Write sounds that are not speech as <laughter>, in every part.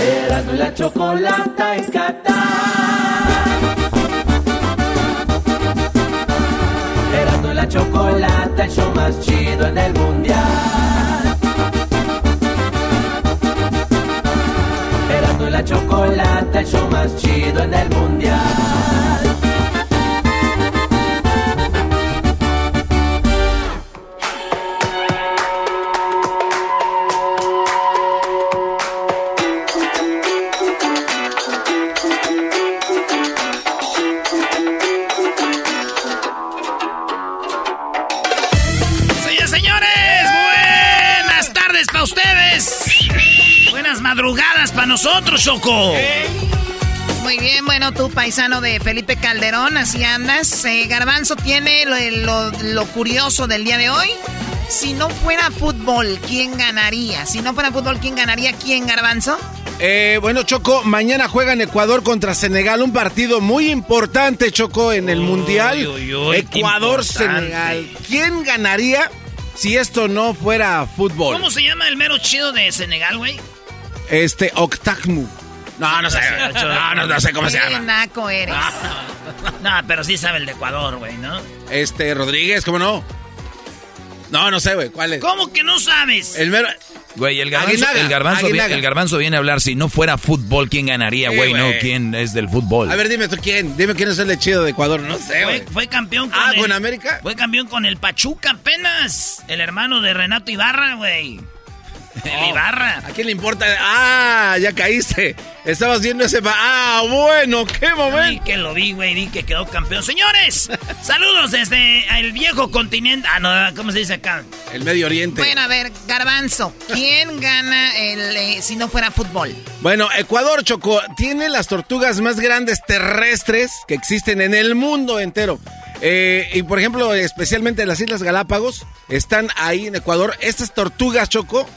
Erasmo y la chocolata en Qatar. Erasmo la chocolata, el show más chido en el mundial. Erasmo y la chocolata, el show más chido en el mundial. Madrugadas para nosotros, Choco. Muy bien, bueno, tú, paisano de Felipe Calderón, así andas. Eh, Garbanzo tiene lo, lo- lo curioso del día de hoy. Si no fuera fútbol, ¿quién ganaría? Si no fuera fútbol, ¿quién ganaría? ¿Quién, Garbanzo? Eh, bueno, Choco, mañana juegan Ecuador contra Senegal, un partido muy importante, Choco, en el Mundial. uy, Ecuador-Senegal. ¿Quién ganaría si esto no fuera fútbol? ¿Cómo se llama el mero chido de Senegal, güey? Este, Octagmu. No, no sé. No, no, no sé cómo se Qué llama. naco eres. No, pero sí sabe el de Ecuador, güey, ¿no? Este, Rodríguez, ¿cómo no? No, no sé, güey. ¿Cuál es? ¿Cómo que no sabes? El mero. Güey, el garbanzo, Aguinaga, el, garbanzo viene, el garbanzo viene a hablar. Si no fuera fútbol, ¿quién ganaría, Sí, güey? no. ¿quién es del fútbol? A ver, dime tú quién. Dime quién es el chido de Ecuador. No sé, Fue, güey. fue campeón con Ah, el- ¿con América? Fue campeón con el Pachuca apenas. El hermano de Renato Ibarra, güey. <laughs> El Ibarra. ¿A quién le importa? Ah, ya caíste. Estabas viendo ese... Ah, bueno, qué momento. que lo vi, güey, vi que quedó campeón. Señores, <laughs> saludos desde el viejo continente. Ah, no, ¿cómo se dice acá? El Medio Oriente. Bueno, a ver, Garbanzo, ¿quién <laughs> gana el, eh, si no fuera fútbol? Bueno, Ecuador, Choco, tiene las tortugas más grandes terrestres que existen en el mundo entero. Eh, y por ejemplo, especialmente en las Islas Galápagos, están ahí en Ecuador. Estas tortugas, Choco,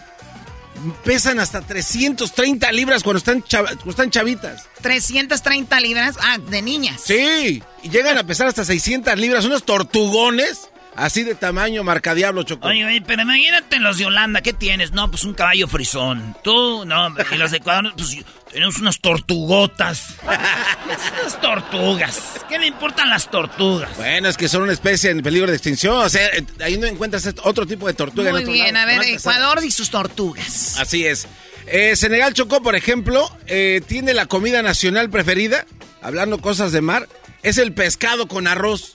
pesan hasta 330 libras cuando están, cuando están chavitas. 330 libras. Ah, de niñas. Sí, y llegan a pesar hasta 600 libras. Unos tortugones así de tamaño marcadiablo, Choco. Oye, güey, pero imagínate los de Holanda, ¿qué tienes? No, pues un caballo frisón. Tú, no, y los de Ecuador, pues tenemos unas tortugotas. unas tortugas. ¿Qué le importan las tortugas? Bueno, es que son una especie en peligro de extinción. O sea, eh, ahí no encuentras este- otro tipo de tortuga en Muy otro bien, lado. a ver. Ecuador y sus tortugas. Así es. Eh, Senegal Chocó, por ejemplo, eh, tiene la comida nacional preferida, hablando cosas de mar, es el pescado con arroz.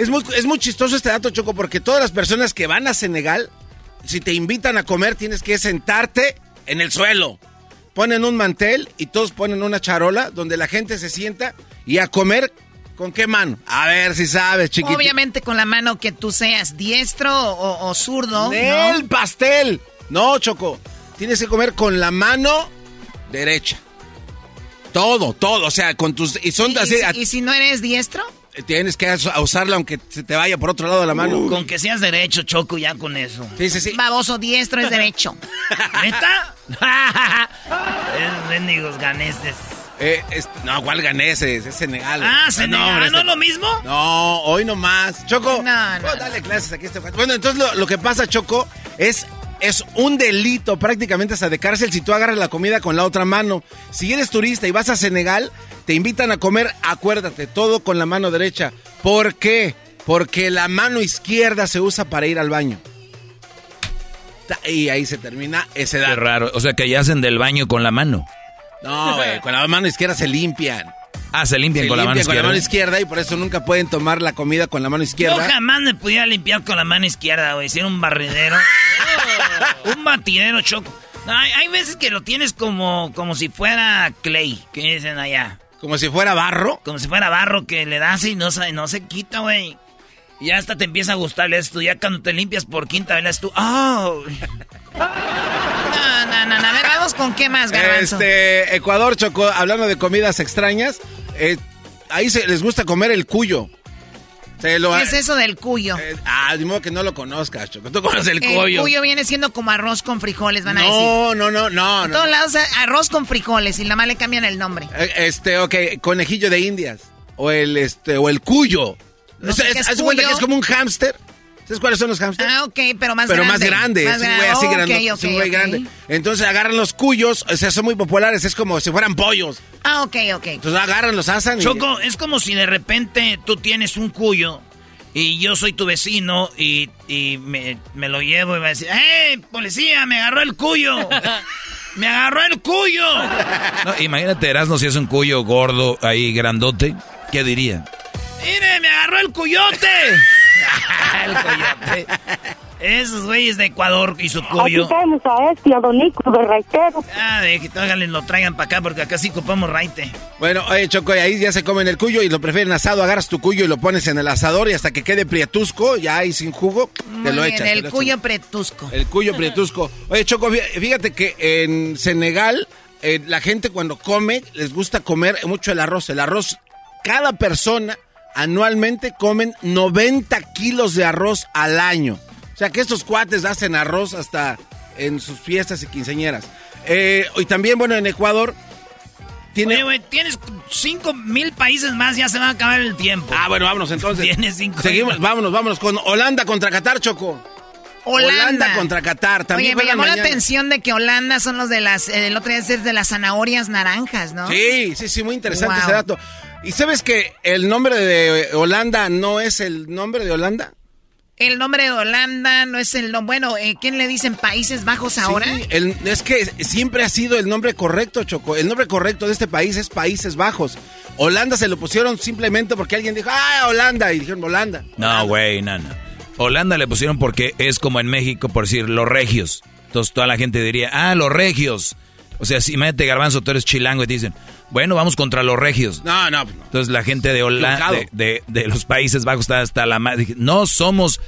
Es muy, es muy chistoso este dato, Choco, porque todas las personas que van a Senegal, si te invitan a comer, tienes que sentarte en el suelo. Ponen un mantel y todos ponen una charola donde la gente se sienta y a comer, ¿con qué mano? A ver si sabes, chiquito. Obviamente con la mano que tú seas diestro o, o zurdo. ¡El ¿no? pastel! No, Choco. Tienes que comer con la mano derecha. Todo, todo. O sea, con tus. Y son ¿Y, así. y si no eres diestro? Tienes que us- usarla aunque se te vaya por otro lado de la mano. Con que seas derecho, Choco, ya con eso. Sí, sí, sí. Baboso, diestro es derecho. <laughs> ¿Neta? <laughs> es mendigos ganeses. Eh, es- no, ¿cuál gané ese? Es Senegal. Ah, Senegal, ¿no es lo mismo? No, hoy no más. Choco. No, no, oh, dale clases aquí a este. Bueno, entonces lo, lo que pasa, Choco, es, es un delito prácticamente hasta de cárcel si tú agarras la comida con la otra mano. Si eres turista y vas a Senegal, te invitan a comer, acuérdate, todo con la mano derecha. ¿Por qué? Porque la mano izquierda se usa para ir al baño. Y ahí se termina ese Qué dato. raro. O sea, que ya hacen del baño con la mano. No, güey, con la mano izquierda se limpian. Ah, se limpian con, la, mano con la mano izquierda y por eso nunca pueden tomar la comida con la mano izquierda. Yo jamás me pudiera limpiar con la mano izquierda, güey. Si un barredero. <laughs> un batidero, choco. hay, hay, veces que lo tienes como, como si fuera clay, que dicen allá. ¿Como si fuera barro? Como si fuera barro que le das y no, no se quita, güey. Y hasta te empieza a gustar esto. Ya cuando te limpias por quinta vez tú, ¡oh! No, no, no, A ver, vamos con qué más, Garbanzo. Este, Ecuador, Choco, hablando de comidas extrañas, eh, ahí se les gusta comer el cuyo. ¿Qué es eso del cuyo? Eh, ah, de modo que no lo conozcas, Choco. Tú conoces el, cuyo. El cuyo viene siendo como arroz con frijoles, van a decir. No, no, no, no. En todos lados arroz con frijoles y nada más le cambian el nombre. Eh, este, ok, conejillo de indias. O el, este, o el cuyo. No sé es, es, cuenta que es como un hámster. ¿Sabes cuáles son los hamsters? Ah, ok, pero más pero grande. Pero más grande, un güey así grande. grande. Entonces agarran los cuyos, o sea, son muy populares, es como si fueran pollos. Ah, ok, ok. Entonces agarran, los asan Choco, es como si de repente tú tienes un cuyo y yo soy tu vecino y, y me, me, lo llevo y va a decir, ¡eh, policía, me agarró el cuyo! <laughs> ¡Me agarró el cuyo! No, imagínate, Erasmo, si es un cuyo gordo ahí, grandote, ¿qué diría? ¡Mire, me agarró el cuyote! <laughs> <laughs> el coyote. Esos güeyes de Ecuador y su cuyo. Aquí tenemos a este, a Don Nico de Raitero. Ah, de que lo traigan para acá porque acá sí ocupamos raite. Bueno, oye, Choco, ahí ya se comen el cuyo y lo prefieren asado. Agarras tu cuyo y lo pones en el asador y hasta que quede prietusco, ya ahí sin jugo, te lo echas. El cuyo prietusco. El cuyo prietusco. Oye, Choco, fíjate que en Senegal eh, la gente cuando come les gusta comer mucho el arroz. El arroz, cada persona anualmente comen 90 kilos de arroz al año. O sea que estos cuates hacen arroz hasta en sus fiestas y quinceañeras. Eh, y también, bueno, en Ecuador tiene... Oye, tienes 5 mil países más, ya se va a acabar el tiempo. Ah, bueno, vámonos entonces. Tienes 5 Seguimos, vámonos, vámonos con Holanda contra Qatar, Choco. Holanda. contra Qatar. También Oye, me llamó la atención de que Holanda son los de las, el otro día es de las zanahorias naranjas, ¿no? Sí, sí, sí, muy interesante ese dato. ¿Y sabes que el nombre de Holanda no es el nombre de Holanda? El nombre de Holanda no es el nombre. Bueno, eh, ¿quién le dicen Países Bajos ahora? Sí, es que siempre ha sido el nombre correcto, Choco. El nombre correcto de este país es Países Bajos. Holanda se lo pusieron simplemente porque alguien dijo, ¡ah, Holanda! Y dijeron Holanda. No, güey, no, no. Holanda le pusieron porque es como en México, por decir, los regios. Entonces toda la gente diría, ah, los regios. O sea, si mete garbanzo, tú eres chilango y te dicen, bueno, vamos contra los regios. No, no. Entonces la gente de Holanda, de, los Países Bajos está hasta la madre. No somos,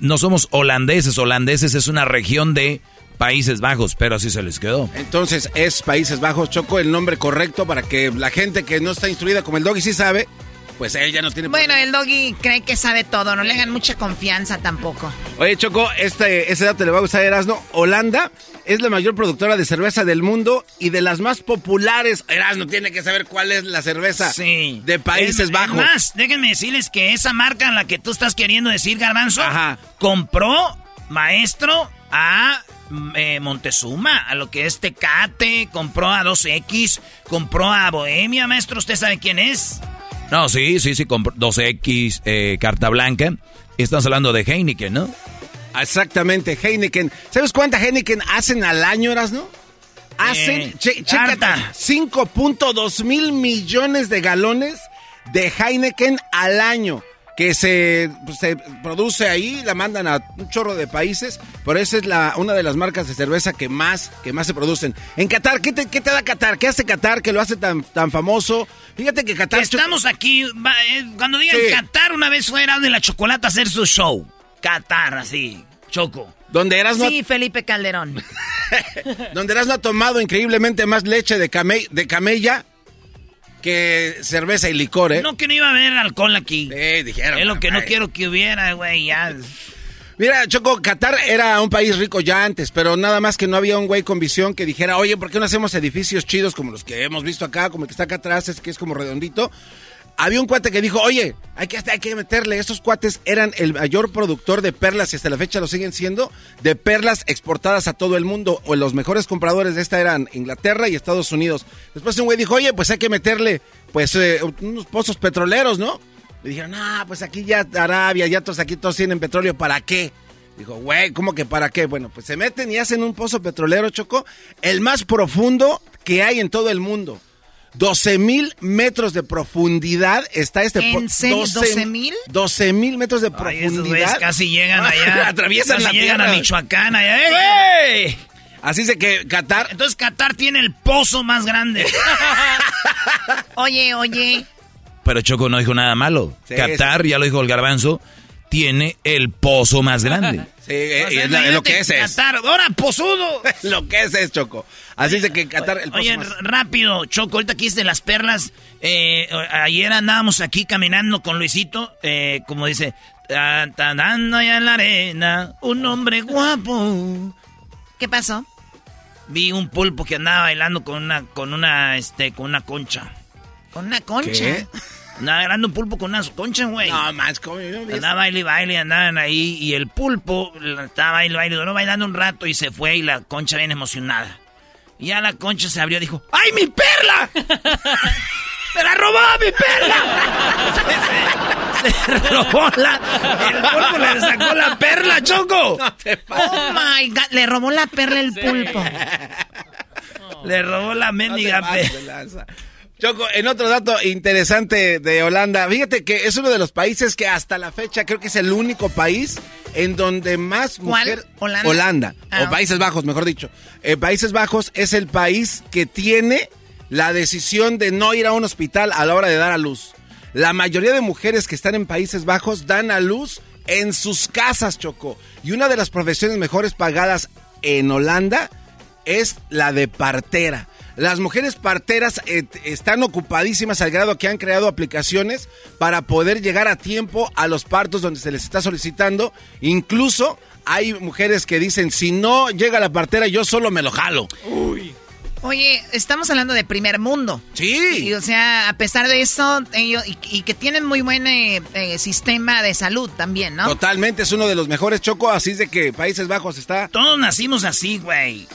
no somos holandeses. Holandeses es una región de Países Bajos, pero así se les quedó. Entonces es Países Bajos, Choco, el nombre correcto para que la gente que no está instruida como el doggy sí sabe, pues él ya no tiene Bueno, el doggy cree que sabe todo, no le hagan mucha confianza tampoco. Oye, Choco, este, ese dato le va a gustar a Erasno. Holanda es la mayor productora de cerveza del mundo y de las más populares. Erasno tiene que saber cuál es la cerveza de Países Bajos. más, déjenme decirles que esa marca en la que tú estás queriendo decir, Garbanzo, compró maestro a eh, Montezuma, a lo que es Tecate, compró a 2X, compró a Bohemia, maestro, ¿usted sabe quién es? No, sí, sí, sí, con 12X, eh, carta blanca. Estamos hablando de Heineken, ¿no? Exactamente, Heineken. ¿Sabes cuánta Heineken hacen al año, no? Hacen, eh, 5.2 mil millones de galones de Heineken al año que se, se, produce ahí, la mandan a un chorro de países, pero esa es la, una de las marcas de cerveza que más, que más se producen. En Qatar, ¿qué te, qué te da Qatar? ¿Qué hace Qatar que lo hace tan, tan famoso? Fíjate que Qatar... Estamos aquí, eh, cuando digan Qatar, una vez fuera de la chocolate a hacer su show. Qatar, así, choco. Donde eras no... Sí, Felipe Calderón. <laughs> Donde eras no ha tomado increíblemente más leche de, de camella que cerveza y licor, ¿eh? No, que no iba a haber alcohol aquí. Sí, dijeron. Es lo que no quiero que hubiera, güey, ya. Mira, Choco, Qatar era un país rico ya antes, pero nada más que no había un güey con visión que dijera, oye, ¿por qué no hacemos edificios chidos como los que hemos visto acá, como el que está acá atrás, es que es como redondito? Había un cuate que dijo, oye, hay que, hay que meterle. Estos cuates eran el mayor productor de perlas y hasta la fecha lo siguen siendo, de perlas exportadas a todo el mundo. O los mejores compradores de esta eran Inglaterra y Estados Unidos. Después un güey dijo, oye, pues hay que meterle pues eh, unos pozos petroleros, ¿no? Le dijeron, ah, pues aquí ya Arabia, ya todos aquí todos tienen petróleo, ¿para qué? Dijo, güey, ¿cómo que para qué? Bueno, pues se meten y hacen un pozo petrolero, Choco, el más profundo que hay en todo el mundo. 12 mil metros de profundidad está este ¿En serio? 12 mil? 12 mil metros de Ay, profundidad. güeyes casi llegan allá. <laughs> Atraviesan casi la llegan tierra. a Michoacán allá. ¡Ey, ey! Así de que Qatar. Entonces Qatar tiene el pozo más grande. <laughs> Oye, oye. Pero Choco no dijo nada malo. Sí, Qatar, ya lo dijo el garbanzo, tiene el pozo más grande. <laughs> Sí, eh, O y sea, es la- es lo que es, es. Qatar, ahora pozudo. <laughs> lo que es es, Choco. Así de que Qatar, el pozo Oye, más- rápido, Choco, ahorita aquí es de las perlas. Eh, ayer andábamos aquí caminando con Luisito, eh, como dice, "Ta- ta- andando allá en la arena, un hombre guapo. ¿Qué pasó? Vi un pulpo que andaba bailando con una, con una, este, con una concha. Con una concha. ¿Qué? <laughs> Andaba bailando un pulpo con una concha, güey. No, más, no vi Andaba baile y baile, andaban ahí y el pulpo estaba baile y baile, duró bailando un rato y se fue y la concha bien emocionada. Y ya la concha se abrió y dijo, ¡ay, mi perla! <laughs> ¡Me la robó mi perla! <laughs> se robó la... El pulpo le sacó la perla, Choco. <laughs> Oh my God. Le robó la perla el pulpo. Le robó la No mendiga perla. Choco, en otro dato interesante de Holanda, fíjate que es uno de los países que hasta la fecha creo que es el único país en donde más ¿Cuál? mujer... ¿Holanda? Ah, o Países Bajos, mejor dicho. Eh, países Bajos es el país que tiene la decisión de no ir a un hospital a la hora de dar a luz. La mayoría de mujeres que están en Países Bajos dan a luz en sus casas, Choco. Y una de las profesiones mejores pagadas en Holanda es la de partera. Las mujeres parteras eh, están ocupadísimas al grado que han creado aplicaciones para poder llegar a tiempo a los partos donde se les está solicitando. Incluso hay mujeres que dicen, si no llega la partera, yo solo me lo jalo. Oye, estamos hablando de primer mundo. Sí. Y, o sea, a pesar de eso, ellos, y, y que tienen muy buen eh, eh, sistema de salud también, ¿no? Totalmente, es uno de los mejores choco, así es de que Países Bajos está... Todos nacimos así, güey.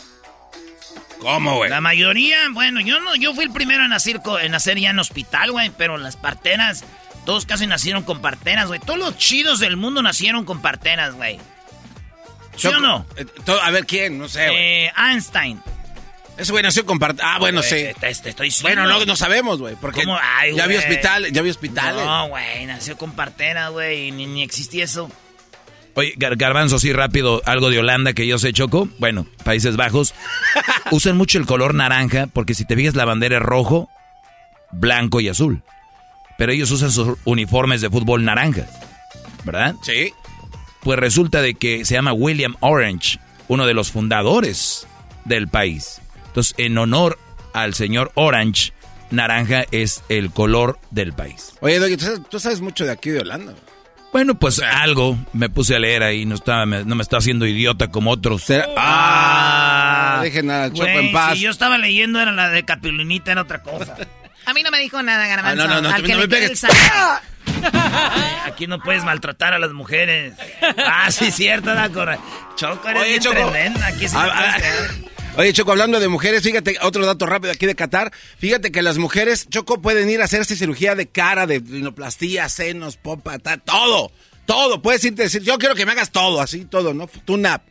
¿Cómo, güey? La mayoría, bueno, yo no, yo fui el primero en nacer, en nacer ya en hospital, güey, pero las parteras, todos casi nacieron con parteras, güey. Todos los chidos del mundo nacieron con parteras, güey. ¿Sí o no? Eh, a ver, ¿quién? No sé, güey. Eh, Einstein. Ese güey nació con partera. Ah, bueno, sí. Eh, Te, te estoy. Bueno, no, no sabemos, güey, porque ¿Cómo? Ay, ya vi güey. hospitales, ya vi hospitales. No, güey, nació con parteras, güey, ni, ni existía eso. Oye, Gar- Garbanzo, sí, rápido, algo de Holanda que yo sé, Choco. Bueno, Países Bajos. <laughs> usan mucho el color naranja porque si te fijas la bandera es rojo, blanco y azul. Pero ellos usan sus uniformes de fútbol naranjas, ¿verdad? Sí. Pues resulta de que se llama William Orange, uno de los fundadores del país. Entonces, en honor al señor Orange, naranja es el color del país. Oye, Doggy, tú sabes mucho de aquí de Holanda. Bueno, pues algo me puse a leer ahí, no estaba, me- no me está haciendo idiota como otros. Ah, dejen al Choco en paz. si yo estaba leyendo era la de Capilinita, era otra cosa. A mí no me dijo nada, Garbanzo. Ah, no, no, no, Al que no le me pegues. <laughs> Aquí no puedes maltratar a las mujeres. Ah, sí, cierto, da correcto. Choco, eres Oye, bien Choco. tremenda. Aquí sí Ah, Oye, Choco, hablando de mujeres, fíjate, otro dato rápido aquí de Qatar. Fíjate que las mujeres, Choco, pueden ir a hacerse cirugía de cara, de rinoplastía, senos, popa, ta- todo. Todo. Puedes irte a decir, yo quiero que me hagas todo, así, todo, ¿no? Tune-up.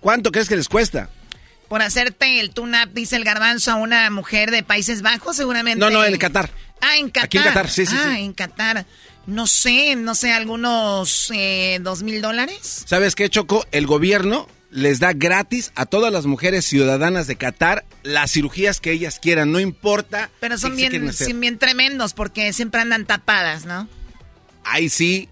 ¿Cuánto crees que les cuesta? Por hacerte el tune-up, dice el Garbanzo, a una mujer de Países Bajos, seguramente. No, no, en Qatar. Ah, en Qatar. Aquí en Qatar, sí, sí, Ah, sí. en Qatar. No sé, no sé, algunos eh, dos mil dólares. ¿Sabes qué, Choco? El gobierno les da gratis a todas las mujeres ciudadanas de Qatar las cirugías que ellas quieran, no importa. Pero son se bien, tremendos porque siempre andan tapadas, ¿no? Ahí sí,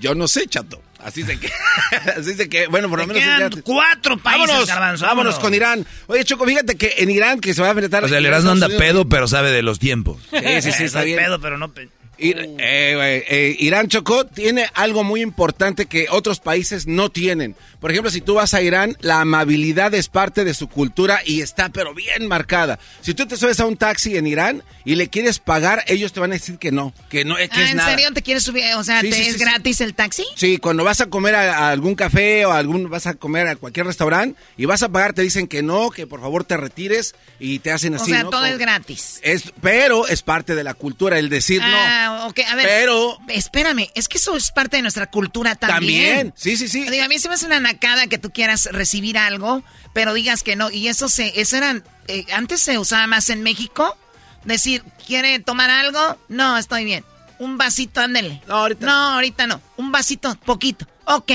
yo no sé, chato. Así de que, <laughs> así de que, bueno, por lo menos. quedan cuatro países, vámonos, Garbanzo, vámonos vámonos. con Irán. Oye, Choco, fíjate que en Irán, que se va a enfrentar. O sea, el Irán, Erasmo anda Unidos- pedo, pero sabe de los tiempos. Sí, sí, sí, <laughs> está bien. pedo, pero no... pe- Ir- eh, güey, eh, Irán Chocó tiene algo muy importante que otros países no tienen. Por ejemplo, si tú vas a Irán, la amabilidad es parte de su cultura y está pero bien marcada. Si tú te subes a un taxi en Irán y le quieres pagar, ellos te van a decir que no, que no eh, que Ah, es ¿En nada. serio te quieres subir? O sea, Sí, ¿te sí, es sí, gratis el taxi? Sí, cuando vas a comer a, a algún café o a algún vas a comer a cualquier restaurante y vas a pagar, te dicen que no, que por favor te retires y te hacen O así, sea, ¿no? todo Como- es gratis. Es, pero es parte de la cultura el decir Ah, Ok, a ver. Pero. Espérame, es que eso es parte de nuestra cultura también. También, sí, sí, sí. Digo, a mí se me hace una nacada que tú quieras recibir algo, pero digas que no. Y eso se, eso eran, eh, antes se usaba más en México. Decir, ¿quiere tomar algo? No, estoy bien. Un vasito, ándele. No, ahorita no. ahorita no. Un vasito, poquito. Ok.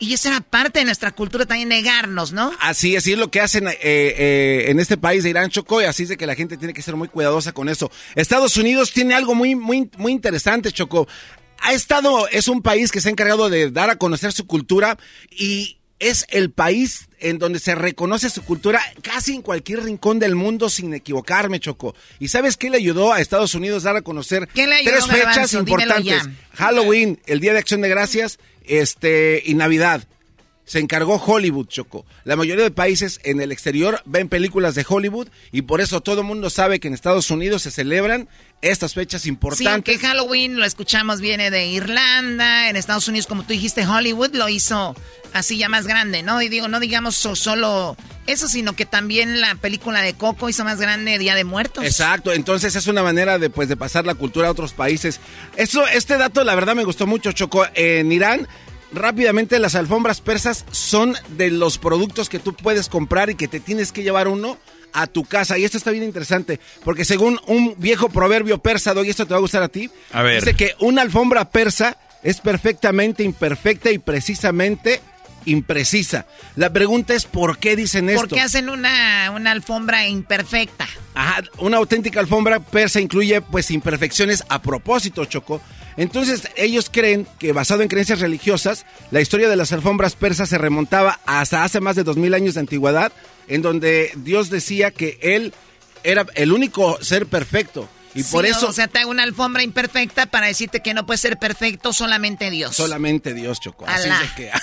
Y eso era parte de nuestra cultura también, negarnos, ¿no? Así, así es lo que hacen eh, eh, en este país de Irán, Choco, y así es de que la gente tiene que ser muy cuidadosa con eso. Estados Unidos tiene algo muy, muy, muy interesante, Choco. Ha estado, es un país que se ha encargado de dar a conocer su cultura y es el país en donde se reconoce su cultura casi en cualquier rincón del mundo sin equivocarme, Choco. ¿Y sabes qué le ayudó a Estados Unidos a dar a conocer tres fechas importantes? Halloween, el Día de Acción de Gracias este, y Navidad. Se encargó Hollywood, Choco. La mayoría de países en el exterior ven películas de Hollywood y por eso todo el mundo sabe que en Estados Unidos se celebran estas fechas importantes. Sí, que Halloween lo escuchamos viene de Irlanda, en Estados Unidos, como tú dijiste, Hollywood lo hizo así ya más grande, ¿no? Y digo, no digamos solo eso, sino que también la película de Coco hizo más grande Día de Muertos. Exacto, entonces es una manera de, pues, de pasar la cultura a otros países. Eso, este dato la verdad me gustó mucho, Choco. En Irán rápidamente las alfombras persas son de los productos que tú puedes comprar y que te tienes que llevar uno a tu casa. Y esto está bien interesante, porque según un viejo proverbio persa, y esto te va a gustar a ti, dice que una alfombra persa es perfectamente imperfecta y precisamente imprecisa. La pregunta es por qué dicen esto. Porque hacen una, una alfombra imperfecta. Ajá, una auténtica alfombra persa incluye pues imperfecciones a propósito, Choco. Entonces ellos creen que basado en creencias religiosas, la historia de las alfombras persas se remontaba hasta hace más de dos mil años de antigüedad, en donde Dios decía que él era el único ser perfecto. Y por eso. O sea, te hago una alfombra imperfecta para decirte que no puede ser perfecto solamente Dios. Solamente Dios, Choco. Así es que. <laughs>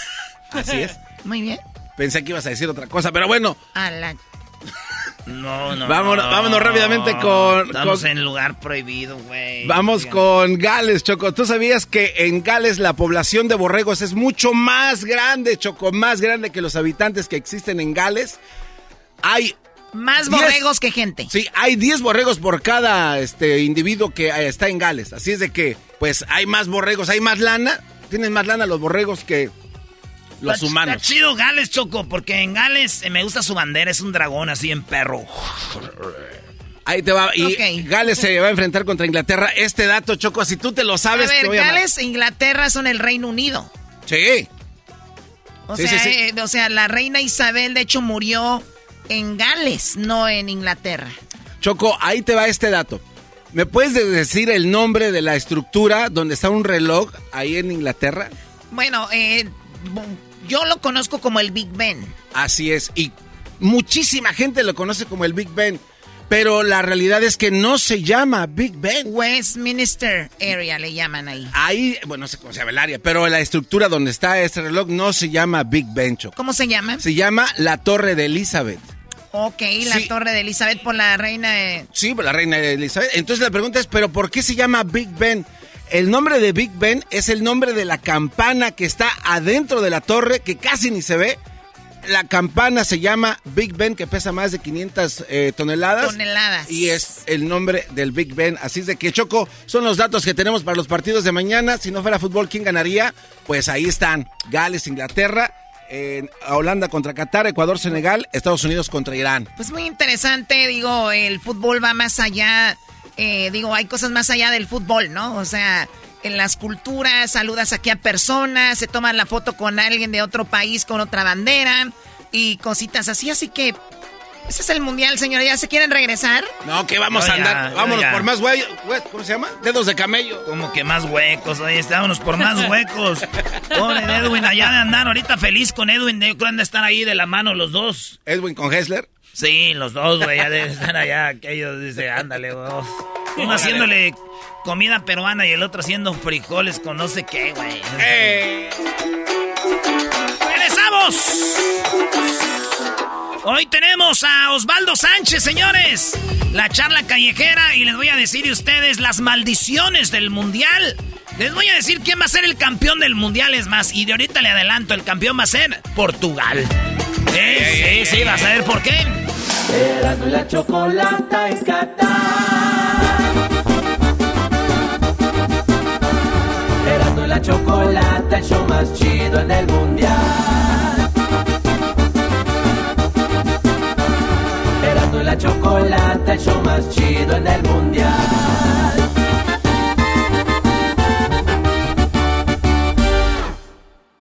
Así es. Muy bien. Pensé que ibas a decir otra cosa, pero bueno. No, no. Vámonos, vámonos rápidamente con. Estamos en lugar prohibido, güey. Vamos con Gales, Choco. ¿Tú sabías que en Gales la población de borregos es mucho más grande, Choco? Más grande que los habitantes que existen en Gales. Hay. Más borregos que gente. Sí, hay 10 borregos por cada este, individuo que eh, está en Gales. Así es de que, pues, hay más borregos, hay más lana. Tienen más lana los borregos que los humanos. Está chido Gales, Choco, porque en Gales eh, me gusta su bandera, es un dragón así en perro. Ahí te va. Y Gales se va a enfrentar contra Inglaterra. Este dato, Choco, si tú te lo sabes. A ver, Gales e Inglaterra son el Reino Unido. Sí. O, sea, eh, o sea, la reina Isabel, de hecho, murió en Gales, no en Inglaterra. Choco, ahí te va este dato. ¿Me puedes decir el nombre de la estructura donde está un reloj ahí en Inglaterra? Bueno, eh, yo lo conozco como el Big Ben. Así es, y muchísima gente lo conoce como el Big Ben. Pero la realidad es que no se llama Big Ben. Westminster Area le llaman ahí. Ahí, bueno, no sé cómo se llama el área, pero la estructura donde está este reloj no se llama Big Ben. ¿Cómo se llama? Se llama la Torre de Elizabeth. Ok, la Torre de Elizabeth por la reina de... Sí, por la reina de Elizabeth. Entonces la pregunta es, ¿pero por qué se llama Big Ben? El nombre de Big Ben es el nombre de la campana que está adentro de la torre, que casi ni se ve. La campana se llama Big Ben, que pesa más de 500 eh, toneladas. Toneladas. Y es el nombre del Big Ben. Así es de que, Choco, son los datos que tenemos para los partidos de mañana. Si no fuera fútbol, ¿quién ganaría? Pues ahí están. Gales, Inglaterra. Holanda contra Qatar, Ecuador, Senegal, Estados Unidos contra Irán. Pues muy interesante, digo, el fútbol va más allá eh, digo, hay cosas más allá del fútbol, ¿no? O sea, en las culturas, saludas aquí a personas, se toman la foto con alguien de otro país con otra bandera y cositas así, así que ese es el mundial, señora. ¿Ya se quieren regresar? No, que vamos a andar. vámonos por más huecos. ¿Cómo se llama? Dedos de camello. Como que más huecos. Oye, vámonos por más huecos. <laughs> Pobre Edwin, allá de andar ahorita feliz con Edwin. Yo creo que estar ahí de la mano los dos. ¿Edwin con Hessler? Sí, los dos, güey, ya deben estar allá. Aquellos dice, ándale, güey. Uno haciéndole comida peruana y el otro haciendo frijoles con no sé qué, güey. ¡Eh! ¡Regresamos! Hoy tenemos a Osvaldo Sánchez, señores. La charla callejera y les voy a decir a ustedes las maldiciones del mundial. Les voy a decir quién va a ser el campeón del mundial, es más. Y de ahorita le adelanto, el campeón va a ser Portugal. Eh, sí, sí, vas a ver por qué. Erasmo la chocolata en Qatar. Erasmo la chocolata, el show más chido en el mundial. Erasmo la chocolata, el show más chido en el mundial.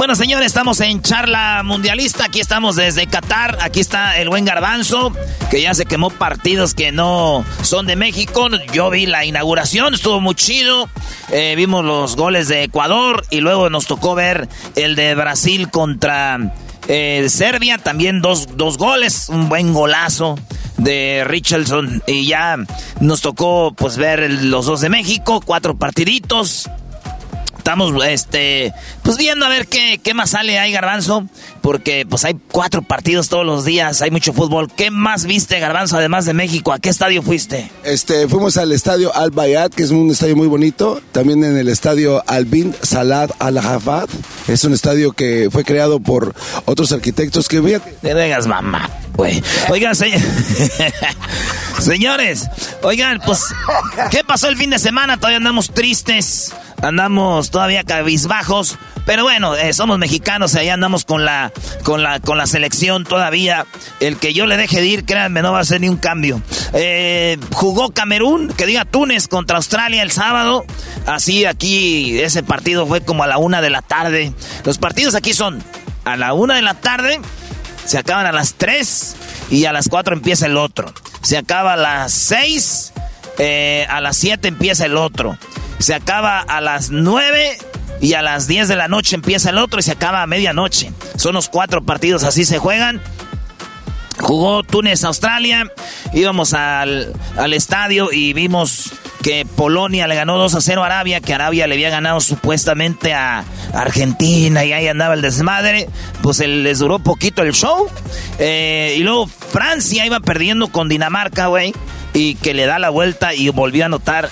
Bueno, señores, estamos en charla mundialista. Aquí estamos desde Qatar. Aquí está el buen Garbanzo, que ya se quemó partidos que no son de México. Yo vi la inauguración, estuvo muy chido. Eh, vimos los goles de Ecuador y luego nos tocó ver el de Brasil contra eh, Serbia. También dos, dos goles, un buen golazo de Richardson. Y ya nos tocó pues ver los dos de México, cuatro partiditos. Estamos, este, pues viendo a ver qué, qué más sale ahí, Garbanzo. Porque, pues hay cuatro partidos todos los días, hay mucho fútbol. ¿Qué más viste, Garbanzo, además de México? ¿A qué estadio fuiste? Este, fuimos al estadio Al Bayat, que es un estadio muy bonito. También en el estadio Al Bin Salad Al Hafad. Es un estadio que fue creado por otros arquitectos que, fíjate. Te vengas, mamá, güey. Oigan, <laughs> señores, oigan, pues, ¿qué pasó el fin de semana? Todavía andamos tristes andamos todavía cabizbajos, pero bueno, eh, somos mexicanos ahí andamos con la, con la, con la selección todavía. El que yo le deje de ir, créanme, no va a ser ni un cambio. Eh, jugó Camerún, que diga Túnez contra Australia el sábado. Así aquí ese partido fue como a la una de la tarde. Los partidos aquí son a la una de la tarde, se acaban a las tres y a las cuatro empieza el otro. Se acaba a las seis, eh, a las siete empieza el otro se acaba a las 9 y a las 10 de la noche empieza el otro y se acaba a medianoche. Son los cuatro partidos, así se juegan. Jugó Túnez, Australia. Íbamos al, al estadio y vimos que Polonia le ganó 2 a 0 a Arabia, que Arabia le había ganado supuestamente a Argentina y ahí andaba el desmadre. Pues les duró poquito el show. Eh, y luego Francia iba perdiendo con Dinamarca, güey. Y que le da la vuelta y volvió a anotar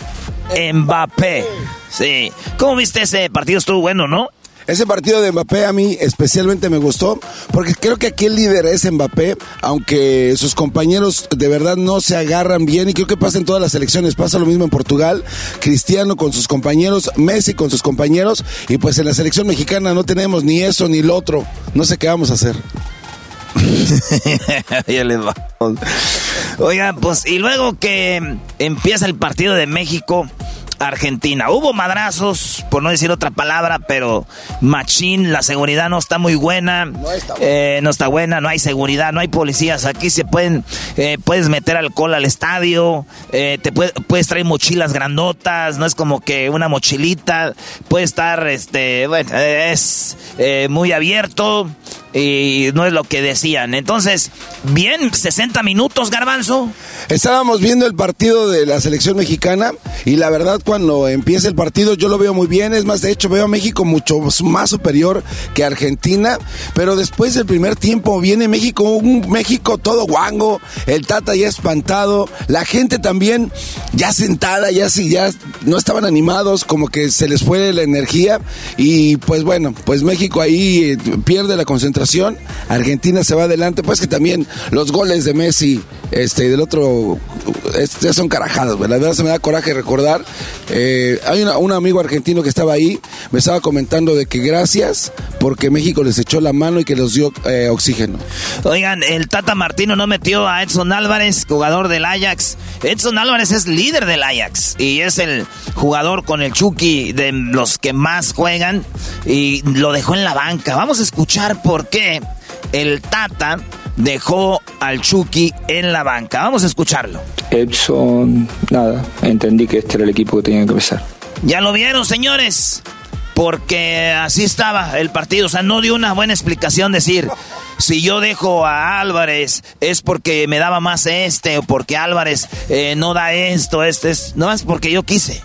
Mbappé. Sí. ¿Cómo viste ese partido? Estuvo bueno, ¿no? Ese partido de Mbappé a mí especialmente me gustó porque creo que aquí el líder es Mbappé, aunque sus compañeros de verdad no se agarran bien y creo que pasa en todas las selecciones, pasa lo mismo en Portugal, Cristiano con sus compañeros, Messi con sus compañeros y pues en la selección mexicana no tenemos ni eso ni lo otro, no sé qué vamos a hacer. <laughs> Oigan, pues y luego que empieza el partido de México. Argentina. Hubo madrazos, por no decir otra palabra, pero machín, la seguridad no está muy buena. No está, eh, no está buena, no hay seguridad, no hay policías. Aquí se pueden, eh, puedes meter alcohol al estadio, eh, te puedes traer mochilas grandotas, no es como que una mochilita. Puede estar, este, bueno, es muy abierto y no es lo que decían. Entonces, bien, 60 minutos, garbanzo. Estábamos viendo el partido de la selección mexicana y la verdad cuando empieza el partido yo lo veo muy bien, es más, de hecho veo a México mucho más superior que Argentina, pero después del primer tiempo viene México, un México todo guango, el Tata ya espantado, la gente también ya sentada, ya sí, ya no estaban animados, como que se les fue la energía y pues bueno, pues México ahí eh, pierde la concentración Argentina se va adelante, pues que también los goles de Messi este, y del otro ya son carajadas, la verdad se me da coraje recordar. Eh, hay un amigo argentino que estaba ahí, me estaba comentando de que gracias porque México les echó la mano y que les dio eh, oxígeno. Oigan, el Tata Martino no metió a Edson Álvarez, jugador del Ajax. Edson Álvarez es líder del Ajax y es el jugador con el Chucky de los que más juegan y lo dejó en la banca. Vamos a escuchar por qué el Tata dejó al Chucky en la banca. Vamos a escucharlo. Edson, nada, entendí que este era el equipo que tenía que empezar. Ya lo vieron, señores. Porque así estaba el partido. O sea, no dio una buena explicación decir, si yo dejo a Álvarez es porque me daba más este o porque Álvarez eh, no da esto, este es... No es porque yo quise.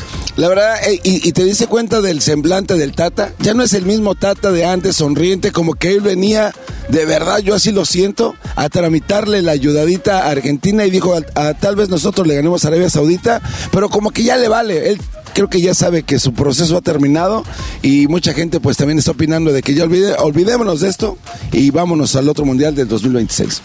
La verdad, eh, y, y, te dice cuenta del semblante del Tata, ya no es el mismo Tata de antes, sonriente, como que él venía, de verdad, yo así lo siento, a tramitarle la ayudadita a Argentina y dijo, a, tal vez nosotros le ganemos a Arabia Saudita, pero como que ya le vale, él creo que ya sabe que su proceso ha terminado y mucha gente pues también está opinando de que ya olvide, olvidémonos de esto y vámonos al otro mundial del 2026.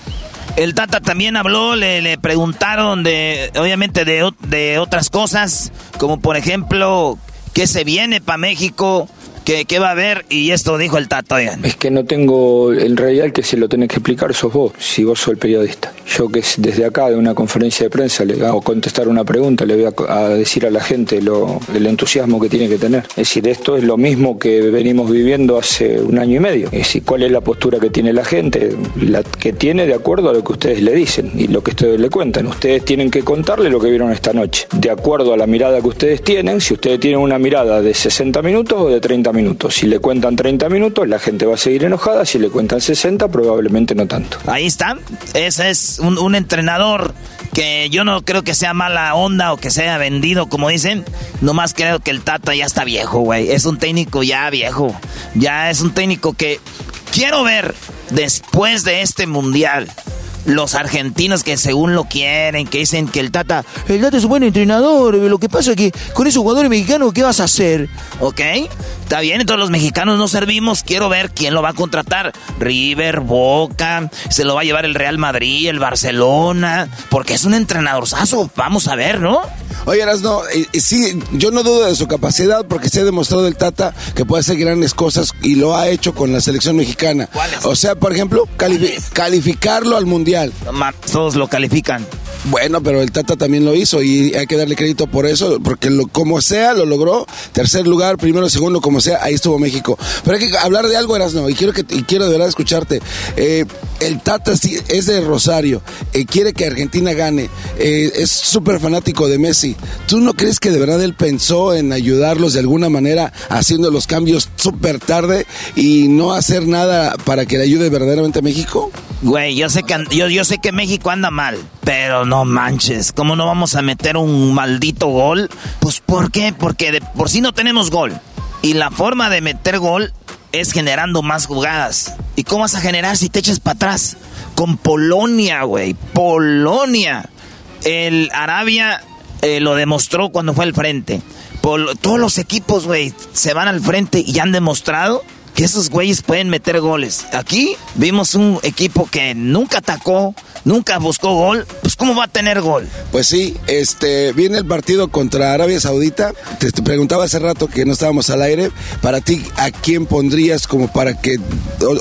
El Tata también habló, le, le preguntaron de, obviamente, de, de, otras cosas, como por ejemplo, ¿qué se viene para México? ¿Qué, va a haber? Y esto dijo el Tato, Es que no tengo, en realidad el que se lo tenés que explicar sos vos, si vos sos el periodista. Yo que desde acá, de una conferencia de prensa, le hago contestar una pregunta, le voy a, decir a la gente lo, el entusiasmo que tiene que tener. Es decir, esto es lo mismo que venimos viviendo hace un año y medio. Es decir, ¿cuál es la postura que tiene la gente? La que tiene de acuerdo a lo que ustedes le dicen y lo que ustedes le cuentan. Ustedes tienen que contarle lo que vieron esta noche. De acuerdo a la mirada que ustedes tienen, si ustedes tienen una mirada de 60 minutos o de 30 minutos. Si le cuentan 30 minutos, la gente va a seguir enojada. Si le cuentan 60, probablemente no tanto. Ahí está. Ese es un, entrenador que yo no creo que sea mala onda o que sea vendido, como dicen. Nomás creo que el Tata ya está viejo, güey. Es un técnico ya viejo. Ya es un técnico que quiero ver después de este mundial los argentinos que según lo quieren, que dicen que el Tata, el Tata es un buen entrenador, lo que pasa es que con esos jugadores mexicanos, ¿qué vas a hacer? ¿Ok? Está bien, todos los mexicanos no servimos, quiero ver quién lo va a contratar. River, Boca, se lo va a llevar el Real Madrid, el Barcelona, porque es un entrenadorzazo, vamos a ver, ¿no? Oye, no, sí, yo no dudo de su capacidad porque se ha demostrado el Tata que puede hacer grandes cosas y lo ha hecho con la selección mexicana. O sea, por ejemplo, calificarlo al Mundial. Todos lo califican. Bueno, pero el Tata también lo hizo y hay que darle crédito por eso, porque lo, como sea lo logró. Tercer lugar, primero, segundo, como sea, ahí estuvo México. Pero hay que hablar de algo, Erasno, y quiero que y quiero de verdad escucharte. Eh, el Tata es de Rosario, eh, quiere que Argentina gane, eh, es súper fanático de Messi. ¿Tú no crees que de verdad él pensó en ayudarlos de alguna manera haciendo los cambios súper tarde y no hacer nada para que le ayude verdaderamente a México? Güey, yo sé que yo, yo sé que México anda mal, pero no manches, ¿cómo no vamos a meter un maldito gol? Pues ¿por qué? Porque por sí no tenemos gol. Y la forma de meter gol es generando más jugadas. ¿Y cómo vas a generar si te echas para atrás? Con Polonia, güey. Polonia. El Arabia eh, lo demostró cuando fue al frente. todos los equipos, güey, se van al frente y han demostrado que esos güeyes pueden meter goles. Aquí vimos un equipo que nunca atacó, nunca buscó gol. Pues ¿cómo va a tener gol? Pues sí, este viene el partido contra Arabia Saudita. Te, preguntaba hace rato que no estábamos al aire. Para ti, ¿a quién pondrías como para que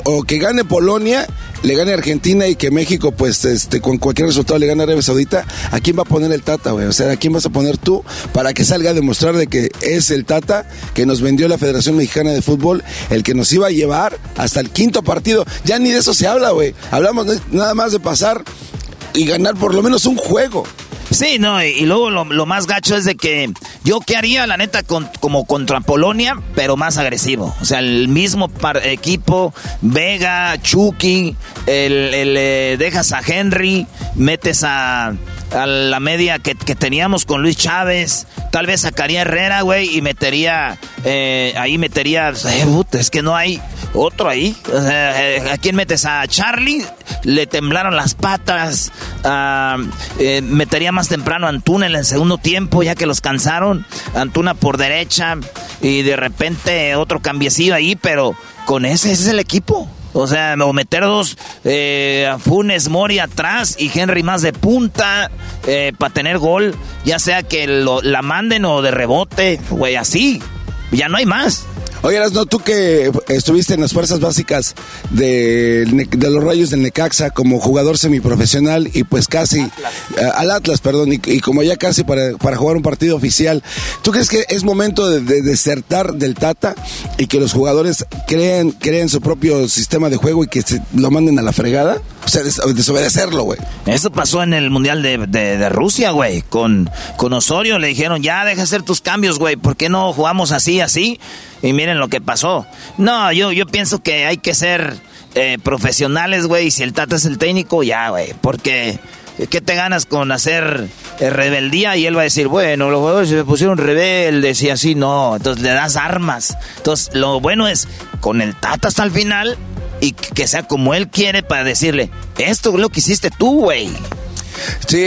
o, que gane Polonia le gane Argentina y que México, pues, este, con cualquier resultado le gane Arabia Saudita, ¿a quién va a poner el Tata, güey? O sea, ¿a quién vas a poner tú para que salga a demostrar de que es el Tata que nos vendió la Federación Mexicana de Fútbol, el que nos iba a llevar hasta el quinto partido? Ya ni de eso se habla, güey. Hablamos nada más de pasar y ganar por lo menos un juego. Sí, no, y, luego lo, más gacho es de que yo qué haría, la neta, como contra Polonia, pero más agresivo. O sea, el mismo equipo, Vega, Chucky, el, eh, dejas a Henry, metes a, a la media que, teníamos con Luis Chávez, tal vez sacaría Herrera, güey, y metería, eh, ahí metería, eh, es que no hay otro ahí. ¿A quién metes? A Charlie, le temblaron las patas, metería más temprano a Antuna en el segundo tiempo, ya que los cansaron. Antuna por derecha y de repente otro cambiecillo ahí, pero con ese, ese es el equipo. O sea, o meter dos eh, Funes Mori atrás y Henry más de punta eh, para tener gol, ya sea que lo, la manden o de rebote, güey, así. Ya no hay más. Oye, no, tú que estuviste en las fuerzas básicas de, los Rayos del Necaxa como jugador semiprofesional y pues casi eh, al Atlas, perdón, y, como ya casi para, jugar un partido oficial, ¿tú crees que es momento de, desertar del Tata y que los jugadores creen, creen su propio sistema de juego y que se lo manden a la fregada? O sea, desobedecerlo, güey. Eso pasó en el Mundial de, Rusia, güey. Con, con Osorio le dijeron, ya deja hacer tus cambios, güey. ¿Por qué no jugamos así, así? Y miren lo que pasó. No, yo, yo pienso que hay que ser eh, profesionales, güey. Y si el Tata es el técnico, ya, güey. Porque, ¿qué te ganas con hacer eh, rebeldía? Y él va a decir, bueno, los jugadores se pusieron rebeldes y así, no. Entonces le das armas. Entonces, lo bueno es, con el Tata hasta el final y que sea como él quiere para decirle, esto es lo que hiciste tú, güey. Sí,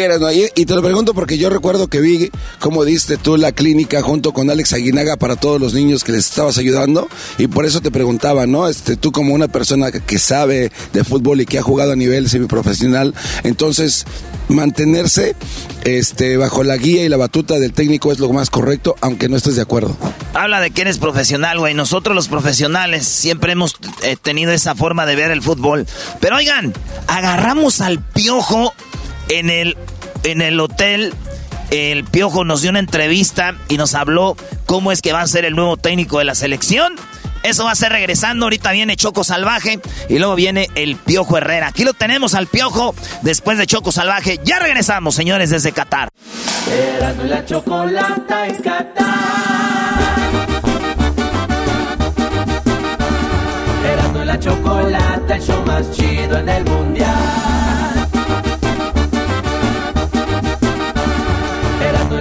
y, te lo pregunto porque yo recuerdo que vi cómo diste tú la clínica junto con Alex Aguinaga para todos los niños que les estabas ayudando y por eso te preguntaba, ¿no? Este, tú como una persona que sabe de fútbol y que ha jugado a nivel semiprofesional, entonces mantenerse este, bajo la guía y la batuta del técnico es lo más correcto, aunque no estés de acuerdo. Habla de que eres profesional, güey. Nosotros los profesionales siempre hemos eh, tenido esa forma de ver el fútbol. Pero oigan, agarramos al piojo en el, en el hotel, el Piojo nos dio una entrevista y nos habló cómo es que va a ser el nuevo técnico de la selección. Eso va a ser regresando. Ahorita viene Choco Salvaje y luego viene el Piojo Herrera. Aquí lo tenemos al Piojo después de Choco Salvaje. Ya regresamos, señores, desde Qatar. chocolata, el show más chido en el mundial.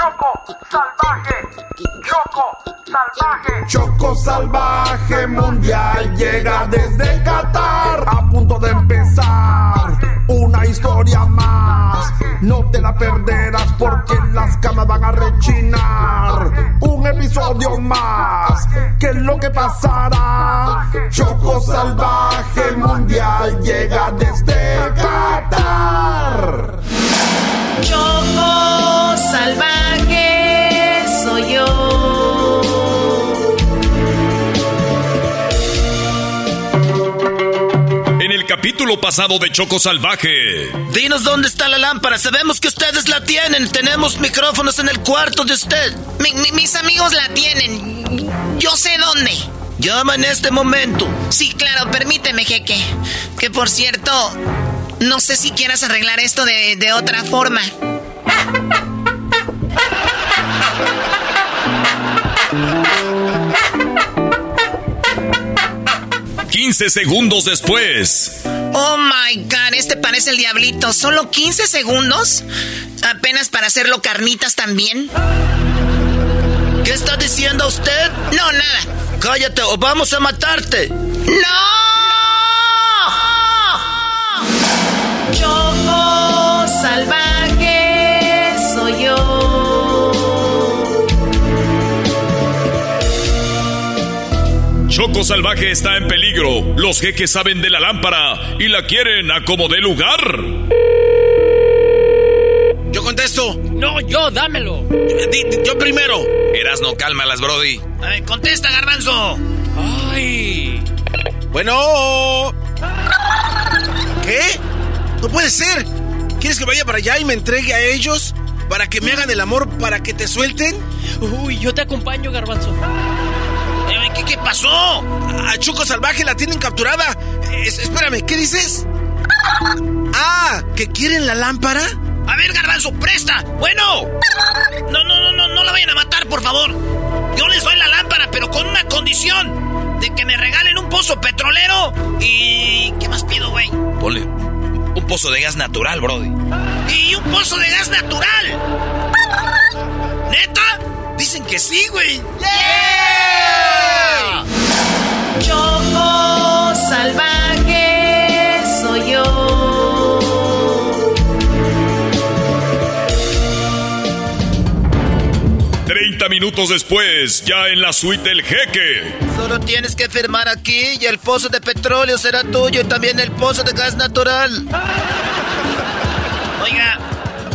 Choco salvaje, Choco salvaje. Choco salvaje mundial llega desde Qatar. A punto de empezar una historia más. No te la perderás porque las camas van a rechinar. Un episodio más. ¿Qué es lo que pasará? Choco salvaje mundial llega desde Qatar. Choco salvaje soy yo. Capítulo pasado de Choco Salvaje. Dinos dónde está la lámpara. Sabemos que ustedes la tienen. Tenemos micrófonos en el cuarto de usted. mis amigos la tienen. Yo sé dónde. Llama en este momento. Sí, claro, permíteme, jeque. Que por cierto, no sé si quieras arreglar esto de, de otra forma. <laughs> 15 segundos después. Oh my god, este parece el diablito. ¿Solo 15 segundos? ¿Apenas para hacerlo carnitas también? ¿Qué está diciendo usted? No, nada. Cállate o vamos a matarte. ¡No! Choco salvaje Choco Salvaje está en peligro. Los jeques saben de la lámpara y la quieren a como de lugar. Yo contesto. No, yo, dámelo. Yo, primero. Eras no, cálmalas, Brody. Ay, contesta, garbanzo. Ay. Bueno. ¿Qué? No puede ser. ¿Quieres que vaya para allá y me entregue a ellos? ¿Para que me hagan el amor para que te suelten? Uy, yo te acompaño, garbanzo. ¿Qué, qué pasó? A Choco Salvaje la tienen capturada. espérame, ¿qué dices? Ah, ¿que quieren la lámpara? A ver, garbanzo, presta. Bueno. No, no, no, no, no la vayan a matar, por favor. Yo les doy la lámpara, pero con una condición. De que me regalen un pozo petrolero y... ¿Qué más pido, güey? Ponle un pozo de gas natural, Brody. Y un pozo de gas natural. ¿Neta? Dicen que sí, güey. ¡Yeah! Choco salvaje soy yo. 30 minutos después, ya en la suite del jeque. Solo tienes que firmar aquí y el pozo de petróleo será tuyo y también el pozo de gas natural. Oiga,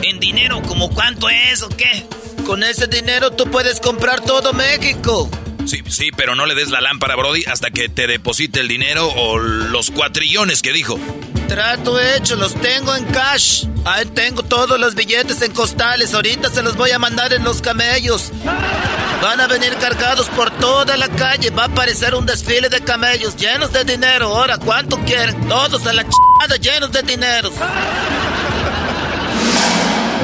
¿en dinero como cuánto es o qué? Con ese dinero tú puedes comprar todo México. Sí, sí, pero no le des la lámpara, Brody, hasta que te deposite el dinero o los cuatrillones que dijo. Trato hecho, los tengo en cash. Ahí tengo todos los billetes en costales. Ahorita se los voy a mandar en los camellos. Van a venir cargados por toda la calle. Va a aparecer un desfile de camellos llenos de dinero. Ahora, ¿cuánto quieren? Todos a la ch... llenos de dinero.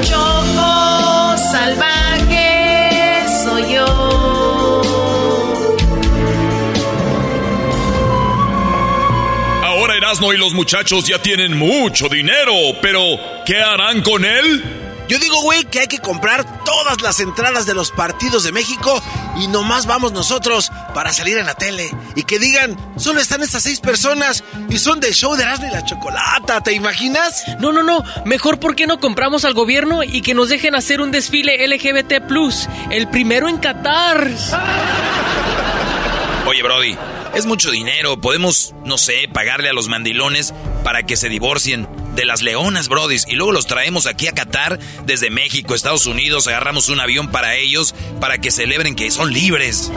Choco Erasmo y los muchachos ya tienen mucho dinero, pero ¿qué harán con él? Yo digo, güey, que hay que comprar todas las entradas de los partidos de México y nomás vamos nosotros para salir en la tele. Y que digan, solo están estas seis personas y son del show de Erasmo y la Chocolata, ¿te imaginas? No, no, no. Mejor, ¿por qué no compramos al gobierno y que nos dejen hacer un desfile LGBT, el primero en Qatar? Oye, Brody, es mucho dinero. Podemos, no sé, pagarle a los mandilones para que se divorcien de las leonas, brodis, y luego los traemos aquí a Qatar desde México, Estados Unidos, agarramos un avión para ellos para que celebren que son libres.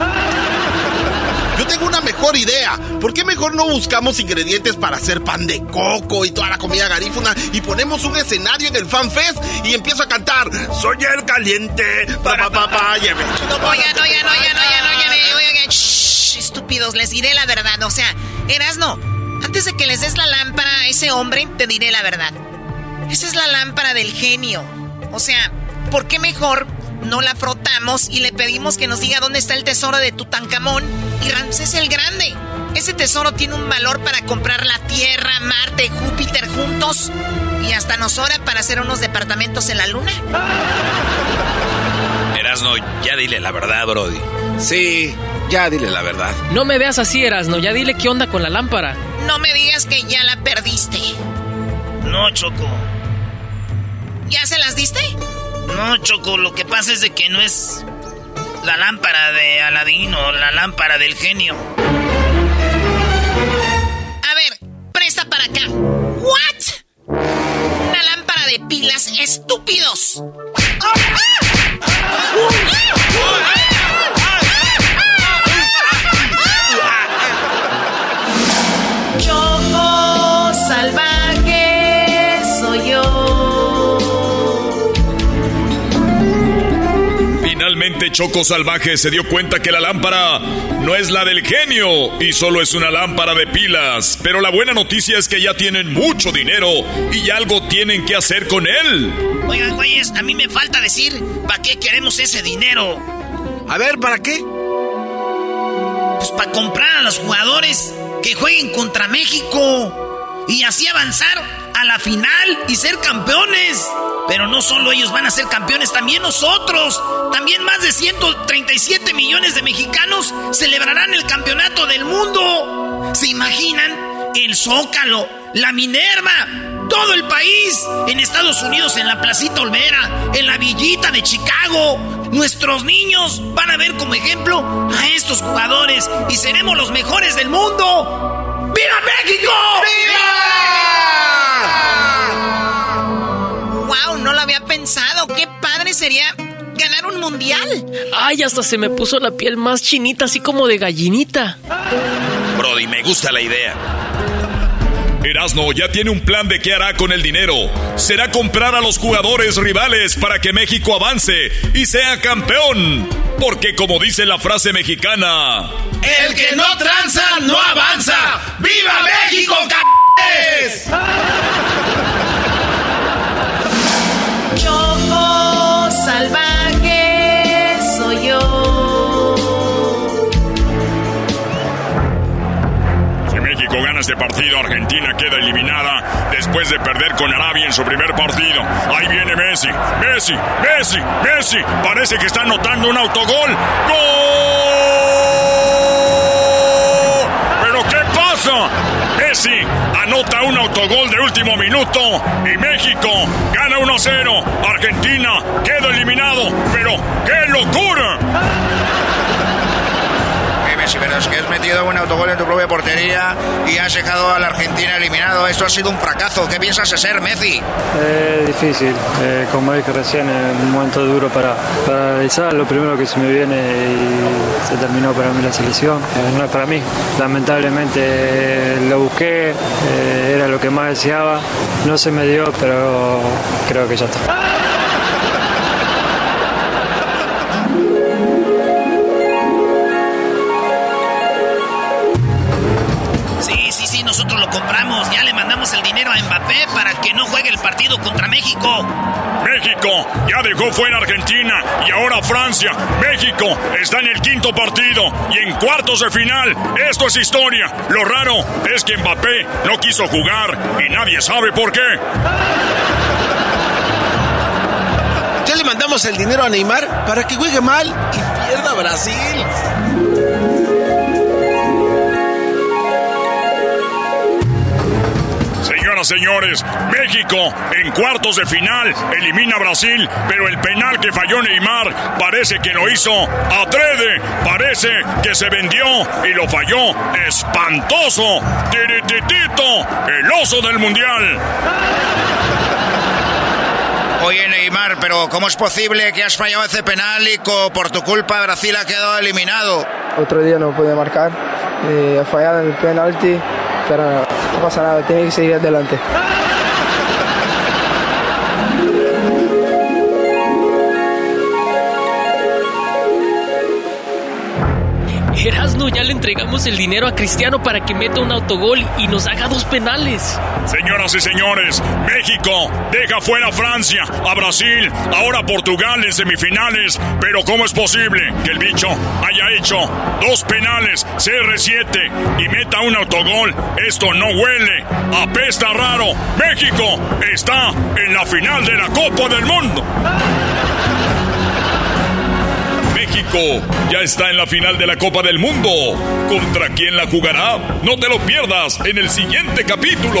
Yo tengo una mejor idea. ¿Por qué mejor no buscamos ingredientes para hacer pan de coco y toda la comida garífuna y ponemos un escenario en el Fan Fest y empiezo a cantar Soy el caliente, para papá, Oigan, oigan, oigan, oigan, oigan, oigan, estúpidos, les diré la verdad. O sea, Erasno, antes de que les des la lámpara a ese hombre, te diré la verdad. Esa es la lámpara del genio. O sea, ¿por qué mejor no la frotamos y le pedimos que nos diga dónde está el tesoro de Tutankamón y Ramsés el Grande? Ese tesoro tiene un valor para comprar la Tierra, Marte, Júpiter juntos y hasta nos sobra para hacer unos departamentos en la Luna. Erasno, ya dile la verdad, Brody. Sí, ya dile la verdad. No me veas así, Erasno. Ya dile qué onda con la lámpara. No me digas que ya la perdiste. No, Choco. ¿Ya se las diste? No, Choco. Lo que pasa es de que no es la lámpara de Aladino, la lámpara del genio. A ver, presta para acá. ¿What? Una lámpara de pilas, estúpidos. Choco Salvaje se dio cuenta que la lámpara no es la del genio y solo es una lámpara de pilas. Pero la buena noticia es que ya tienen mucho dinero y algo tienen que hacer con él. Oigan, güeyes, a mí me falta decir para qué queremos ese dinero. A ver, ¿para qué? Pues para comprar a los jugadores que jueguen contra México y así avanzar a la final y ser campeones. Pero no solo ellos van a ser campeones, también nosotros. También más de 137 millones de mexicanos celebrarán el campeonato del mundo. ¿Se imaginan? El Zócalo, la Minerva, todo el país. En Estados Unidos, en la Placita Olvera, en la Villita de Chicago. Nuestros niños van a ver como ejemplo a estos jugadores y seremos los mejores del mundo. ¡Viva México! ¡Viva! ¡Wow! No lo había pensado. ¡Qué padre sería ganar un mundial! ¡Ay, hasta se me puso la piel más chinita, así como de gallinita! Brody, me gusta la idea. Erasno ya tiene un plan de qué hará con el dinero. Será comprar a los jugadores rivales para que México avance y sea campeón. Porque como dice la frase mexicana... El que no tranza, no avanza. ¡Viva México, c******es! Choco salvaje soy yo. Si México gana este partido, Argentina queda eliminada después de perder con Arabia en su primer partido. Ahí viene Messi, Messi, Messi, Messi. Parece que está anotando un autogol. ¡Gol! ¿Pero pasa? Messi anota un autogol de último minuto y México gana 1-0. Argentina queda eliminado. Pero ¡qué locura! Messi, pero es que has metido un autogol en tu propia portería y has dejado a la Argentina eliminado. Esto ha sido un fracaso. ¿Qué piensas ser Messi? Es difícil, eh, como dije recién, es un momento duro para, para analizar. Lo primero que se me viene y se terminó para mí la selección. Eh, no es para mí. Lamentablemente eh, lo busqué, eh, era lo que más deseaba. No se me dio, pero creo que ya está. El dinero a Mbappé para que no juegue el partido contra México. México ya dejó fuera a Argentina y ahora Francia. México está en el quinto partido y en cuartos de final. Esto es historia. Lo raro es que Mbappé no quiso jugar y nadie sabe por qué. Ya le mandamos el dinero a Neymar para que juegue mal y pierda Brasil. Señoras, señores, México en cuartos de final elimina a Brasil, pero el penal que falló Neymar parece que lo hizo adrede, parece que se vendió y lo falló espantoso. Tirititito, el oso del mundial. Oye, Neymar, pero ¿cómo es posible que has fallado ese penal y por tu culpa Brasil ha quedado eliminado? Otro día no pude marcar, eh, he fallado en el penalti, pero no pasa nada, tiene que seguir adelante. Erasno, ya le entregamos el dinero a Cristiano para que meta un autogol y nos haga dos penales. Señoras y señores, México deja fuera a Francia, a Brasil, ahora Portugal en semifinales. Pero ¿cómo es posible que el bicho haya hecho dos penales, CR7 y meta un autogol? Esto no huele, apesta raro. México está en la final de la Copa del Mundo. Ya está en la final de la Copa del Mundo. ¿Contra quién la jugará? No te lo pierdas en el siguiente capítulo.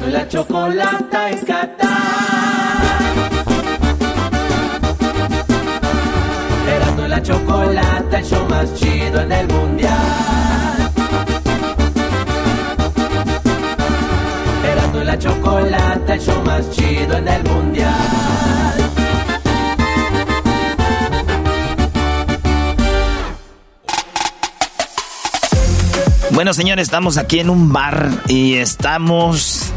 Erasmo la chocolata en Qatar. Erasmo y la chocolata, el show más chido en el mundial. Erasmo y la chocolata, el show más chido en el mundial. Bueno, señores, estamos aquí en un bar y estamos,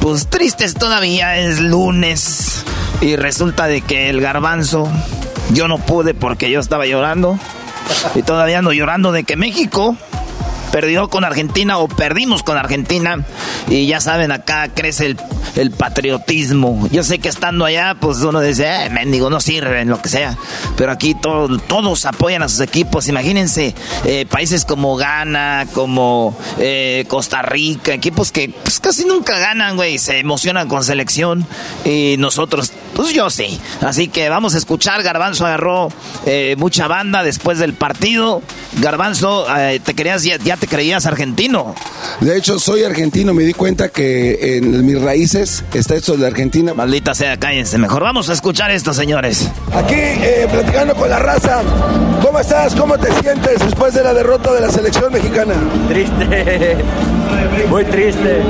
pues, tristes todavía. Es lunes y resulta de que el garbanzo, yo no pude porque yo estaba llorando y todavía ando llorando de que México perdió con Argentina o perdimos con Argentina. Y ya saben, acá crece el, patriotismo. Yo sé que estando allá, pues uno dice, eh, mendigo, no sirven, lo que sea. Pero aquí todo, todos apoyan a sus equipos. Imagínense, eh, países como Ghana, como eh, Costa Rica, equipos que pues, casi nunca ganan, güey. Se emocionan con selección. Y nosotros, pues yo sí. Así que vamos a escuchar. Garbanzo agarró eh, mucha banda después del partido. Garbanzo, eh, te querías, ya te creías argentino. De hecho, soy argentino. Me di cuenta que en mis raíces está esto de Argentina. Maldita sea, cállense. Mejor vamos a escuchar esto, señores. Aquí, eh, platicando con la raza. ¿Cómo estás? ¿Cómo te sientes después de la derrota de la selección mexicana? Triste, <laughs> muy triste.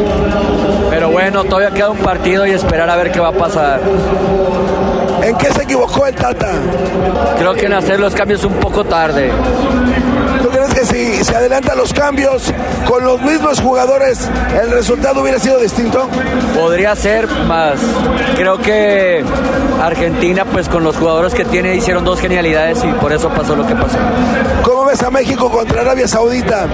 Pero bueno, todavía queda un partido y esperar a ver qué va a pasar. ¿En qué se equivocó el Tata? Creo que en hacer los cambios un poco tarde. ¿Tú crees que si se adelantan los cambios con los mismos jugadores, el resultado hubiera sido distinto? Podría ser más. Creo que Argentina, pues con los jugadores que tiene, hicieron dos genialidades y por eso pasó lo que pasó. ¿Cómo ves a México contra Arabia Saudita?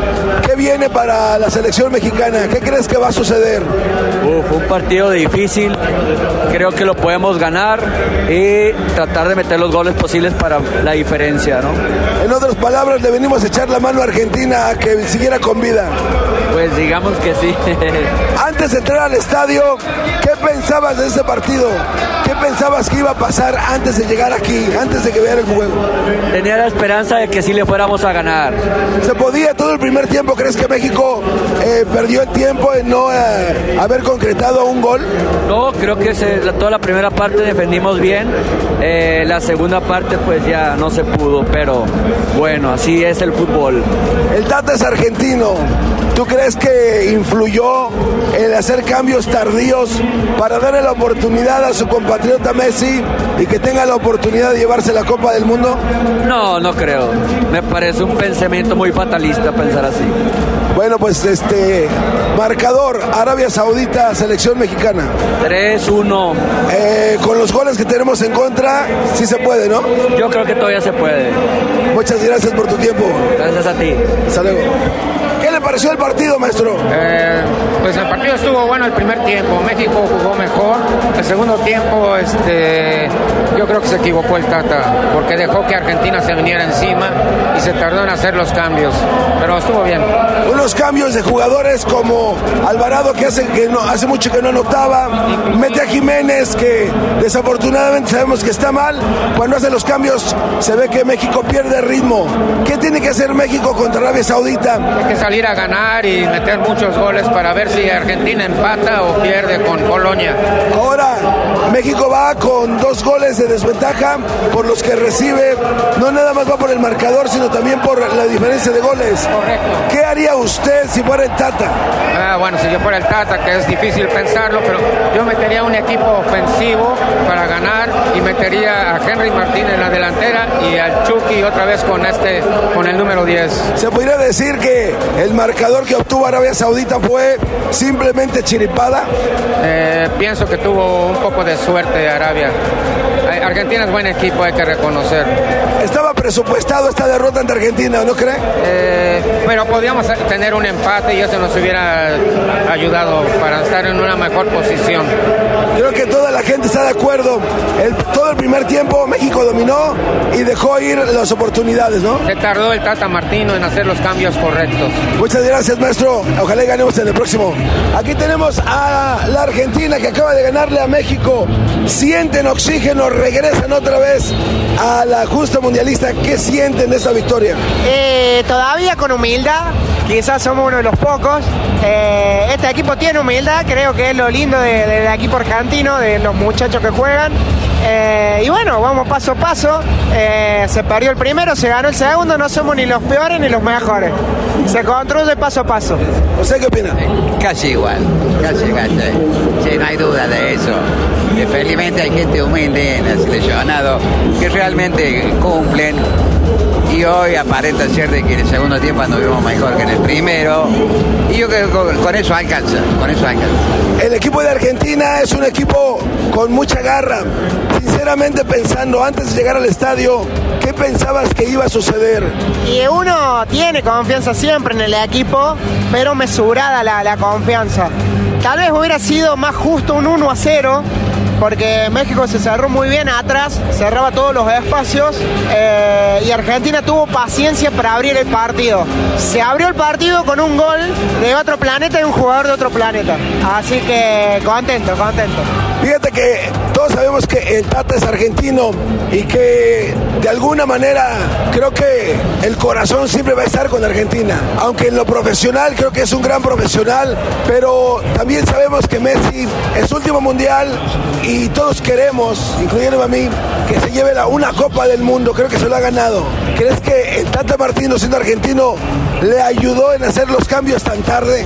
¿Qué viene para la selección mexicana? ¿Qué crees que va a suceder? Uf, un partido difícil. Creo que lo podemos ganar y tratar de meter los goles posibles para la diferencia, ¿no? En otras palabras, le venimos a echar la mano a Argentina a que siguiera con vida. Pues digamos que sí. <laughs> Antes de entrar al estadio, ¿qué pensabas de ese partido? ¿Qué pensabas que iba a pasar antes de llegar aquí, antes de que vean el juego? Tenía la esperanza de que sí le fuéramos a ganar. ¿Se podía todo el primer tiempo? ¿Crees que México eh, perdió el tiempo en no eh, haber concretado un gol? No, creo que se, toda la primera parte defendimos bien. Eh, la segunda parte pues ya no se pudo, pero bueno, así es el fútbol. El Tata es argentino. ¿Tú crees que influyó el hacer cambios tardíos para darle la oportunidad a su compatriota Messi y que tenga la oportunidad de llevarse la Copa del Mundo? No, no creo. Me parece un pensamiento muy fatalista pensar así. Bueno, pues este marcador Arabia Saudita, selección mexicana. 3-1. Eh, con los goles que tenemos en contra, sí se puede, ¿no? Yo creo que todavía se puede. Muchas gracias por tu tiempo. Gracias a ti. Hasta luego. ¿Qué le pareció el partido, maestro? Eh, pues el partido estuvo bueno el primer tiempo. México jugó mejor. El segundo tiempo, este, yo creo que se equivocó el Tata, porque dejó que Argentina se viniera encima y se tardó en hacer los cambios. Pero estuvo bien. Unos cambios de jugadores como Alvarado que hace que no hace mucho que no anotaba, mete a Jiménez que desafortunadamente sabemos que está mal. Cuando hace los cambios se ve que México pierde ritmo. ¿Qué tiene que hacer México contra Arabia Saudita? Hay que salir a ganar y meter muchos goles para ver si Argentina empata o pierde con Polonia. Ahora México va con dos goles de desventaja por los que recibe. No nada más va por el marcador, sino también por la diferencia de goles. Correcto. ¿Qué haría usted si fuera el Tata? Ah, bueno, si yo fuera el Tata, que es difícil pensarlo, pero yo metería un equipo ofensivo para ganar y metería a Henry Martín en la delantera y al Chucky otra vez con este con el número 10. Se podría decir que el, marcador que obtuvo Arabia Saudita fue simplemente chiripada? Eh, pienso que tuvo un poco de suerte Arabia. Argentina es buen equipo, hay que reconocer. Estaba presupuestado esta derrota ante Argentina, ¿no cree? Eh, pero podíamos tener un empate y eso nos hubiera ayudado para estar en una mejor posición. Creo que toda la gente está de acuerdo. todo el primer tiempo México dominó y dejó ir las oportunidades, ¿no? Se tardó el Tata Martino en hacer los cambios correctos. Muchas gracias, maestro. Ojalá ganemos en el próximo. Aquí tenemos a la Argentina que acaba de ganarle a México. Sienten oxígeno, regresan otra vez a la justa mundialista. ¿Qué sienten de esa victoria? Eh, todavía con humildad, quizás somos uno de los pocos. Eh, este equipo tiene humildad, creo que es lo lindo del equipo argentino, de los muchachos que juegan. Eh, y bueno, vamos paso a paso. se perdió el primero, se ganó el segundo, no somos ni los peores ni los mejores. Se construye paso a paso. ¿Usted qué opina? Casi igual, casi, casi. Sí, no hay duda de eso. Felizmente hay gente humilde en el seleccionado que realmente cumplen y hoy aparenta ser de que en el segundo tiempo anduvimos mejor que en el primero y yo creo que con eso alcanza, con eso alcanza. El equipo de Argentina es un equipo con mucha garra. Sinceramente pensando antes de llegar al estadio, ¿qué pensabas que iba a suceder? Y uno tiene confianza siempre en el equipo, pero mesurada la, la confianza. Tal vez hubiera sido más justo un 1 a 0 porque México se cerró muy bien atrás, cerraba todos los espacios eh, y Argentina tuvo paciencia para abrir el partido. Se abrió el partido con un gol de otro planeta y un jugador de otro planeta. Así que contento, contento. Fíjate que todos sabemos que el Tata es argentino y que de alguna manera creo que el corazón siempre va a estar con Argentina. Aunque en lo profesional creo que es un gran profesional, pero también sabemos que Messi es último mundial y todos queremos, incluyendo a mí, que se lleve la, una Copa del Mundo. Creo que se lo ha ganado. ¿Crees que el Tata Martino, siendo argentino, le ayudó en hacer los cambios tan tarde?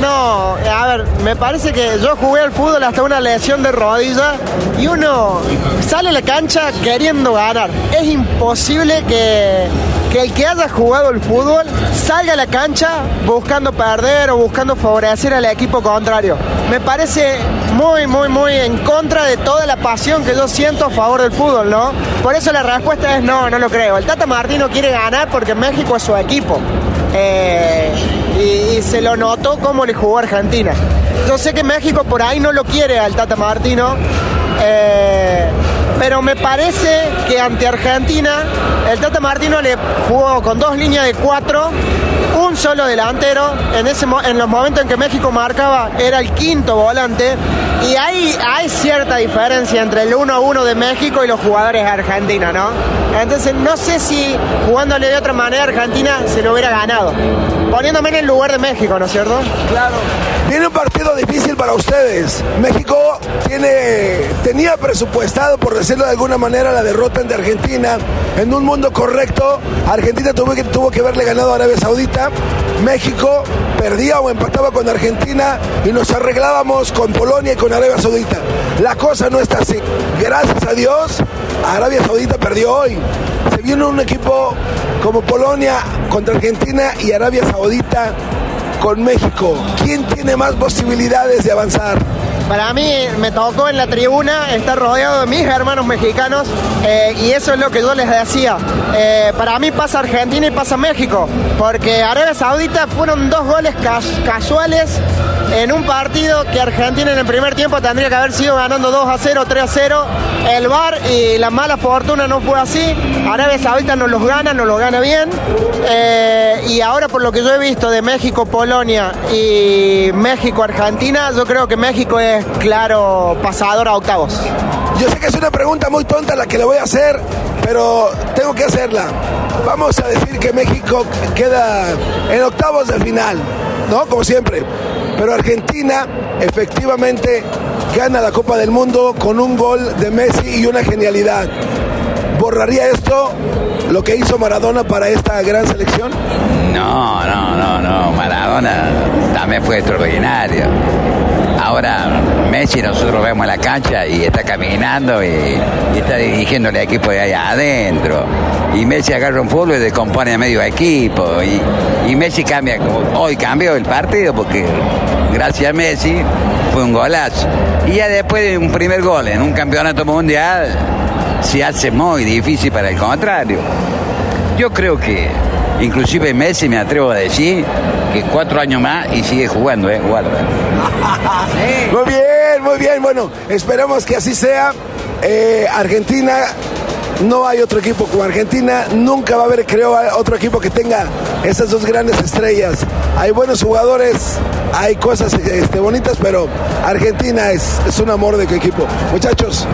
No, a ver, me parece que yo jugué al fútbol hasta una lesión de rodilla y uno sale a la cancha queriendo ganar. Es imposible que, que el que haya jugado el fútbol salga a la cancha buscando perder o buscando favorecer al equipo contrario. Me parece muy, muy, muy en contra de toda la pasión que yo siento a favor del fútbol, ¿no? Por eso la respuesta es no, no lo creo. El Tata Martino quiere ganar porque México es su equipo. Eh, y, se lo notó como le jugó Argentina. Yo sé que México por ahí no lo quiere al Tata Martino, eh, pero me parece que ante Argentina el Tata Martino le jugó con dos líneas de cuatro, un solo delantero, en, ese, en los momentos en que México marcaba era el quinto volante, y ahí hay cierta diferencia entre el 1 a 1 de México y los jugadores de Argentina, ¿no? Entonces no sé si jugándole de otra manera Argentina se lo hubiera ganado. Poniéndome en el lugar de México, ¿no es cierto? Claro. Viene un partido difícil para ustedes. México tiene, tenía presupuestado, por decirlo de alguna manera, la derrota ante Argentina. En un mundo correcto, Argentina tuvo que, tuvo que haberle ganado a Arabia Saudita. México perdía o empataba con Argentina y nos arreglábamos con Polonia y con Arabia Saudita. La cosa no está así. Gracias a Dios, Arabia Saudita perdió hoy. Se viene un equipo como Polonia contra Argentina y Arabia Saudita con México. ¿Quién tiene más posibilidades de avanzar? Para mí me tocó en la tribuna estar rodeado de mis hermanos mexicanos eh, y eso es lo que yo les decía. Eh, para mí pasa Argentina y pasa México, porque Arabia Saudita fueron dos goles casuales en un partido que Argentina en el primer tiempo tendría que haber sido ganando 2 a 0, 3 a 0. El VAR y la mala fortuna no fue así. Arabia Saudita no los gana, no los gana bien. Eh, y ahora por lo que yo he visto de México, Polonia y México, Argentina, yo creo que México es claro pasador a octavos. Yo sé que es una pregunta muy tonta la que le voy a hacer, pero tengo que hacerla. Vamos a decir que México queda en octavos de final, ¿no? Como siempre. Pero Argentina efectivamente gana la Copa del Mundo con un gol de Messi y una genialidad. ¿Borraría esto lo que hizo Maradona para esta gran selección? No, no, no, no. Maradona también fue extraordinario. Ahora, Messi nosotros vemos la cancha y está caminando y, está dirigiendo el equipo de allá adentro. Y Messi agarra un fútbol y descompone a medio equipo. Y, y Messi cambia, hoy cambió el partido porque gracias a Messi fue un golazo. Y ya después de un primer gol en un campeonato mundial se hace muy difícil para el contrario. Yo creo que inclusive Messi me atrevo a decir que cuatro años más y sigue jugando, ¿eh? Guarda. <laughs> Muy bien, muy bien. Bueno, esperamos que así sea. Eh, Argentina, no hay otro equipo como Argentina. Nunca va a haber, creo, otro equipo que tenga esas dos grandes estrellas. Hay buenos jugadores, hay cosas este, bonitas, pero Argentina es, es un amor de equipo. Muchachos.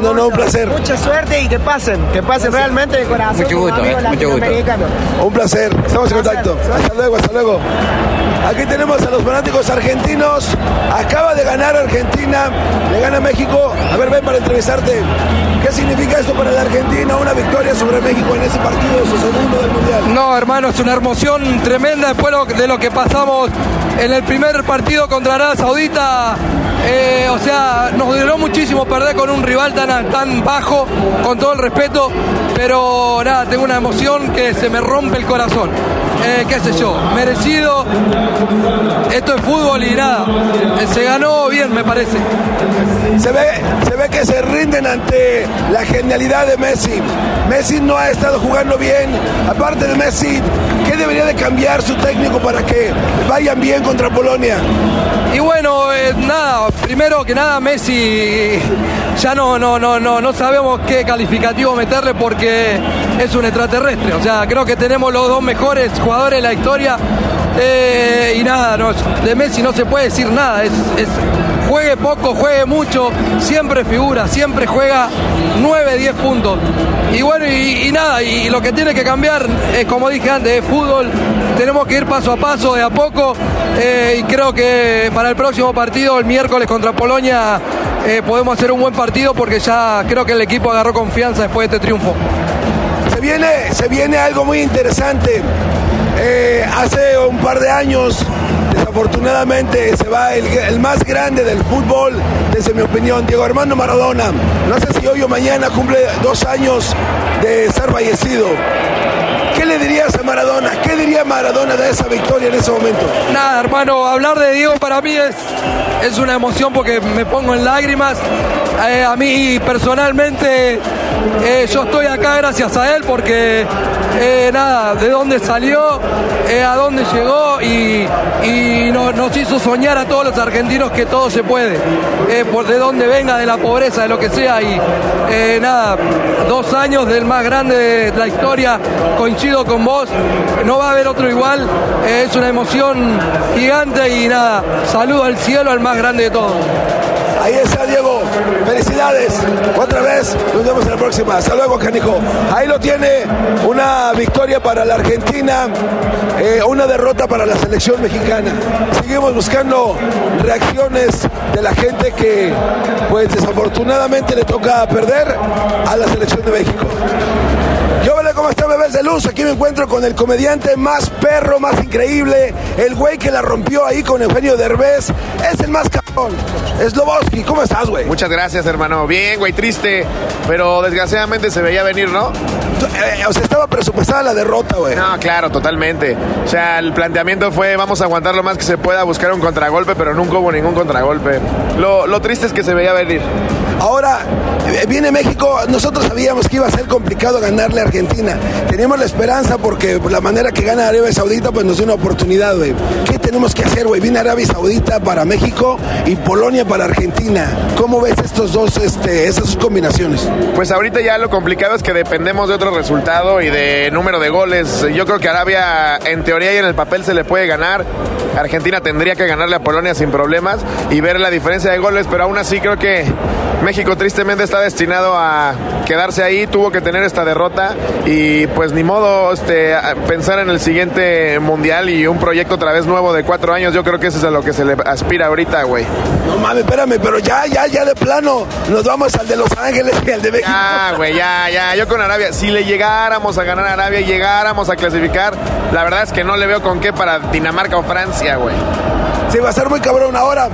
No, no, un placer. Mucha suerte y que pasen, que pasen realmente de corazón. Mucho gusto, eh, mucho gusto. Un placer, estamos en contacto. Hasta luego, hasta luego. Aquí tenemos a los fanáticos argentinos. Acaba de ganar Argentina, le gana México. A ver, ven para entrevistarte. ¿Qué significa esto para la Argentina? Una victoria sobre México en ese partido, su segundo del Mundial. No, hermano, es una emoción tremenda después de lo que pasamos en el primer partido contra Arabia Saudita. Eh, o sea, nos duró muchísimo perder con un rival tan, tan bajo, con todo el respeto, pero nada, tengo una emoción que se me rompe el corazón. Eh, qué sé yo, merecido. Esto es fútbol y nada, eh, se ganó bien, me parece. Se ve, se ve que se rinden ante la genialidad de Messi. Messi no ha estado jugando bien. Aparte de Messi, ¿qué debería de cambiar su técnico para que vayan bien contra Polonia? Y bueno, eh, nada, primero que nada Messi ya no, no, no, no, no sabemos qué calificativo meterle porque es un extraterrestre. O sea, creo que tenemos los dos mejores jugadores de la historia. Eh, y nada, de Messi no se puede decir nada. Es, juegue poco, juegue mucho, siempre figura, siempre juega 9, 10 puntos. Y bueno, y, y nada, y lo que tiene que cambiar es como dije antes, es fútbol. Tenemos que ir paso a paso, de a poco. eh, y creo que para el próximo partido, el miércoles contra Polonia, eh, podemos hacer un buen partido porque ya creo que el equipo agarró confianza después de este triunfo. Se viene, se viene algo muy interesante. Eh, hace un par de años, desafortunadamente, se va el, más grande del fútbol, desde mi opinión, Diego Armando Maradona. No sé si hoy o mañana cumple dos años de ser fallecido. ¿Qué le dirías a Maradona? ¿Qué diría Maradona de esa victoria en ese momento? Nada, hermano, hablar de Diego para mí es, es una emoción porque me pongo en lágrimas. Eh, a mí personalmente eh, yo estoy acá gracias a él porque eh, nada, de dónde salió, eh, a dónde llegó y, y no- nos hizo soñar a todos los argentinos que todo se puede, por de dónde venga, de la pobreza, de lo que sea. Y nada, dos años del más grande de la historia, coincido con vos, no va a haber otro igual, es una emoción gigante y nada, saludo al cielo al más grande de todos. Ahí está Diego. Felicidades. Otra vez. Nos vemos en la próxima. Hasta luego, Canico. Ahí lo tiene. Una victoria para la Argentina. eh, una derrota para la selección mexicana. Seguimos buscando reacciones de la gente que, pues desafortunadamente, le toca perder a la selección de México. Yo hola, ¿cómo están bebés de luz? Aquí me encuentro con el comediante más perro, más increíble, el güey que la rompió ahí con Eugenio Derbez, es el más cabrón. Sloboski, ¿cómo estás, güey? Muchas gracias, hermano. Bien, güey, triste, pero desgraciadamente se veía venir, ¿no? Eh, o sea, estaba presupuestada la derrota, güey. No, claro, totalmente. O sea, el planteamiento fue vamos a aguantar lo más que se pueda, buscar un contragolpe, pero nunca hubo ningún contragolpe. Lo, lo triste es que se veía venir. Ahora eh, viene México, nosotros sabíamos que iba a ser complicado ganarle a Argentina. Teníamos la esperanza porque por la manera que gana Arabia Saudita pues nos dio una oportunidad. ¿Qué tenemos que hacer, güey? Viene Arabia Saudita para México y Polonia para Argentina. ¿Cómo ves estos dos, este, esas combinaciones? Pues ahorita ya lo complicado es que dependemos de otro resultado y de número de goles. Yo creo que Arabia en teoría y en el papel se le puede ganar. Argentina tendría que ganarle a Polonia sin problemas y ver la diferencia de goles, pero aún así creo que México tristemente está destinado a quedarse ahí, tuvo que tener esta derrota y pues ni modo este, pensar en el siguiente mundial y un proyecto otra vez nuevo de cuatro años, yo creo que eso es a lo que se le aspira ahorita, güey. No mames, espérame, pero ya, ya, ya de plano. Nos vamos al de Los Ángeles y al de México. Ya, güey, ya, ya. Yo con Arabia, si le llegáramos a ganar a Arabia, llegáramos a clasificar, la verdad es que no le veo con qué para Dinamarca o Francia, güey. Sí, va a ser muy cabrón ahora.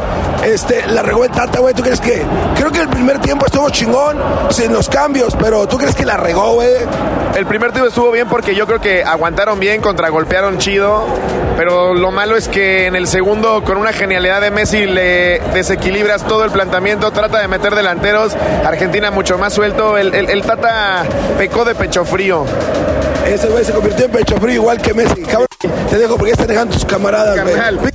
Este, la regó el Tata, güey. ¿Tú crees que? Creo que el primer tiempo estuvo chingón, sin los cambios, pero ¿tú crees que la regó, güey? El primer tiempo estuvo bien porque yo creo que aguantaron bien, contragolpearon chido. Pero lo malo es que en el segundo, con una genialidad de Messi, le desequilibras todo el planteamiento, trata de meter delanteros. Argentina mucho más suelto. El, el- el Tata pecó de pecho frío. Ese güey se convirtió en pecho frío igual que Messi. Cabrón, te dejo porque ya están dejando tus camaradas, güey.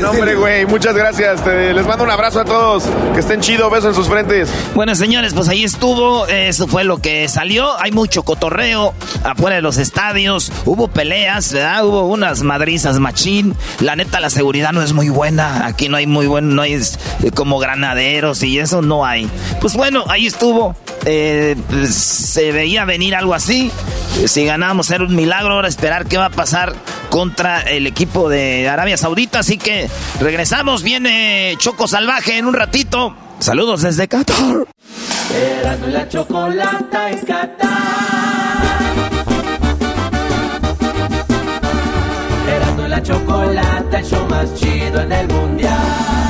No, hombre, güey, muchas gracias. Te- les mando un abrazo a todos. Que estén chido, beso en sus frentes. Bueno, señores, pues ahí estuvo. Eso fue lo que salió. Hay mucho cotorreo afuera de los estadios. Hubo peleas, ¿verdad? Hubo unas madrizas machín. La neta, la seguridad no es muy buena. Aquí no hay muy buen, no hay eh, como granaderos y eso no hay. Pues bueno, ahí estuvo. Eh, pues, se veía venir algo así. Si ganamos era un milagro. Ahora esperar qué va a pasar contra el equipo de Arabia Saudita. Así que regresamos. Viene Choco Salvaje en un ratito. Saludos desde Qatar. La chocolata en Qatar. La chocolata, el show más chido en el mundial.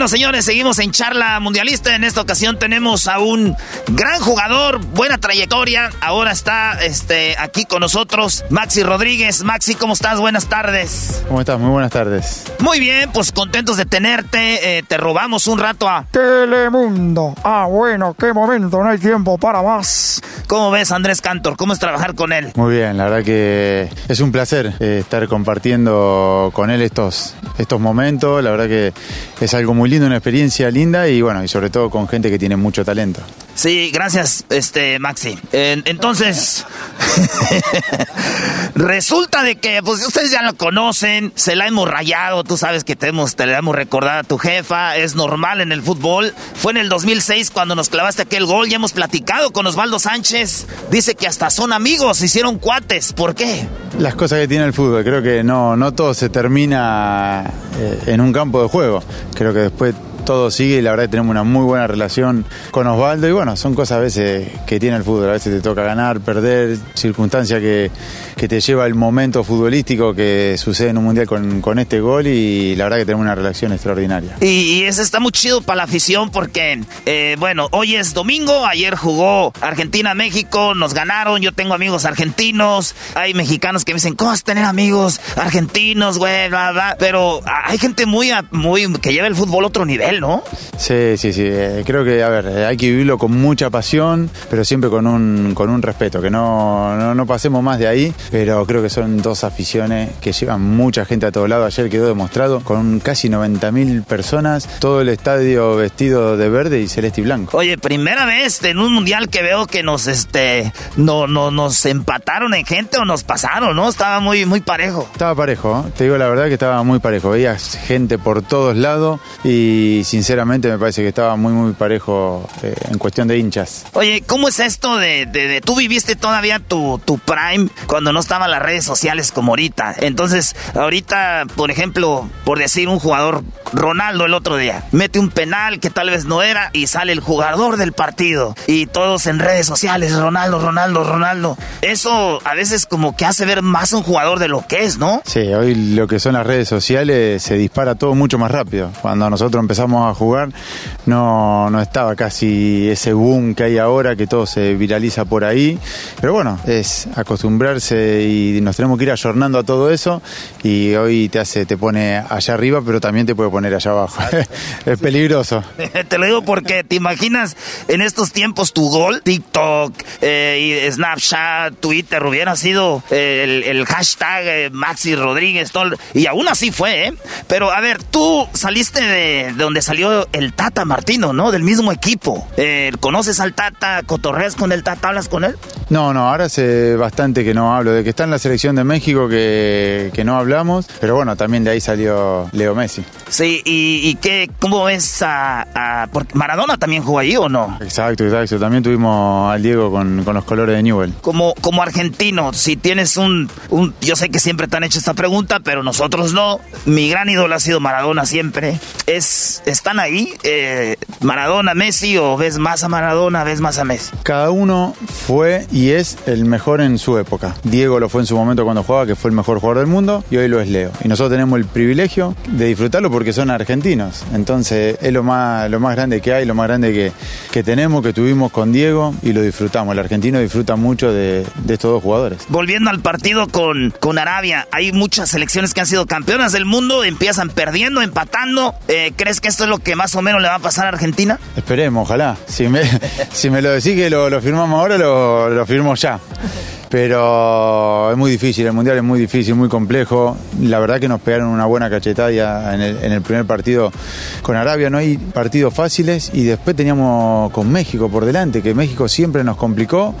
Bueno, señores, seguimos en charla mundialista. En esta ocasión tenemos a un gran jugador, buena trayectoria. Ahora está este, aquí con nosotros Maxi Rodríguez. Maxi, ¿cómo estás? Buenas tardes. ¿Cómo estás? Muy buenas tardes. Muy bien, pues contentos de tenerte. Eh, te robamos un rato a Telemundo. Ah, bueno, qué momento, no hay tiempo para más. ¿Cómo ves, Andrés Cantor? ¿Cómo es trabajar con él? Muy bien, la verdad que es un placer eh, estar compartiendo con él estos, estos momentos. La verdad que es algo muy lindo, una experiencia linda y bueno, y sobre todo con gente que tiene mucho talento. Sí, gracias, este Maxi. Eh, entonces, <laughs> resulta de que, pues ustedes ya lo conocen, se la hemos rayado, tú sabes que te, hemos, te la hemos recordado a tu jefa, es normal en el fútbol. Fue en el 2006 cuando nos clavaste aquel gol, ya hemos platicado con Osvaldo Sánchez, dice que hasta son amigos, hicieron cuates, ¿por qué? Las cosas que tiene el fútbol, creo que no, no todo se termina eh, en un campo de juego. Creo que después with todo sigue y la verdad que tenemos una muy buena relación con Osvaldo. Y bueno, son cosas a veces que tiene el fútbol, a veces te toca ganar, perder, circunstancia que, que te lleva el momento futbolístico que sucede en un mundial con, con este gol y la verdad que tenemos una relación extraordinaria. Y, eso está muy chido para la afición porque, eh, bueno, hoy es domingo, ayer jugó Argentina-México, nos ganaron, yo tengo amigos argentinos, hay mexicanos que me dicen, ¿cómo vas a tener amigos argentinos, güey? Pero hay gente muy, muy, que lleva el fútbol a otro nivel, ¿no? Sí, sí, sí. eh, creo que, a ver, eh, hay que vivirlo con mucha pasión, pero siempre con un, con un respeto, que no, no, no pasemos más de ahí, pero creo que son dos aficiones que llevan mucha gente a todos lados. Ayer quedó demostrado con casi 90.000 personas, todo el estadio vestido de verde y celeste y blanco. Oye, primera vez en un mundial que veo que nos, este, no, no, nos empataron en gente o nos pasaron, ¿no? Estaba muy, muy parejo. Estaba parejo, ¿eh? te digo la verdad que estaba muy parejo. Veías gente por todos lados y sinceramente me parece que estaba muy, muy parejo eh, en cuestión de hinchas. Oye, ¿cómo es esto de, de, de- tú viviste todavía tu, tu prime cuando no estaban las redes sociales como ahorita? Entonces, ahorita, por ejemplo, por decir un jugador, Ronaldo el otro día, mete un penal que tal vez no era y sale el jugador del partido y todos en redes sociales, Ronaldo, Ronaldo, Ronaldo. Eso a veces como que hace ver más a un jugador de lo que es, ¿no? Sí, hoy lo que son las redes sociales se dispara todo mucho más rápido. Cuando nosotros empezamos a jugar no, no estaba casi ese boom que hay ahora, que todo se viraliza por ahí. Pero bueno, es acostumbrarse y nos tenemos que ir ayornando a todo eso y hoy te hace, te pone allá arriba, pero también te puede poner allá abajo. <laughs> es peligroso. <laughs> te lo digo porque te imaginas en estos tiempos tu gol, TikTok, eh, y Snapchat, Twitter, hubiera sido eh, el, hashtag eh, Maxi Rodríguez, y aún así fue. Pero a ver, tú saliste de, donde salió el Tata Martino, ¿no? Del mismo equipo. ¿Conoces al Tata? ¿Cotorreas con el Tata? ¿Hablas con él? No, no, ahora hace bastante que no hablo. De que está en la selección de México que, que no hablamos, pero bueno, también de ahí salió Leo Messi. Sí, ¿y, y qué, cómo ves a, porque Maradona también jugó allí o no? Exacto, exacto. También tuvimos al Diego con, con los colores de Newell. Como, como argentino, si tienes un, un... Yo sé que siempre te han hecho esta pregunta, pero nosotros no. Mi gran ídolo ha sido Maradona siempre. Es, ¿Están ahí eh, Maradona, Messi o ves más a Maradona, ves más a Messi? Cada uno fue y es el mejor en su época. Diego lo fue en su momento cuando jugaba, que fue el mejor jugador del mundo, y hoy lo es Leo. Y nosotros tenemos el privilegio de disfrutarlo porque son argentinos. Entonces es lo más, lo más grande que hay, lo más grande que, que tenemos, que tuvimos con Diego y lo disfrutamos. El argentino disfruta mucho de, de estos dos jugadores. Volviendo al partido con, con Arabia, hay muchas selecciones que han sido campeonas del mundo, empiezan perdiendo, empatando. Eh, ¿Crees que esto es lo que más o menos le va a pasar a Argentina? Esperemos, ojalá. Si me, <laughs> si me lo decís que lo, firmamos ahora, lo, lo firmo ya pero es muy difícil, el Mundial es muy difícil, muy complejo. La verdad que nos pegaron una buena cachetada en en el primer partido con Arabia, no hay partidos fáciles y después teníamos con México por delante, que México siempre nos complicó,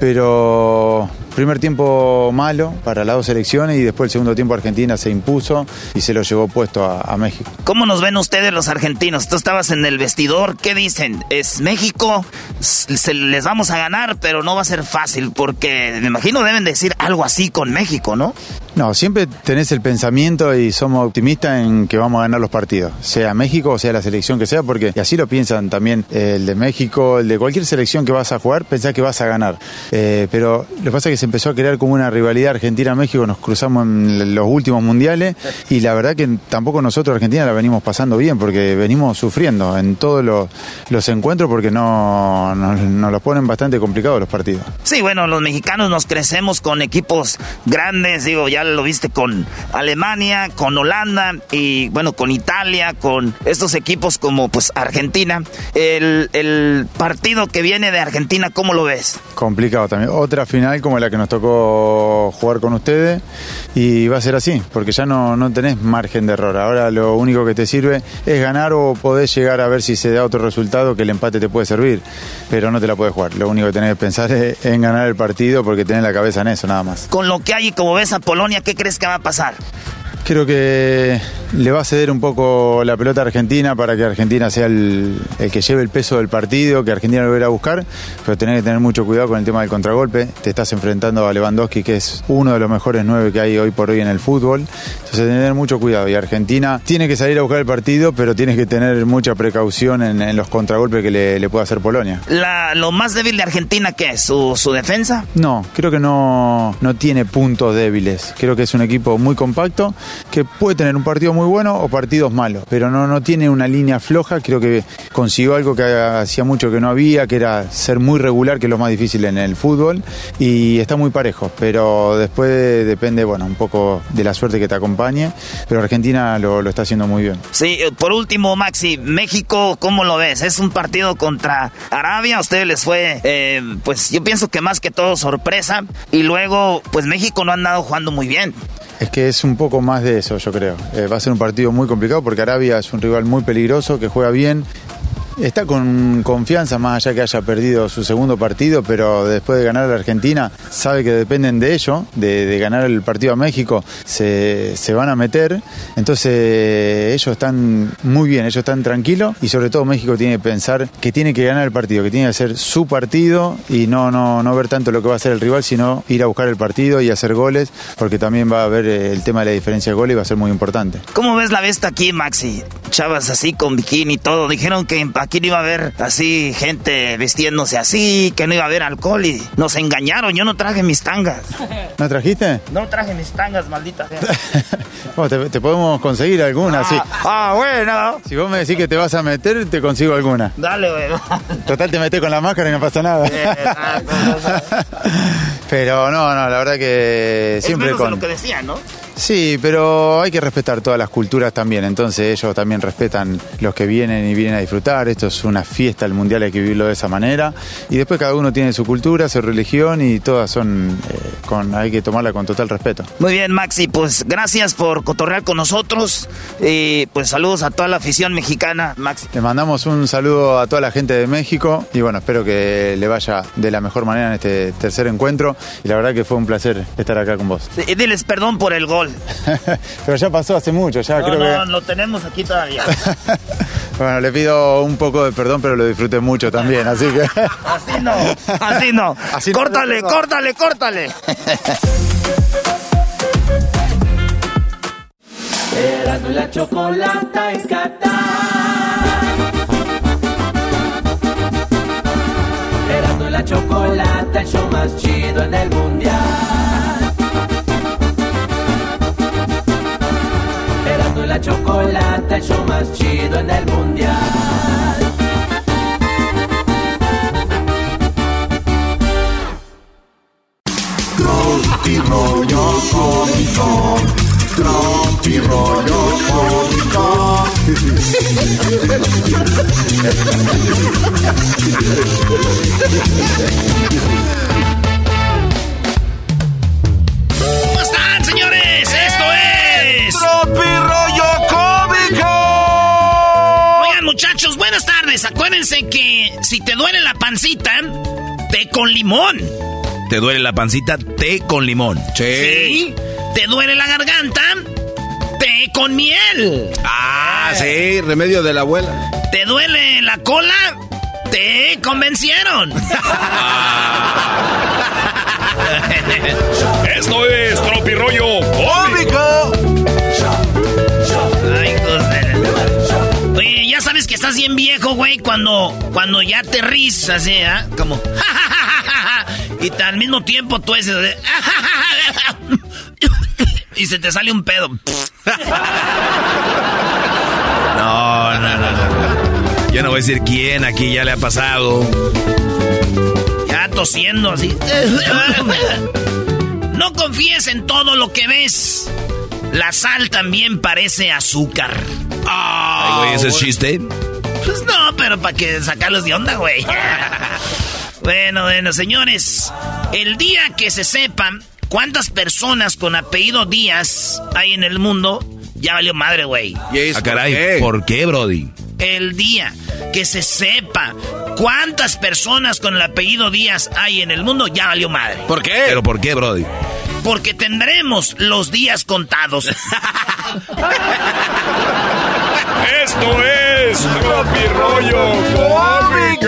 pero Primer tiempo malo para las dos selecciones y después el segundo tiempo Argentina se impuso y se lo llevó puesto a, México. ¿Cómo nos ven ustedes los argentinos? Tú estabas en el vestidor, ¿qué dicen? ¿Es México? Se les vamos a ganar, pero no va a ser fácil porque me imagino deben decir algo así con México, ¿no? No, siempre tenés el pensamiento y somos optimistas en que vamos a ganar los partidos, sea México o sea la selección que sea, porque así lo piensan también el de México, el de cualquier selección que vas a jugar, pensás que vas a ganar. Eh, pero lo que pasa es que se empezó a crear como una rivalidad Argentina-México, nos cruzamos en los últimos mundiales y la verdad que tampoco nosotros Argentina la venimos pasando bien, porque venimos sufriendo en todos los, encuentros porque no nos, los ponen bastante complicados los partidos. Sí, bueno, los mexicanos nos crecemos con equipos grandes, digo, ya lo viste con Alemania, con Holanda y bueno, con Italia, con estos equipos como pues Argentina. El, el partido que viene de Argentina, ¿cómo lo ves? Complicado también. Otra final como la que nos tocó jugar con ustedes y va a ser así, porque ya no, no tenés margen de error. Ahora lo único que te sirve es ganar o podés llegar a ver si se da otro resultado que el empate te puede servir, pero no te la puedes jugar. Lo único que tenés que pensar es en ganar el partido porque tenés la cabeza en eso nada más. Con lo que hay y como ves a Polonia, ¿qué crees que va a pasar? Creo que le va a ceder un poco la pelota a Argentina para que Argentina sea el, que lleve el peso del partido, que Argentina lo vaya a buscar, pero tenés que tener mucho cuidado con el tema del contragolpe. Te estás enfrentando a Lewandowski, que es uno de los mejores nueve que hay hoy por hoy en el fútbol. Entonces, tenés que tener mucho cuidado. Y Argentina tiene que salir a buscar el partido, pero tienes que tener mucha precaución en, los contragolpes que le, puede hacer Polonia. ¿Lo más débil de Argentina qué es? ¿Su, ¿Su defensa? No, creo que no, no tiene puntos débiles. Creo que es un equipo muy compacto que puede tener un partido muy bueno o partidos malos, pero no, no tiene una línea floja. Creo que consiguió algo que hacía mucho que no había, que era ser muy regular, que es lo más difícil en el fútbol, y está muy parejo, pero después depende, bueno, un poco de la suerte que te acompañe, pero Argentina lo, lo está haciendo muy bien. Sí, eh, por último, Maxi, México, ¿cómo lo ves? Es un partido contra Arabia, a ustedes les fue, eh, pues yo pienso que más que todo sorpresa, y luego, pues México no ha andado jugando muy bien. Es que es un poco más de eso, yo creo. Eh, va a ser un partido muy complicado porque Arabia es un rival muy peligroso, que juega bien Está con confianza, más allá que haya perdido su segundo partido, pero después de ganar a la Argentina, sabe que dependen de ello, de, ganar el partido a México, se, van a meter. Entonces, ellos están muy bien, ellos están tranquilos y sobre todo México tiene que pensar que tiene que ganar el partido, que tiene que ser su partido y no, no, no ver tanto lo que va a hacer el rival, sino ir a buscar el partido y hacer goles, porque también va a haber eh, el tema de la diferencia de goles y va a ser muy importante. ¿Cómo ves la vesta aquí, Maxi? Chavas así con bikini y todo, dijeron que en aquí no iba a haber así gente vistiéndose así, que no iba a haber alcohol y nos engañaron. Yo no traje mis tangas. <laughs> ¿No trajiste? No traje mis tangas, maldita sea. <laughs> Bueno, te, te podemos conseguir alguna, sí. Ah, bueno. Si vos me decís que te vas a meter, te consigo alguna. Dale, güey. Total, te metes con la máscara y no pasa nada. <laughs> Pero no, no, la verdad que siempre es menos de con... lo que decían, ¿no? Sí, pero hay que respetar todas las culturas también, entonces ellos también respetan los que vienen y vienen a disfrutar, esto es una fiesta, el mundial hay que vivirlo de esa manera, y después cada uno tiene su cultura, su religión y todas son, eh, con, hay que tomarla con total respeto. Muy bien, Maxi, pues gracias por cotorrear con nosotros y pues saludos a toda la afición mexicana, Maxi. Le mandamos un saludo a toda la gente de México y bueno, espero que le vaya de la mejor manera en este tercer encuentro y la verdad que fue un placer estar acá con vos. Sí, diles perdón por el gol. <laughs> Pero ya pasó hace mucho, ya no, creo no, que... lo tenemos aquí todavía. <laughs> Bueno, le pido un poco de perdón, pero lo disfruté mucho también, así que... <laughs> Así no, así no. Así no, córtale, no, córtale, córtale. Y la chocolata en la chocolata, el show más chido en el mundial. La chocolata, el show más chido en el mundial. Tropi rollo cómico. Tropi rollo cómico. ¿Cómo están, señores? Esto es. Tropi rollo cómico. Oigan, muchachos, buenas tardes. Acuérdense que si te duele la pancita, té con limón. ¿Te duele la pancita? Té con limón. Sí. ¿Te duele la garganta? Té con miel. Ah, sí, remedio de la abuela. ¿Te duele la cola? Te convencieron. <laughs> <laughs> Esto es Tropirollo Cómico. Oye, ya sabes que estás bien viejo, güey, cuando, cuando ya te ríes así, ¿ah? Como... <laughs> y al mismo tiempo tú de- <laughs> y se te sale un pedo. <laughs> No, no, no, no. Yo no voy a decir quién aquí ya le ha pasado. Ya tosiendo así. No confíes en todo lo que ves. La sal también parece azúcar. Ay, güey, ¿ese es chiste? Pues no, pero para que sacarlos de onda, güey. <laughs> bueno, bueno, señores. El día que se sepan cuántas personas con apellido Díaz hay en el mundo, ya valió madre, güey. Ah, caray, ¿por qué, Brody? El día que se sepa cuántas personas con el apellido Díaz hay en el mundo, ya valió madre. ¿Por qué? ¿Pero por qué, Brody? Porque tendremos los días contados. <laughs> Esto es Tropirollo Cómico.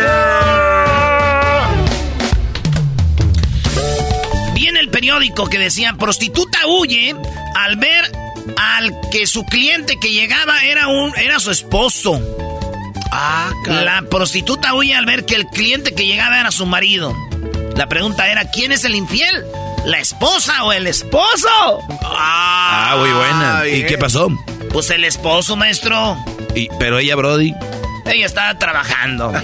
Vi en el periódico que decía, prostituta huye al ver al que su cliente que llegaba era un era su esposo. Ah, La prostituta huye al ver que el cliente que llegaba era su marido. La pregunta era, ¿quién es el infiel? ¿La esposa o el esposo? Ah, muy buena. ¿Y qué pasó? Pues el esposo, maestro. Y, pero ella, Brody. Ella estaba trabajando. <laughs>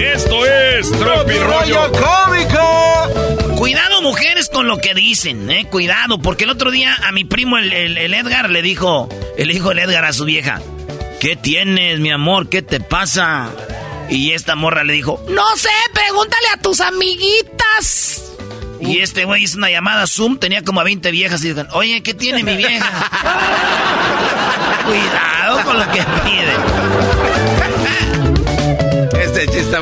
Esto es Tropirollo Cómico. Cuidado, mujeres, con lo que dicen, eh. Cuidado, porque el otro día a mi primo, el, el- el Edgar, le dijo, le dijo el Edgar a su vieja, ¿qué tienes, mi amor? ¿Qué te pasa? Y esta morra le dijo, no sé, pregúntale a tus amiguitas. Y este güey hizo una llamada Zoom, tenía como a 20 viejas y dijeron, oye, ¿qué tiene mi vieja? <laughs> Cuidado con lo que pide. Este chiste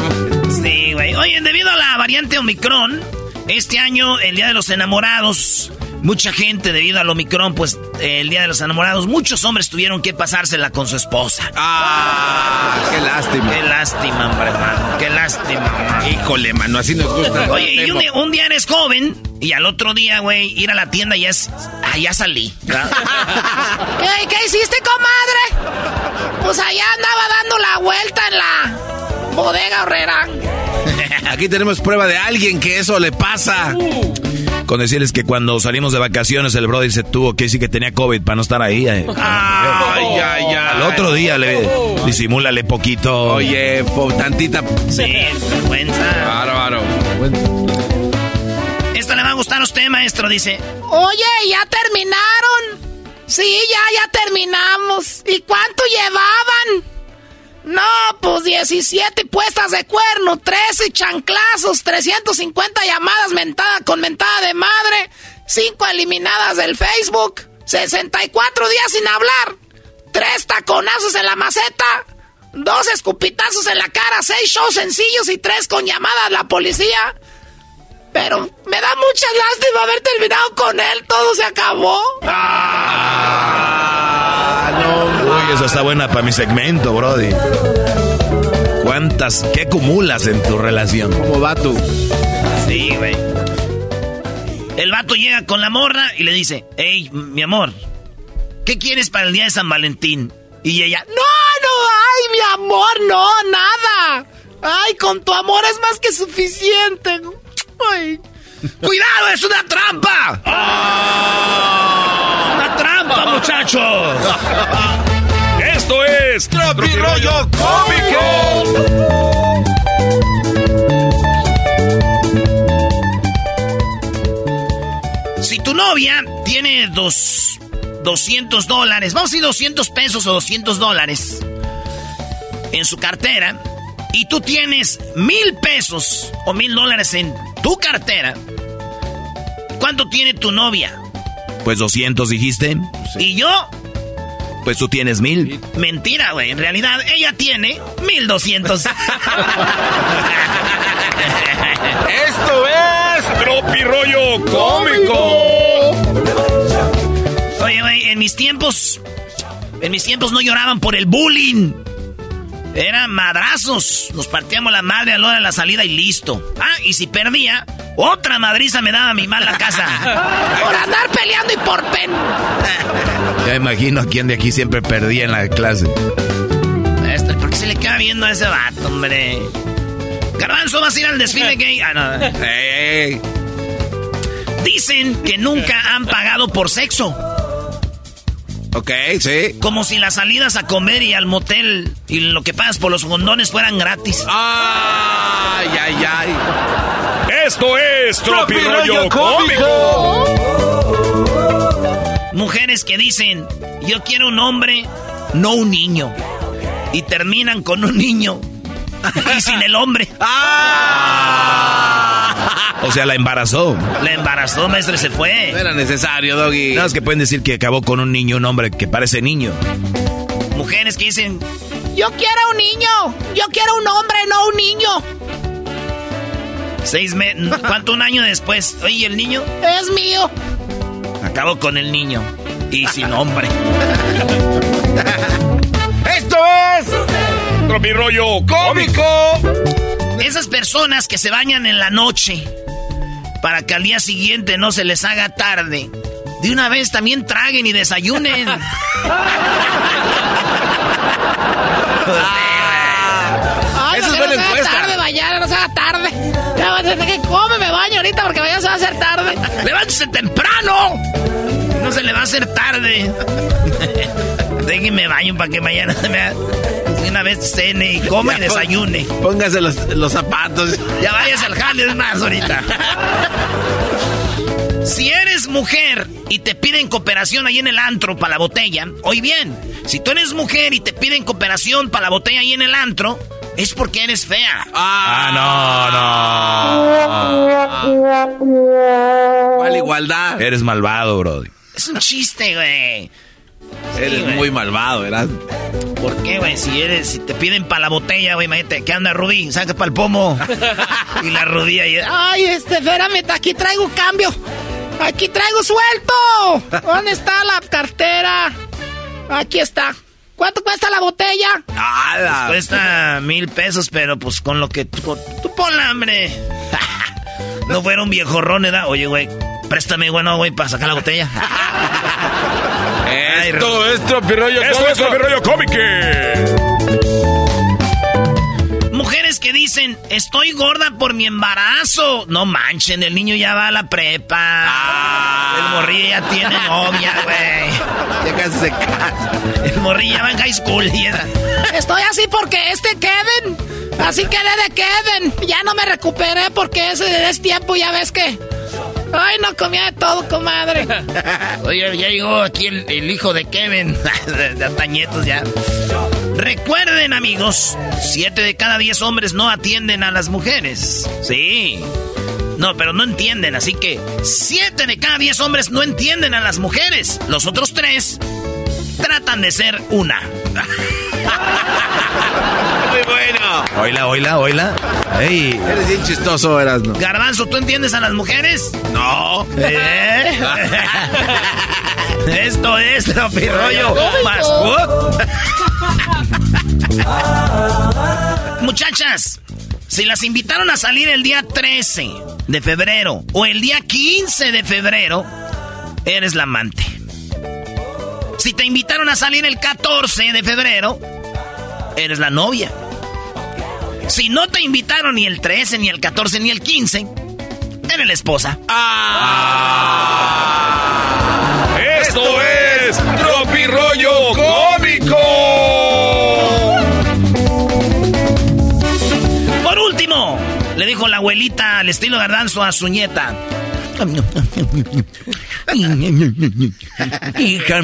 Sí, güey. Oye, debido a la variante Omicron, este año, el Día de los Enamorados, mucha gente debido al Omicron, pues el Día de los Enamorados, muchos hombres tuvieron que pasársela con su esposa. Ah, qué lástima. Qué lástima, hombre, hermano. Qué lástima. Híjole, mano, así nos gusta. Oye, y un, día- un día eres joven Y al otro día, güey, ir a la tienda y es. Ah, ya salí. <laughs> ¿Qué, ¿Qué hiciste, comadre? Pues allá andaba dando la vuelta en la bodega horrera. <laughs> Aquí tenemos prueba de alguien que eso le pasa. Con decirles que cuando salimos de vacaciones el brother se tuvo que decir que tenía COVID para no estar ahí. eh. <laughs> Ay, ay, ay. Al otro día le disimúlale poquito. Oye, po- tantita. Sí, vergüenza. Bárbaro. Esta le va a gustar a usted, maestro, dice. Oye, ¿ya terminaron? Sí, ya, ya terminamos. ¿Y cuánto llevaban? No, pues 17 puestas de cuerno, 13 chanclazos, 350 llamadas mentada con mentada de madre, 5 eliminadas del Facebook, 64 días sin hablar, 3 taconazos en la maceta, 2 escupitazos en la cara, 6 shows sencillos y 3 con llamadas a la policía. Pero me da mucha lástima haber terminado con él, todo se acabó. Uy, eso está buena para mi segmento, brody. ¿Cuántas, qué acumulas en tu relación? ¿Cómo va tú? Sí, güey. El vato llega con la morra y le dice, hey, mi amor, ¿qué quieres para el día de San Valentín? Y ella, No, no, ay, mi amor, no, nada. Ay, con tu amor es más que suficiente. Ay. ¡Cuidado, es una trampa! ¡Una trampa, muchachos! Esto es Tropirollo Cómico. Si tu novia tiene dos, 200 dólares, vamos a decir 200 pesos o 200 dólares en su cartera, y tú tienes mil pesos o mil dólares en tu cartera, ¿cuánto tiene tu novia? Pues 200 dijiste. Y yo, Pues tú tienes mil. mentira, güey, en realidad ella tiene 1200. <laughs> Esto es Tropirollo Cómico. Oye, güey, en mis tiempos. En mis tiempos no lloraban por el bullying. Eran madrazos. Nos partíamos la madre a la hora de la salida y listo. Ah, y si perdía, otra madriza me daba mi mala casa. <laughs> Por andar peleando y por pen. Ya imagino a quién de aquí siempre perdía en la clase. Maestro, ¿por qué se le queda viendo a ese vato, hombre? Garbanzo, ¿vas a ir al desfile <laughs> gay? Ah, no. Dicen que nunca han pagado por sexo. Ok, sí. Como si las salidas a comer y al motel y lo que pagas por los condones fueran gratis. Ay, ay, ay. Esto es Tropirollo Cómico. Mujeres que dicen, yo quiero un hombre, no un niño. Y terminan con un niño. Y sin el hombre. O sea, la embarazó. La embarazó, maestro, se No fue. era necesario, Doggy. No, es que pueden decir que acabó con un niño, un hombre que parece niño. Mujeres que dicen, Yo quiero un niño. Yo quiero un hombre, no un niño. seis meses, ¿cuánto un año después? Oye, ¿y el niño? Es mío. Acabó con el niño. Y sin hombre. <laughs> Esto es Tropirollo Cómico. Esas personas que se bañan en la noche para que al día siguiente no se les haga tarde. De una vez también traguen y desayunen. Ay, <laughs> Esa no, es buena no se haga encuesta. tarde mañana, no se haga tarde. A ser que come, me baño ahorita porque mañana se va a hacer tarde. ¡Levántese temprano! No se le va a hacer tarde. <laughs> Déjenme baño para que mañana se me haga- una vez cene y coma y desayune. Póngase los, los zapatos. Ya vayas al jale, es más ahorita. Si eres mujer y te piden cooperación ahí en el antro para la botella, oye bien, si tú eres mujer y te piden cooperación para la botella ahí en el antro, es porque eres fea. Ah, no, no. ¿Cuál igualdad? Eres malvado, brody. Es un chiste, güey. Eres güey. muy malvado, ¿verdad? ¿Por qué, güey? Si eres, si te piden para la botella, güey, imagínate, ¿qué anda Rubí? Saca para el pomo. <laughs> y la rodilla y... Ay, este, espérame, aquí traigo cambio. Aquí traigo suelto. ¿Dónde está la cartera? Aquí está. ¿Cuánto cuesta la botella? ¡Hala! Cuesta mil pesos, pero pues con lo que... Tú, tú hombre. <laughs> no fuera un viejorrón, ¿verdad? Oye, güey, préstame, bueno, güey, para sacar la botella. <laughs> Esto es tropirollo Esto es tropirollo cómico. Mujeres que dicen, estoy gorda por mi embarazo. No manchen, el niño ya va a la prepa. El morrillo ya tiene novia, güey. Ya casi se casa. El morrillo ya va en high school. y era- Estoy así porque este Kevin. Así quedé de Kevin. Ya no me recuperé porque ese es tiempo, ya ves que. Ay, no comía de todo, comadre. <laughs> Oye, ya llegó aquí el, hijo de Kevin. <laughs> de, de Antañetos ya. Recuerden, amigos, siete de cada diez hombres no atienden a las mujeres. Sí. No, pero no entienden, así que siete de cada diez hombres no entienden a las mujeres. Los otros tres tratan de ser una. <laughs> Muy bueno. Oila, oila, oila. Ey. Eres bien chistoso, Erasno. Garbanzo, ¿tú entiendes a las mujeres? No. ¿Eh? <laughs> Esto es Tropirollo más. <laughs> Muchachas, si las invitaron a salir el día 13 de febrero o el día 15 de febrero, eres la amante. Si te invitaron a salir el 14 de febrero, eres la novia. Si no te invitaron ni el 13, ni el 14, ni el 15, eres la esposa. Esto es Tropirollo Cómico. Por último, le dijo la abuelita al estilo gardanzo a su nieta. <laughs> Hija,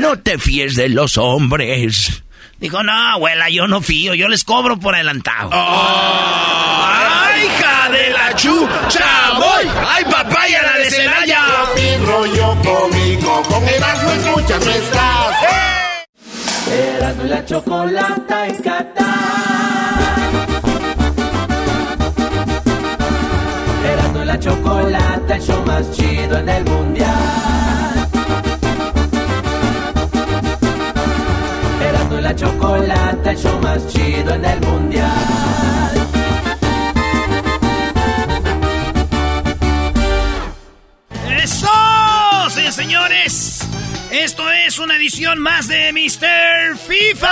no te fíes de los hombres. Dijo, no, abuela, yo no fío, yo les cobro por adelantado. ¡Ay, hija de la chucha! ¡Voy! ¡Ay, papaya la de Celaya! rollo cómico, con Erasmo escuchas no estás. Erasmo y la chocolata en Qatar. Erasmo y la chocolata, el show más chido en el mundial. La chocolata, el show más chido en el mundial. ¡Eso! Sí, señores. Esto es una edición más de Mr. FIFA.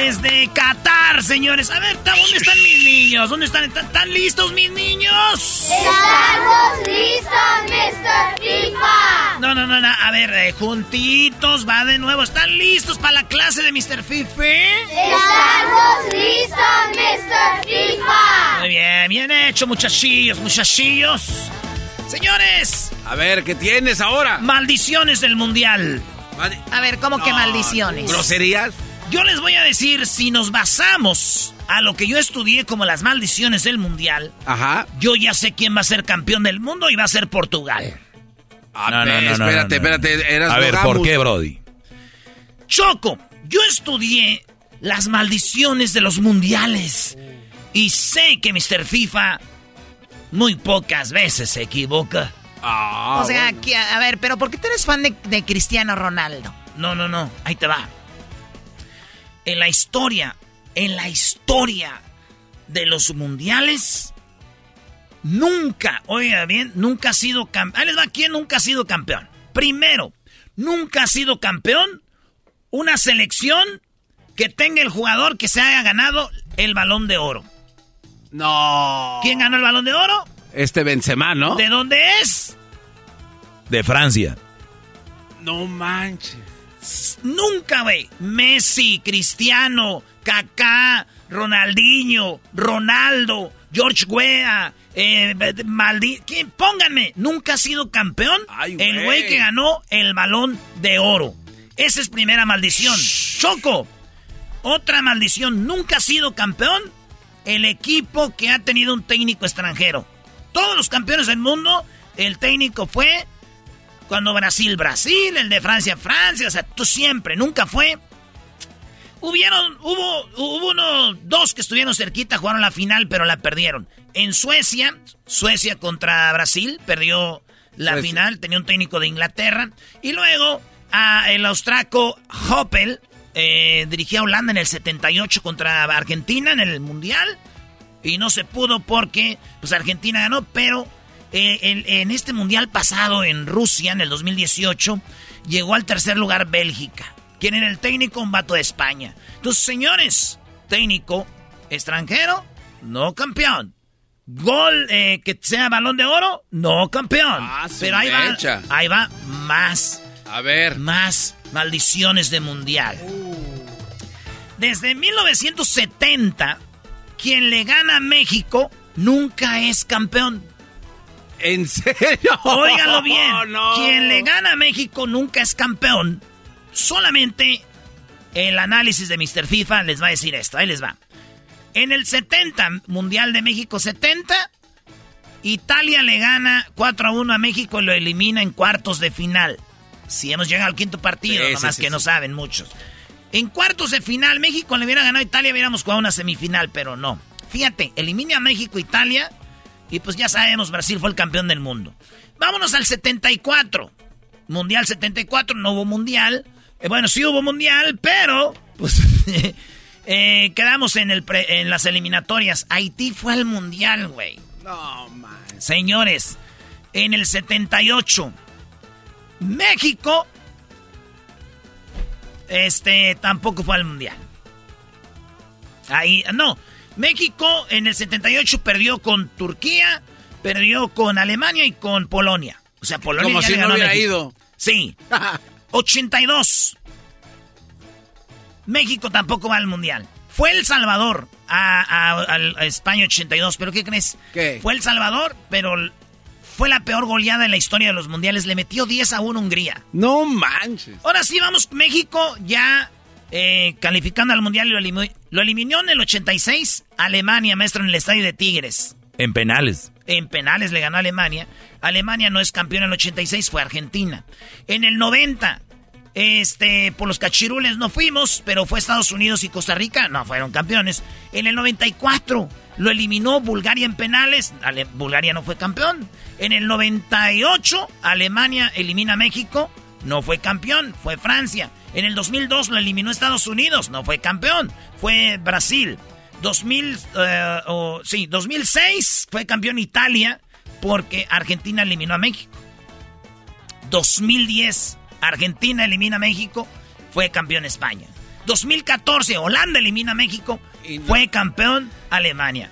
Desde Qatar, señores. A ver, ¿dónde están mis niños? ¿Dónde están? ¿Están, listos mis niños? ¡Estamos listos, Mr. FIFA! No, no, no, no. A ver, eh, juntitos, va de nuevo. ¿Están listos para la clase de Mr. FIFA? ¡Estamos listos, Mr. FIFA! Muy bien, bien hecho, muchachillos, muchachillos. Señores, A ver, ¿qué tienes ahora? maldiciones del mundial. A ver, ¿cómo que maldiciones? ¿Groserías? Yo les voy a decir, si nos basamos a lo que yo estudié como las maldiciones del mundial, Ajá. yo ya sé quién va a ser campeón del mundo y va a ser Portugal. A No, no, ver, no, no, espérate, no, no. espérate. Eras A ver, ¿por qué, Brody? Choco, yo estudié las maldiciones de los mundiales y sé que Mr. FIFA muy pocas veces se equivoca. Ah, o sea, que- a ver, pero ¿por qué tú eres fan de, de Cristiano Ronaldo? No, no, no, ahí te va. En la historia, en la historia de los mundiales, nunca, oiga bien, nunca ha sido campeón. Ahí les va, ¿quién nunca ha sido campeón? Primero, nunca ha sido campeón una selección que tenga el jugador que se haya ganado el balón de oro. No. ¿Quién ganó el balón de oro? Este Benzema, ¿no? ¿De dónde es? De Francia. No manches. Nunca, güey. Messi, Cristiano, Kaká, Ronaldinho, Ronaldo, George Weah, eh, Maldi... ¿Quién? Pónganme. Nunca ha sido campeón el güey que ganó el balón de oro. Esa es primera maldición. Choco. Otra maldición. Nunca ha sido campeón el equipo que ha tenido un técnico extranjero. Todos los campeones del mundo, el técnico fue cuando Brasil, Brasil, el de Francia, Francia, o sea, tú siempre, nunca fue. Hubieron, hubo, hubo uno, dos que estuvieron cerquita, jugaron la final, pero la perdieron. En Suecia, Suecia contra Brasil, perdió la Suecia. final, tenía un técnico de Inglaterra. Y luego, a el austraco Hoppel, eh, dirigía a Holanda en el 78 contra Argentina en el Mundial. Y no se pudo porque pues Argentina ganó, pero eh, en, en este mundial pasado en Rusia, en el 2018, llegó al tercer lugar Bélgica. ¿Quién era el técnico? Un vato de España. Entonces, señores, técnico extranjero, no campeón. Gol eh, que sea balón de oro, no campeón. Ah, Pero ahí va, ahí va más. A ver. Más maldiciones de mundial. Desde 1970, quien le gana a México nunca es campeón. ¿En serio? Óigalo <laughs> bien. No. Quien le gana a México nunca es campeón. Solamente el análisis de Mr. FIFA les va a decir esto. Ahí les va. En el 70, Mundial de México 70, Italia le gana 4 a 1 a México y lo elimina en cuartos de final. Si hemos llegado al quinto partido, Sí, nomás sí, que no saben muchos. En cuartos de final, México le hubiera ganado a Italia, hubiéramos jugado una semifinal, pero no. Fíjate, elimina a México, Italia, y pues ya sabemos, Brasil fue el campeón del mundo. Vámonos al 74. Mundial 74, no hubo mundial. Eh, bueno, sí hubo mundial, pero pues <laughs> eh, quedamos en, el pre- en las eliminatorias. Haití fue al mundial, güey. No, man. Señores, en el 78, México, este, tampoco fue al mundial. Ahí, no, México en el 78 perdió con Turquía, perdió con Alemania y con Polonia. O sea, Polonia Como ya si le no ganó hubiera ido. Sí. <laughs> 82. México tampoco va al mundial. Fue El Salvador a, a- al- a España 82, pero ¿qué crees? ¿Qué? Fue El Salvador, pero fue la peor goleada en la historia de los mundiales. Le metió 10 a 1 a Hungría. No manches. Ahora sí, vamos, México ya eh, calificando al mundial y lo, lo eliminó en el 86 Alemania, maestro, en el estadio de Tigres. En penales. En penales le ganó a Alemania. Alemania no es campeón en el 86, fue Argentina. En el 90, este, por los cachirules no fuimos, pero fue Estados Unidos y Costa Rica, no fueron campeones. En el 94 lo eliminó Bulgaria en penales, Ale- Bulgaria no fue campeón. En el 98 Alemania elimina a México, no fue campeón, fue Francia. En el 2002 lo eliminó Estados Unidos, no fue campeón, fue Brasil. 2000, eh, sí, 2006 fue campeón Italia porque Argentina eliminó a México. 2010 Argentina elimina a México, fue campeón España. 2014 Holanda elimina a México, fue campeón Alemania.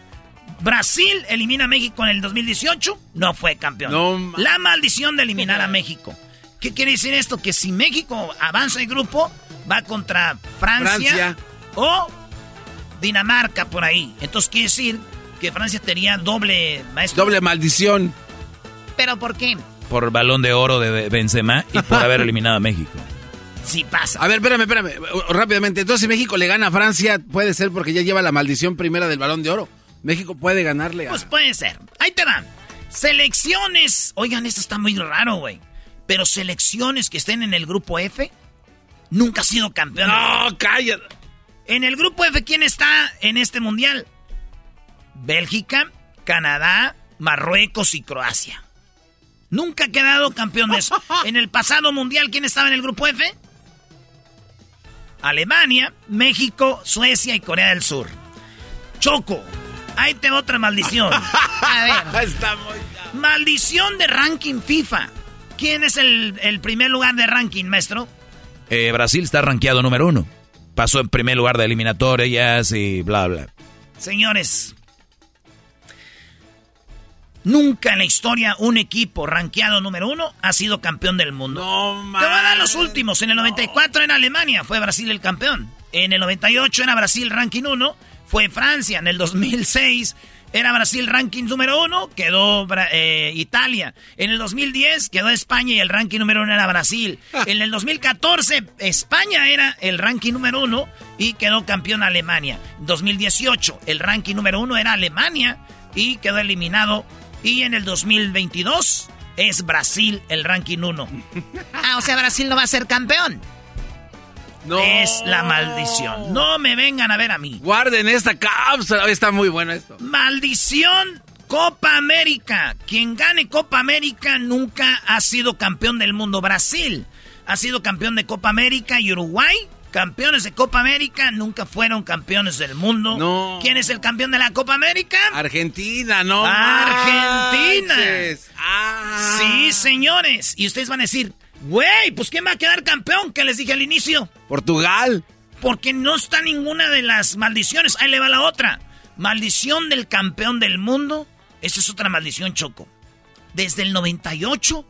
Brasil elimina a México en el 2018, no fue campeón. No La maldición de eliminar a <laughs> México. ¿Qué quiere decir esto? Que si México avanza el grupo, va contra Francia, Francia. o Dinamarca por ahí. Entonces quiere decir que Francia tenía doble maestro. Doble maldición. ¿Pero por qué? Por balón de oro de Benzema y por haber eliminado a México. <laughs> Sí pasa. A ver, espérame, espérame. Rápidamente. Entonces, si México le gana a Francia, puede ser porque ya lleva la maldición primera del balón de oro. México puede ganarle a. Pues puede ser. Ahí te dan. Selecciones. Oigan, esto está muy raro, güey. Pero selecciones que estén en el grupo F nunca ha sido campeón. No, cállate. En el grupo F, ¿quién está en este mundial? Bélgica, Canadá, Marruecos y Croacia. Nunca ha quedado campeón de eso. <laughs> En el pasado mundial, ¿quién estaba en el grupo F? Alemania, México, Suecia y Corea del Sur. Choco, ahí te va otra maldición. <laughs> A ver. Está muy. Maldición de ranking FIFA. ¿Quién es el, el primer lugar de ranking, maestro? Eh, Brasil está rankeado número uno. Pasó en primer lugar de eliminatorias y bla, bla. Señores, nunca en la historia un equipo rankeado número uno ha sido campeón del mundo. No, Te voy a dar los últimos. En el 94 en Alemania fue Brasil el campeón. En el 98 era Brasil ranking 1, fue Francia. En el 2006 era Brasil ranking número 1, quedó eh, Italia. En el 2010 quedó España y el ranking número 1 era Brasil. En el 2014 España era el ranking número 1 y quedó campeón Alemania. 2018 el ranking número 1 era Alemania y quedó eliminado. Y en el 2022 es Brasil el ranking 1. <laughs> Ah, o sea, Brasil no va a ser campeón. No. Es la maldición. No me vengan a ver a mí. Guarden esta cápsula. Está muy bueno esto. Maldición Copa América. Quien gane Copa América nunca ha sido campeón del mundo. Brasil ha sido campeón de Copa América y Uruguay Campeones de Copa América, nunca fueron campeones del mundo. No. ¿Quién es el campeón de la Copa América? Argentina, no. Argentina. Ah. Sí, señores. Y ustedes van a decir, güey, pues ¿quién va a quedar campeón? Que les dije al inicio. Portugal. Porque no está ninguna de las maldiciones. Ahí le va la otra. Maldición del campeón del mundo. Esa es otra maldición, Choco. Desde el 98,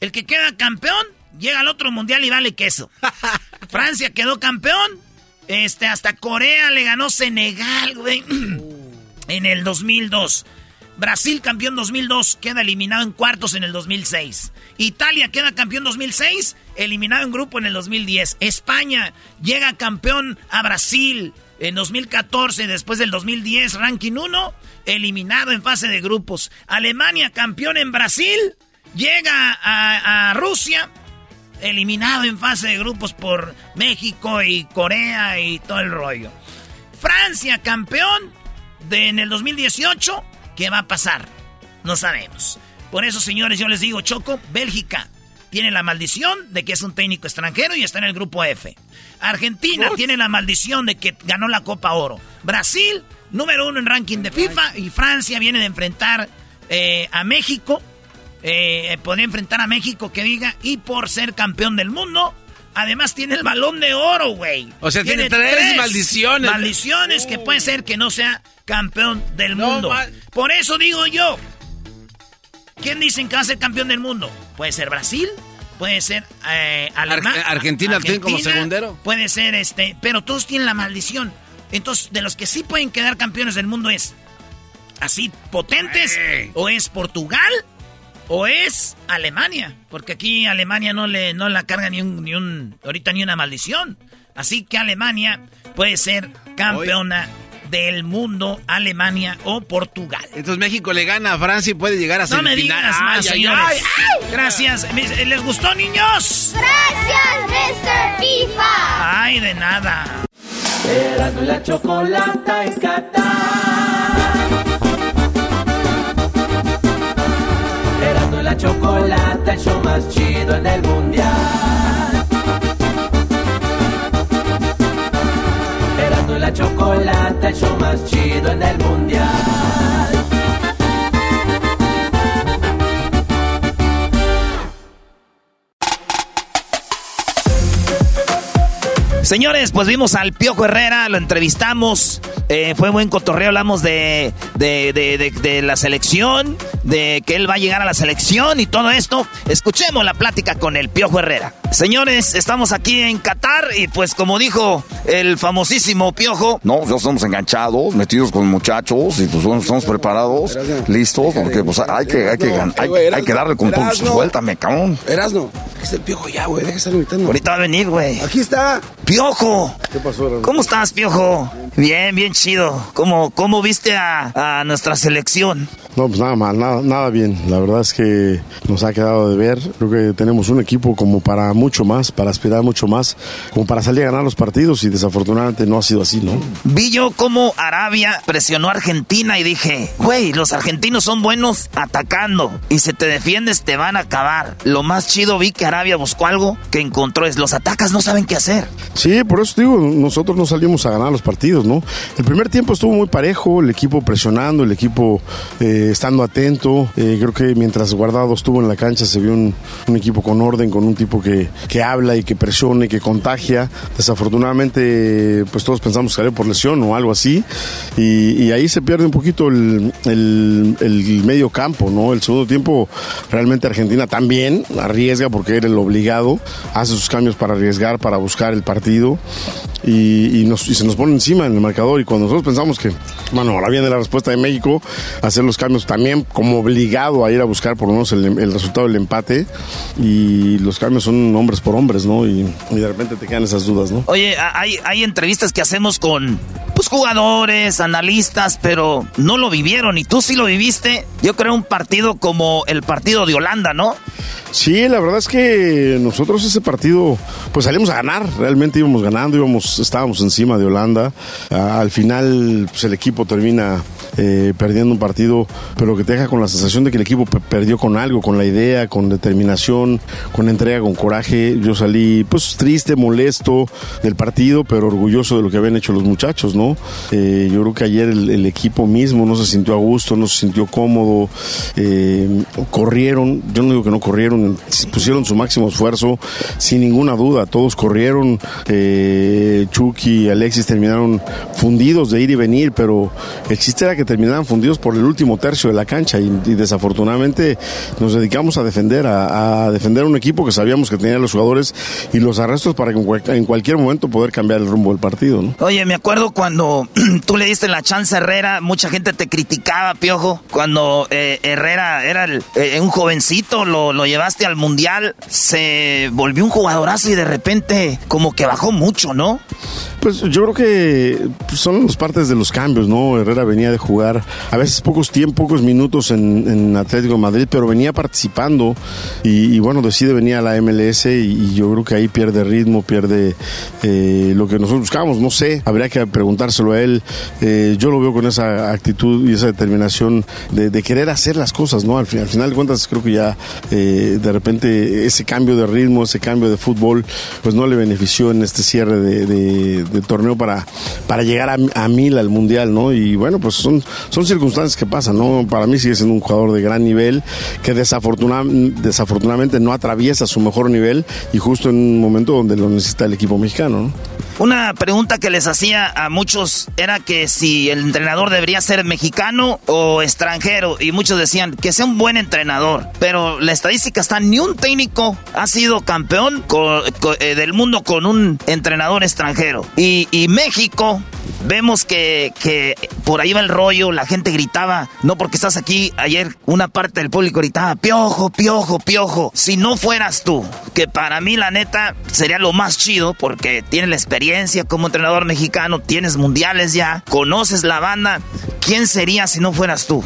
el que queda campeón llega al otro mundial y vale queso. <laughs> Francia quedó campeón. Este, hasta Corea le ganó Senegal, güey. en el 2002. Brasil campeón 2002, queda eliminado en cuartos en el 2006. Italia queda campeón 2006, eliminado en grupo en el 2010. España llega campeón a Brasil en 2014, después del 2010, ranking 1, eliminado en fase de grupos. Alemania campeón en Brasil, llega a, Rusia, eliminado en fase de grupos por México y Corea y todo el rollo. Francia campeón de, en el 2018, ¿qué va a pasar? No sabemos. Por eso, señores, yo les digo, Choco, Bélgica tiene la maldición de que es un técnico extranjero y está en el grupo F. Argentina tiene la maldición de que ganó la Copa Oro. Brasil, número uno en ranking de FIFA. Y Francia viene de enfrentar eh, a México. Eh, podría enfrentar a México, que diga, y por ser campeón del mundo. Además tiene el balón de oro, güey. O sea, tiene tres maldiciones. Maldiciones que puede ser que no sea campeón del No, mundo. Por eso digo yo, ¿quién dicen que va a ser campeón del mundo? Puede ser Brasil, puede ser eh, Alema- Arge- Argentina tiene como segundero. Puede ser este, pero todos tienen la maldición. Entonces, de los que sí pueden quedar campeones del mundo es así potentes o es Portugal o es Alemania, porque aquí Alemania no le no la carga ni un ni un ahorita ni una maldición. Así que Alemania puede ser campeona del mundo, Alemania o Portugal. Entonces México le gana a Francia y puede llegar a No me semifinal. digas Ay, más, ay, señores. ay, ay. Gracias. Mis- ¿Les gustó, niños? Gracias, Mr. FIFA. Ay, de nada. Erasmo y la chocolata en Qatar. La chocolata, el show más chido en el mundial. Erasmo y la chocolata, el show más chido en el mundial. Señores, pues vimos al Piojo Herrera, lo entrevistamos, eh, fue buen cotorreo, hablamos de, de, de- de- de la selección, de que él va a llegar a la selección y todo esto. Escuchemos la plática con el Piojo Herrera. Señores, estamos aquí en Qatar y pues como dijo el famosísimo Piojo, No, ya estamos enganchados, metidos con muchachos y pues bueno, estamos preparados, listos, porque pues hay que, hay que, hay, hay que darle con todo. Suéltame, cabrón. Erasno, aquí está el piojo ya, güey, deja de estar gritando. ahorita va a venir, güey. Aquí está. Piojo. ¿Qué pasó, Erasno? ¿Cómo estás, Piojo? Bien, bien chido. ¿Cómo, cómo viste a, a nuestra selección? No, pues nada mal, nada, nada bien. La verdad es que nos ha quedado de ver. Creo que tenemos un equipo como para mucho más, para aspirar mucho más, como para salir a ganar los partidos y desafortunadamente no ha sido así, ¿no? Vi yo cómo Arabia presionó a Argentina y dije, güey, los argentinos son buenos atacando y si te defiendes te van a acabar. Lo más chido vi que Arabia buscó algo que encontró es los atacas no saben qué hacer. Sí, por eso digo, nosotros no salimos a ganar los partidos, ¿no? El primer tiempo estuvo muy parejo, el equipo presionando, el equipo eh, estando atento. Eh, creo que mientras Guardado estuvo en la cancha se vio un, un equipo con orden, con un tipo que, que habla y que presiona y que contagia. Desafortunadamente, pues todos pensamos que salió por lesión o algo así. Y, y ahí se pierde un poquito el, el- el medio campo, ¿no? El segundo tiempo realmente Argentina también arriesga porque era el obligado, hace sus cambios para arriesgar, para buscar el partido y, se nos pone encima en el marcador y cuando nosotros pensamos que, bueno, ahora viene la respuesta de México, hacer los cambios también como obligado a ir a buscar por lo menos el resultado del empate y los cambios son hombres por hombres, ¿no? Y, y de repente te quedan esas dudas, ¿no? Oye, hay, hay entrevistas que hacemos con pues, jugadores, analistas, pero no lo vivieron y tú sí lo viviste. Yo creo un partido como el partido de Holanda, ¿no? Sí, la verdad es que nosotros ese partido, pues salimos a ganar, realmente íbamos ganando, íbamos, estábamos encima de Holanda. Al final, pues el equipo termina eh, perdiendo un partido, pero que te deja con la sensación de que el equipo perdió con algo, con la idea, con determinación, con entrega, con coraje. Yo salí pues triste, molesto del partido, pero orgulloso de lo que habían hecho los muchachos, ¿no? Eh, yo creo que ayer el, equipo mismo no se sintió a gusto, no se sintió cómodo, eh, corrieron, yo no digo que no corrieron, pusieron su máximo esfuerzo, sin ninguna duda, todos corrieron, eh, Chucky y Alexis terminaron fundidos de ir y venir, pero el chiste era que terminaban fundidos por el último tercio de la cancha y, desafortunadamente nos dedicamos a defender, a, defender un equipo que sabíamos que tenía los jugadores y los arrestos para que en, cualquier momento poder cambiar el rumbo del partido. ¿no? Oye, me acuerdo cuando <clears throat> tú le diste la chance a Herrera, mucha gente te criticaba, Piojo, cuando eh, Herrera era eh, un jovencito, lo, lo llevaste al Mundial, se volvió un jugadorazo y de repente como que bajó mucho, ¿no? Pues yo creo que son las partes de los cambios, ¿no? Herrera venía de jugar a veces pocos tiempos, pocos minutos en, Atlético de Madrid, pero venía participando y, bueno, decide venir a la MLS y, yo creo que ahí pierde ritmo, pierde eh, lo que nosotros buscábamos, no sé, habría que preguntárselo a él. Eh, yo lo veo con esa actitud y esa determinación de, querer hacer las cosas, ¿no? Al, al final de cuentas creo que ya eh, de repente ese cambio de ritmo, ese cambio de fútbol, pues no le benefició en este cierre de, torneo para, para llegar a, mil al mundial, ¿no? Y bueno, pues son, son circunstancias que pasan, ¿no? Para mí sigue siendo un jugador de gran nivel que desafortunadamente no atraviesa su mejor nivel y justo en un momento donde lo necesita el equipo mexicano, ¿no? Una pregunta que les hacía a muchos era que si el entrenador debería ser mexicano o extranjero y muchos decían que sea un buen entrenador, pero la estadística está ni un técnico ha sido campeón eh, del mundo con un entrenador extranjero. Y, México vemos que, que, por ahí va el rollo, la gente gritaba, no porque estás aquí, ayer una parte del público gritaba, piojo, piojo, piojo, si no fueras tú, que para mí la neta sería lo más chido porque tienes la experiencia como entrenador mexicano, tienes mundiales ya, conoces la banda, ¿quién sería si no fueras tú?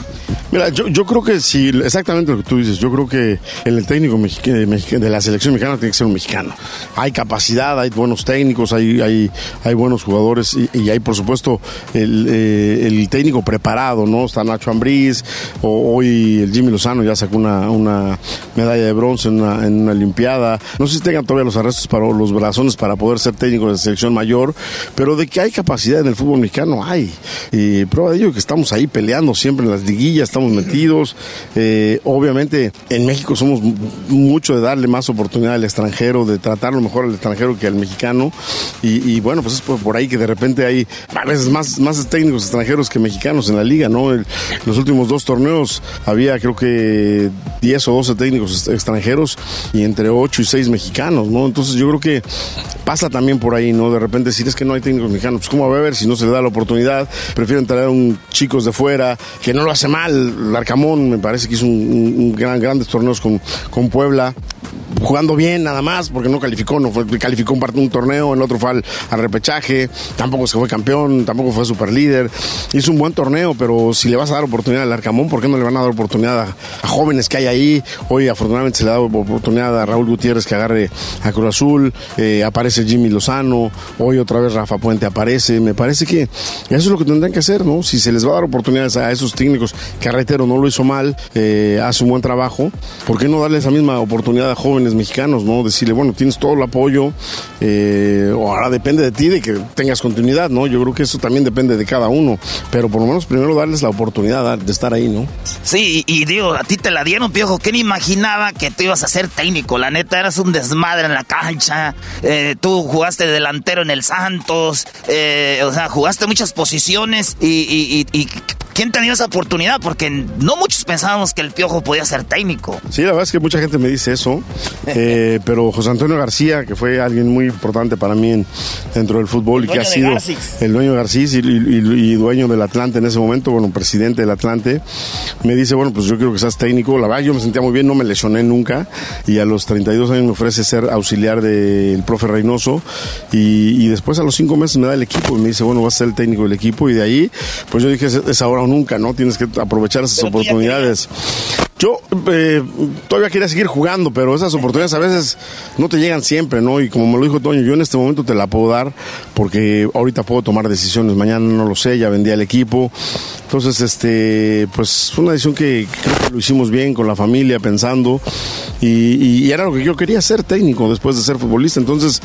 Mira, yo, yo creo que sí, exactamente lo que tú dices, yo creo que el técnico de la selección mexicana tiene que ser un mexicano. Hay capacidad, hay buenos técnicos, hay, hay, hay buenos jugadores y, hay, por supuesto, el, eh, el, técnico preparado, ¿no? Está Nacho Ambriz, o, hoy el Jimmy Lozano ya sacó una, una medalla de bronce en una, en una Olimpiada. No sé si tengan todavía los arrestos para los brazones para poder ser técnico de selección mayor, pero de que hay capacidad en el fútbol mexicano, hay. Y prueba de ello que estamos ahí peleando siempre en las liguillas, estamos metidos. Eh, obviamente en México somos mucho de darle más oportunidad al extranjero, de tratarlo mejor al extranjero que al mexicano. Y, bueno, pues es por, ahí que de repente hay a veces más, más técnicos extranjeros que mexicanos en la liga, ¿no? los últimos dos torneos había creo que 10 o 12 técnicos extranjeros y entre 8 y 6 mexicanos, ¿no? Entonces yo creo que pasa también por ahí, ¿no? De repente si es que no hay técnicos mexicanos, pues cómo va a ver si no se le da la oportunidad, prefieren traer a un chicos de fuera que no lo hace mal, Larcamón me parece que hizo un, gran, grandes torneos con, con Puebla jugando bien nada más, porque no calificó, no fue, calificó un, un torneo, el otro fue al, repechaje, tampoco se fue campeón, tampoco fue super líder. Hizo un buen torneo, pero si le vas a dar oportunidad al Arcamón, ¿por qué no le van a dar oportunidad a, jóvenes que hay ahí? Hoy afortunadamente se le ha dado oportunidad a Raúl Gutiérrez que agarre a Cruz Azul, eh, aparece Jimmy Lozano, hoy otra vez Rafa Puente aparece. Me parece que eso es lo que tendrán que hacer, ¿no? Si se les va a dar oportunidades a esos técnicos que reitero no lo hizo mal, eh, hace un buen trabajo, ¿por qué no darle esa misma oportunidad a jóvenes mexicanos, ¿no? Decirle, bueno, tienes todo el apoyo, eh, ahora depende de ti de que tengas continuidad, ¿no? Yo creo que eso también depende de cada uno, pero por lo menos primero darles la oportunidad de estar ahí, ¿no? Sí, y, digo, a ti te la dieron, Piojo, ¿quién imaginaba que tú ibas a ser técnico? La neta, eras un desmadre en la cancha, eh, tú jugaste delantero en el Santos, eh, o sea, jugaste muchas posiciones y, y ¿Quién tenía esa oportunidad? Porque no muchos pensábamos que el Piojo podía ser técnico. Sí, la verdad es que mucha gente me dice eso, eh, pero José Antonio García, que fue alguien muy importante para mí dentro del fútbol y que ha sido el dueño de Garcís y, dueño del Atlante en ese momento, bueno, presidente del Atlante, me dice, bueno, pues yo quiero que seas técnico. La verdad, yo me sentía muy bien, no me lesioné nunca y a los 32 años me ofrece ser auxiliar del profe Reynoso y, después a los cinco meses me da el equipo y me dice, bueno, vas a ser el técnico del equipo y de ahí, pues yo dije, es ahora nunca, ¿no? Tienes que aprovechar esas oportunidades. Yo eh, todavía quería seguir jugando, pero esas oportunidades a veces no te llegan siempre, ¿no? Y como me lo dijo Toño, yo en este momento te la puedo dar porque ahorita puedo tomar decisiones. Mañana no lo sé, ya vendí al equipo. Entonces, este, pues fue una decisión que creo que lo hicimos bien con la familia, pensando, y, y era lo que yo quería ser técnico después de ser futbolista. Entonces,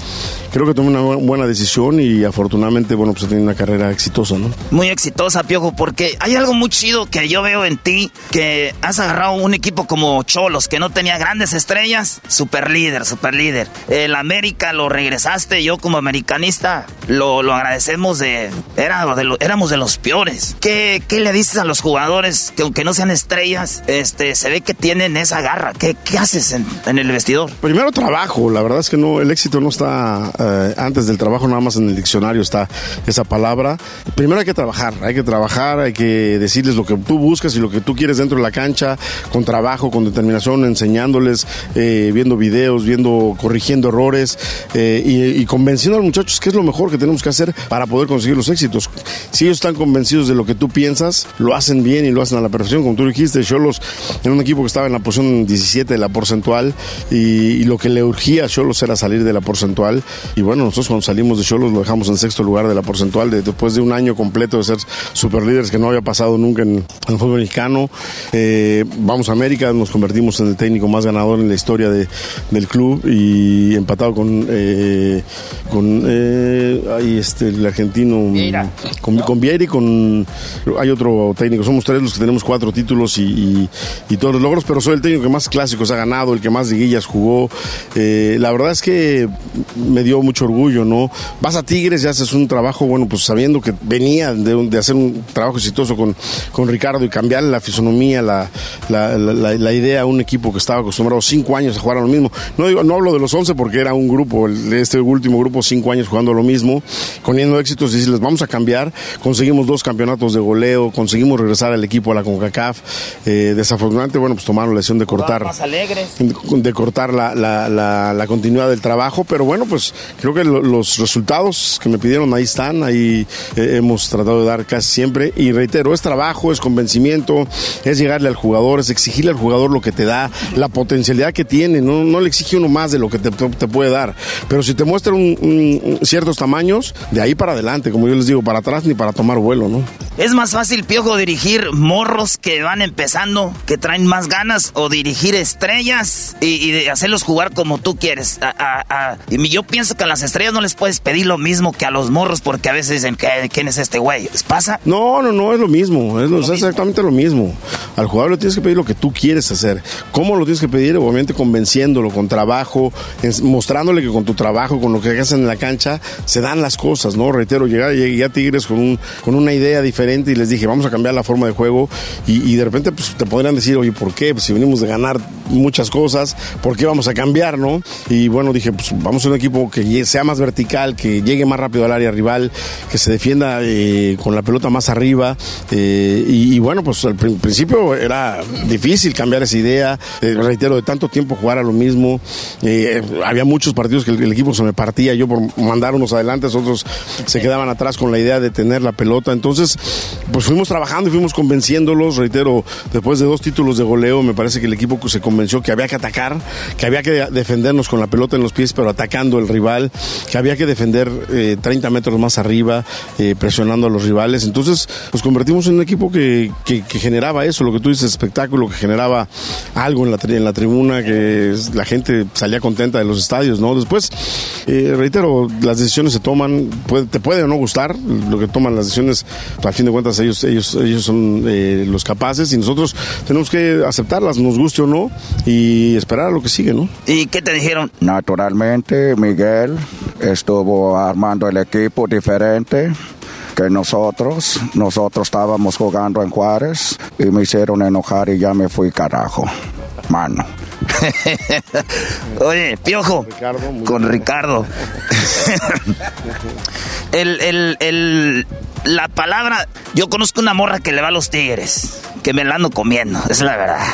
creo que tomé una bu- buena decisión y afortunadamente, bueno, pues he tenido una carrera exitosa, ¿no? Muy exitosa, Piojo, porque hay algo muy chido que yo veo en ti, que has agarrado un equipo como Cholos, que no tenía grandes estrellas, super líder, super líder. El América lo regresaste, yo como americanista lo, lo agradecemos de, era de lo- éramos de los peores. ¿Qué, ¿Qué le dices a los jugadores que aunque no sean estrellas, este, se ve que tienen esa garra? ¿Qué, qué haces en, el vestidor? Primero trabajo, la verdad es que no, el éxito no está eh, antes del trabajo, nada más en el diccionario está esa palabra. Primero hay que trabajar, hay que trabajar, hay que decirles lo que tú buscas y lo que tú quieres dentro de la cancha, con trabajo, con determinación, enseñándoles, eh, viendo videos, viendo, corrigiendo errores eh, y convenciendo a los muchachos que es lo mejor que tenemos que hacer para poder conseguir los éxitos. Si ellos están convencidos de lo que tú piensas, lo hacen bien y lo hacen a la perfección, como tú dijiste, Cholos en un equipo que estaba en la posición 17 de la porcentual y, y lo que le urgía a Cholos era salir de la porcentual. Y bueno, nosotros cuando salimos de Cholos lo dejamos en sexto lugar de la porcentual de- después de un año completo de ser superlíderes que no había pasado nunca en, en el fútbol mexicano. Eh, vamos a América, nos convertimos en el técnico más ganador en la historia de- del club y empatado con, eh, con eh, ahí este, el argentino con, con Vieri, con hay otro técnico, somos tres los que tenemos cuatro títulos y, todos los logros, pero soy el técnico que más clásicos ha ganado, el que más liguillas jugó. Eh, la verdad es que me dio mucho orgullo, ¿no? Vas a Tigres y haces un trabajo, bueno, pues sabiendo que venía de, hacer un trabajo exitoso con, con Ricardo y cambiarle la fisonomía, la, la, idea a un equipo que estaba acostumbrado cinco años a jugar a lo mismo. No, digo, no hablo de los once porque era un grupo, este último grupo, cinco años jugando a lo mismo, poniendo éxitos y decirles, vamos a cambiar. Conseguimos dos campeonatos de goleo, conseguimos regresar al equipo a la CONCACAF. Eh, desafortunadamente, bueno, pues tomaron la decisión de cortar Más alegres. de cortar la, la- la- la continuidad del trabajo, pero bueno, pues creo que lo- los resultados que me pidieron ahí están, ahí eh, hemos tratado de dar casi siempre y reitero, es trabajo, es convencimiento, es llegarle al jugador, es exigirle al jugador lo que te da, la potencialidad que tiene, no, no le exige uno más de lo que te, te puede dar, pero si te muestra un- un- ciertos tamaños, de ahí para adelante, como yo les digo, para atrás ni para tomar vuelo, ¿no? ¿Es más fácil, Piojo, dirigir morros que van empezando, que traen más ganas, o dirigir estrellas y, hacerlos jugar como tú quieres? A- a- a- y yo pienso que a las estrellas no les puedes pedir lo mismo que a los morros porque a veces dicen, "¿Qué- ¿quién es este güey? ¿Les pasa? No, no, no, es lo mismo, es, lo- es exactamente lo mismo. Al jugador le tienes que pedir lo que tú quieres hacer. ¿Cómo lo tienes que pedir? Obviamente convenciéndolo, con trabajo, mostrándole que con tu trabajo, con lo que haces en la cancha, se dan las cosas, ¿no? Reitero, llegar, llegué a Tigres con, un, con una idea diferente y les dije, vamos a cambiar la forma de juego y, de repente pues, te podrían decir, oye, ¿por qué? Pues si venimos de ganar muchas cosas, ¿por qué vamos a cambiar, no? Y bueno, dije, pues vamos a un equipo que sea más vertical, que llegue más rápido al área rival, que se defienda eh, con la pelota más arriba. eh, y, bueno, pues al prin- principio era difícil cambiar esa idea. Eh, reitero, de tanto tiempo jugar a lo mismo. había muchos partidos que el, el equipo se me partía, yo por mandar unos adelante, otros se quedaban atrás con la idea de tener la pelota. Entonces, pues fuimos trabajando y fuimos convenciéndolos. Reitero, después de dos títulos de goleo, me parece que el equipo se convenció que había que atacar, que había que defendernos con la pelota en los pies, pero atacando al rival, que había que defender eh, 30 metros más arriba, eh, presionando a los rivales. Entonces, nos convertimos en un equipo que, que- generaba eso, lo que tú dices, espectáculo, que generaba algo en la, en la tribuna, que la gente salía contenta de los estadios, ¿no? Después, eh, reitero, las decisiones se toman, te puede o no gustar, lo que toman las decisiones, al fin de cuentas ellos, ellos, ellos son eh, los capaces y nosotros tenemos que aceptarlas, nos guste o no, y esperar a lo que sigue, ¿no? ¿Y qué te dijeron? Naturalmente, Miguel estuvo armando el equipo diferente que nosotros. Nosotros estábamos jugando en Juárez y me hicieron enojar y ya me fui carajo. Mano. <laughs> Oye, Piojo, con Ricardo. <laughs> el, el, el, la palabra, yo conozco una morra que le va a los tigres, que me la ando comiendo, es la verdad.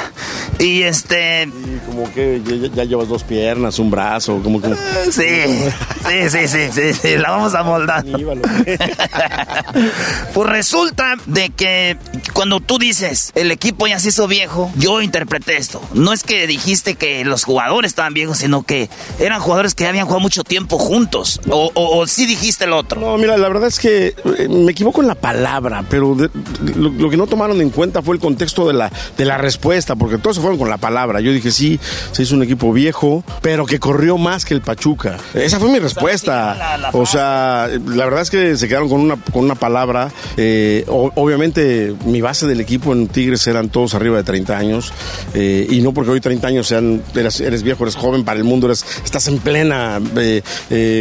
Y este... Y como que ya, ya llevas dos piernas, un brazo, como que... Sí, sí, sí, sí, sí, sí, la vamos a moldar. <laughs> pues resulta de que cuando tú dices, el equipo ya se hizo viejo, yo interpreté esto. No es que dijiste que los jugadores estaban viejos, sino que eran jugadores que habían jugado mucho tiempo juntos. O, o, sí dijiste el otro. No, mira, la verdad es que eh, me equivoco en la palabra, pero lo, que no tomaron en cuenta fue el contexto de la, de la respuesta, porque todos se fueron con la palabra. Yo dije, sí, se hizo un equipo viejo, pero que corrió más que el Pachuca. Esa fue mi respuesta. O sea, la, verdad es que se quedaron con una, con una palabra. Eh, obviamente, mi base del equipo en Tigres eran todos arriba de 30 años, eh, y no porque hoy 30 años sean, eres, viejo, eres joven para el mundo, eres, estás en plena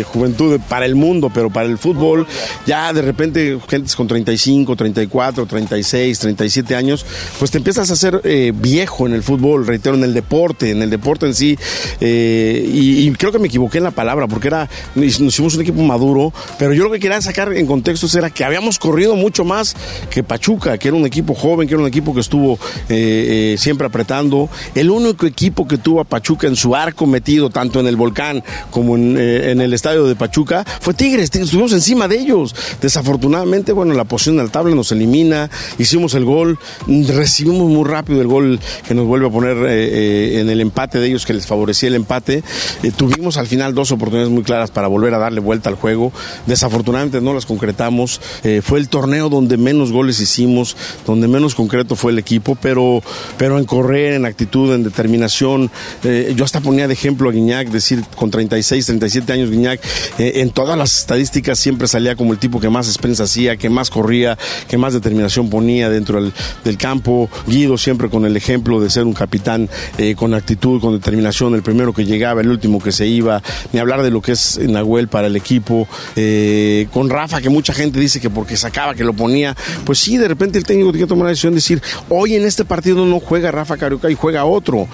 juventud para el mundo, pero para el fútbol, ya de repente, gentes con 35, 34, 36, 37 años, pues te empiezas a hacer eh, viejo en el fútbol, reitero, en el deporte, en el deporte en sí. Eh, y, creo que me equivoqué en la palabra, porque era, nos hicimos un equipo maduro, pero yo lo que quería sacar en contextos era que habíamos corrido mucho más que Pachuca, que era un equipo joven, que era un equipo que estuvo eh, siempre apretando. El único equipo que tuvo a Pachuca en su arco metido, tanto en el volcán como en, en el estadio de Pachuca, fue Tigres, estuvimos encima de ellos. Desafortunadamente, bueno, la posición la tabla nos elimina, hicimos el gol, recibimos muy rápido el gol que nos vuelve a poner eh, eh, en el empate de ellos, que les favorecía el empate. Eh, tuvimos al final dos oportunidades muy claras para volver a darle vuelta al juego. Desafortunadamente no las concretamos. fue el torneo donde menos goles hicimos, donde menos concreto fue el equipo, pero, pero en correr, en actitud, en determinación. Yo hasta ponía de ejemplo a Guiñac, decir, con 36, 37 años Guiñac, en todas las estadísticas siempre salía como el tipo que más sprints hacía, que más corría, que más determinación ponía dentro del, campo. Guido siempre con el ejemplo de ser un capitán eh, con actitud, con determinación, el primero que llegaba, el último que se iba, ni hablar de lo que es Nahuel para el equipo. Eh, con Rafa, que mucha gente dice que porque sacaba, que lo ponía, pues sí, de repente el técnico tiene que tomar la decisión de decir, hoy en este partido no juega Rafa Carioca y juega otro,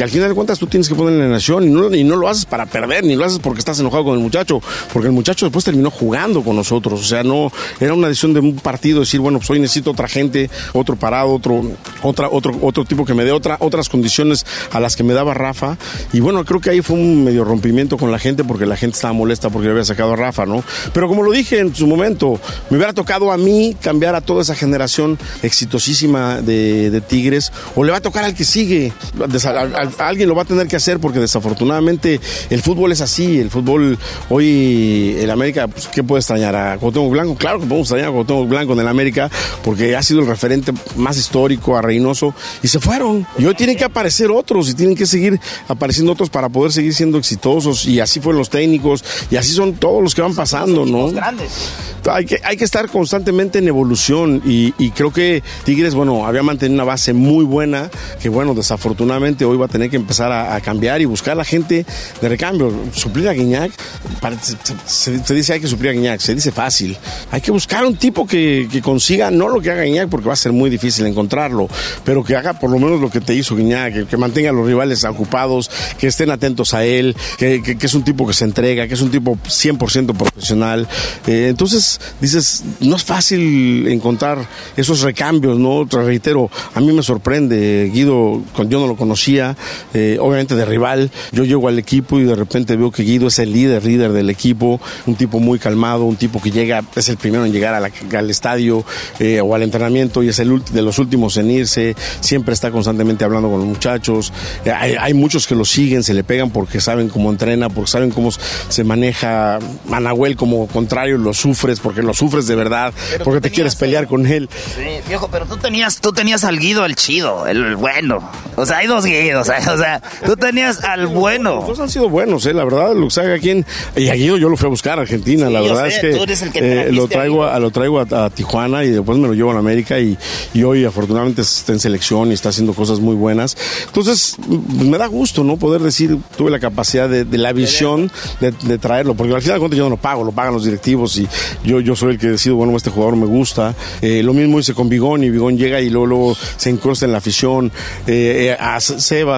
al final de cuentas tú tienes que ponerle la nación y no, y no lo haces para perder, ni lo haces porque estás enojado con el muchacho, porque el muchacho después terminó jugando con nosotros. O sea, no era una decisión de un partido decir, bueno, pues hoy necesito otra gente, otro parado, otro, otra, otro, otro tipo que me dé otra, otras condiciones a las que me daba Rafa. Y bueno, creo que ahí fue un medio rompimiento con la gente porque la gente estaba molesta porque había sacado a Rafa, ¿no? Pero como lo dije en su momento, me hubiera tocado a mí cambiar a toda esa generación exitosísima de, Tigres, o le va a tocar al que sigue. Alguien lo va a tener que hacer porque desafortunadamente el fútbol es así, el fútbol hoy el América, pues, ¿qué puede extrañar? ¿A Cuauhtémoc Blanco? Claro que podemos extrañar a Cuauhtémoc Blanco en el América porque ha sido el referente más histórico a Reynoso y se fueron. Y hoy tienen que aparecer otros y tienen que seguir apareciendo otros para poder seguir siendo exitosos y así fueron los técnicos y así son todos los que van pasando, ¿no? Hay que, hay que estar constantemente en evolución y, creo que Tigres, bueno, había mantenido una base muy buena que, bueno, desafortunadamente hoy va a tener que empezar a, cambiar y buscar a la gente de recambio. Suplir a Guiñac, se, dice hay que suplir a Guiñac, se dice fácil. Hay que buscar un tipo que, consiga, no lo que haga Guiñac porque va a ser muy difícil encontrarlo, pero que haga por lo menos lo que te hizo Guiñac, que, mantenga a los rivales ocupados, que estén atentos a él, que, es un tipo que se entrega, que es un tipo 100% profesional. Eh, entonces, dices, no es fácil encontrar esos recambios, ¿no? Te reitero, a mí me sorprende, Guido, yo no lo conocía, eh, obviamente de rival, yo llego al equipo y de repente veo que Guido es el líder, líder del equipo, un tipo muy calmado, un tipo que llega, es el primero en llegar al estadio eh, o al entrenamiento y es el de los últimos en irse, siempre está constantemente hablando con los muchachos, hay, muchos que lo siguen, se le pegan porque saben cómo entrena, porque saben cómo se maneja, Manahuel como contrario lo sufres, porque lo sufres de verdad, porque te quieres pelear con él. Sí, viejo, pero tú tenías, tú tenías al Guido, el chido, el bueno. O sea, hay dos Guidos, o sea, tú tenías al bueno. Los dos han sido buenos, eh, la verdad, que quien. Y a Guido yo lo fui a buscar a Argentina, la verdad es que, eh, lo traigo, a, lo traigo a, Tijuana y después me lo llevo a América y, y, hoy afortunadamente está en selección y está haciendo cosas muy buenas. Entonces, me da gusto, ¿no? Poder decir, tuve la capacidad de, la visión de, traerlo, porque al final de cuentas yo no lo pago, lo pagan los directivos y yo, yo soy el que decido, bueno, este jugador me gusta. Eh, lo mismo hice con Bigón y Bigón llega y luego, se incrusta en la afición. Eh, eh,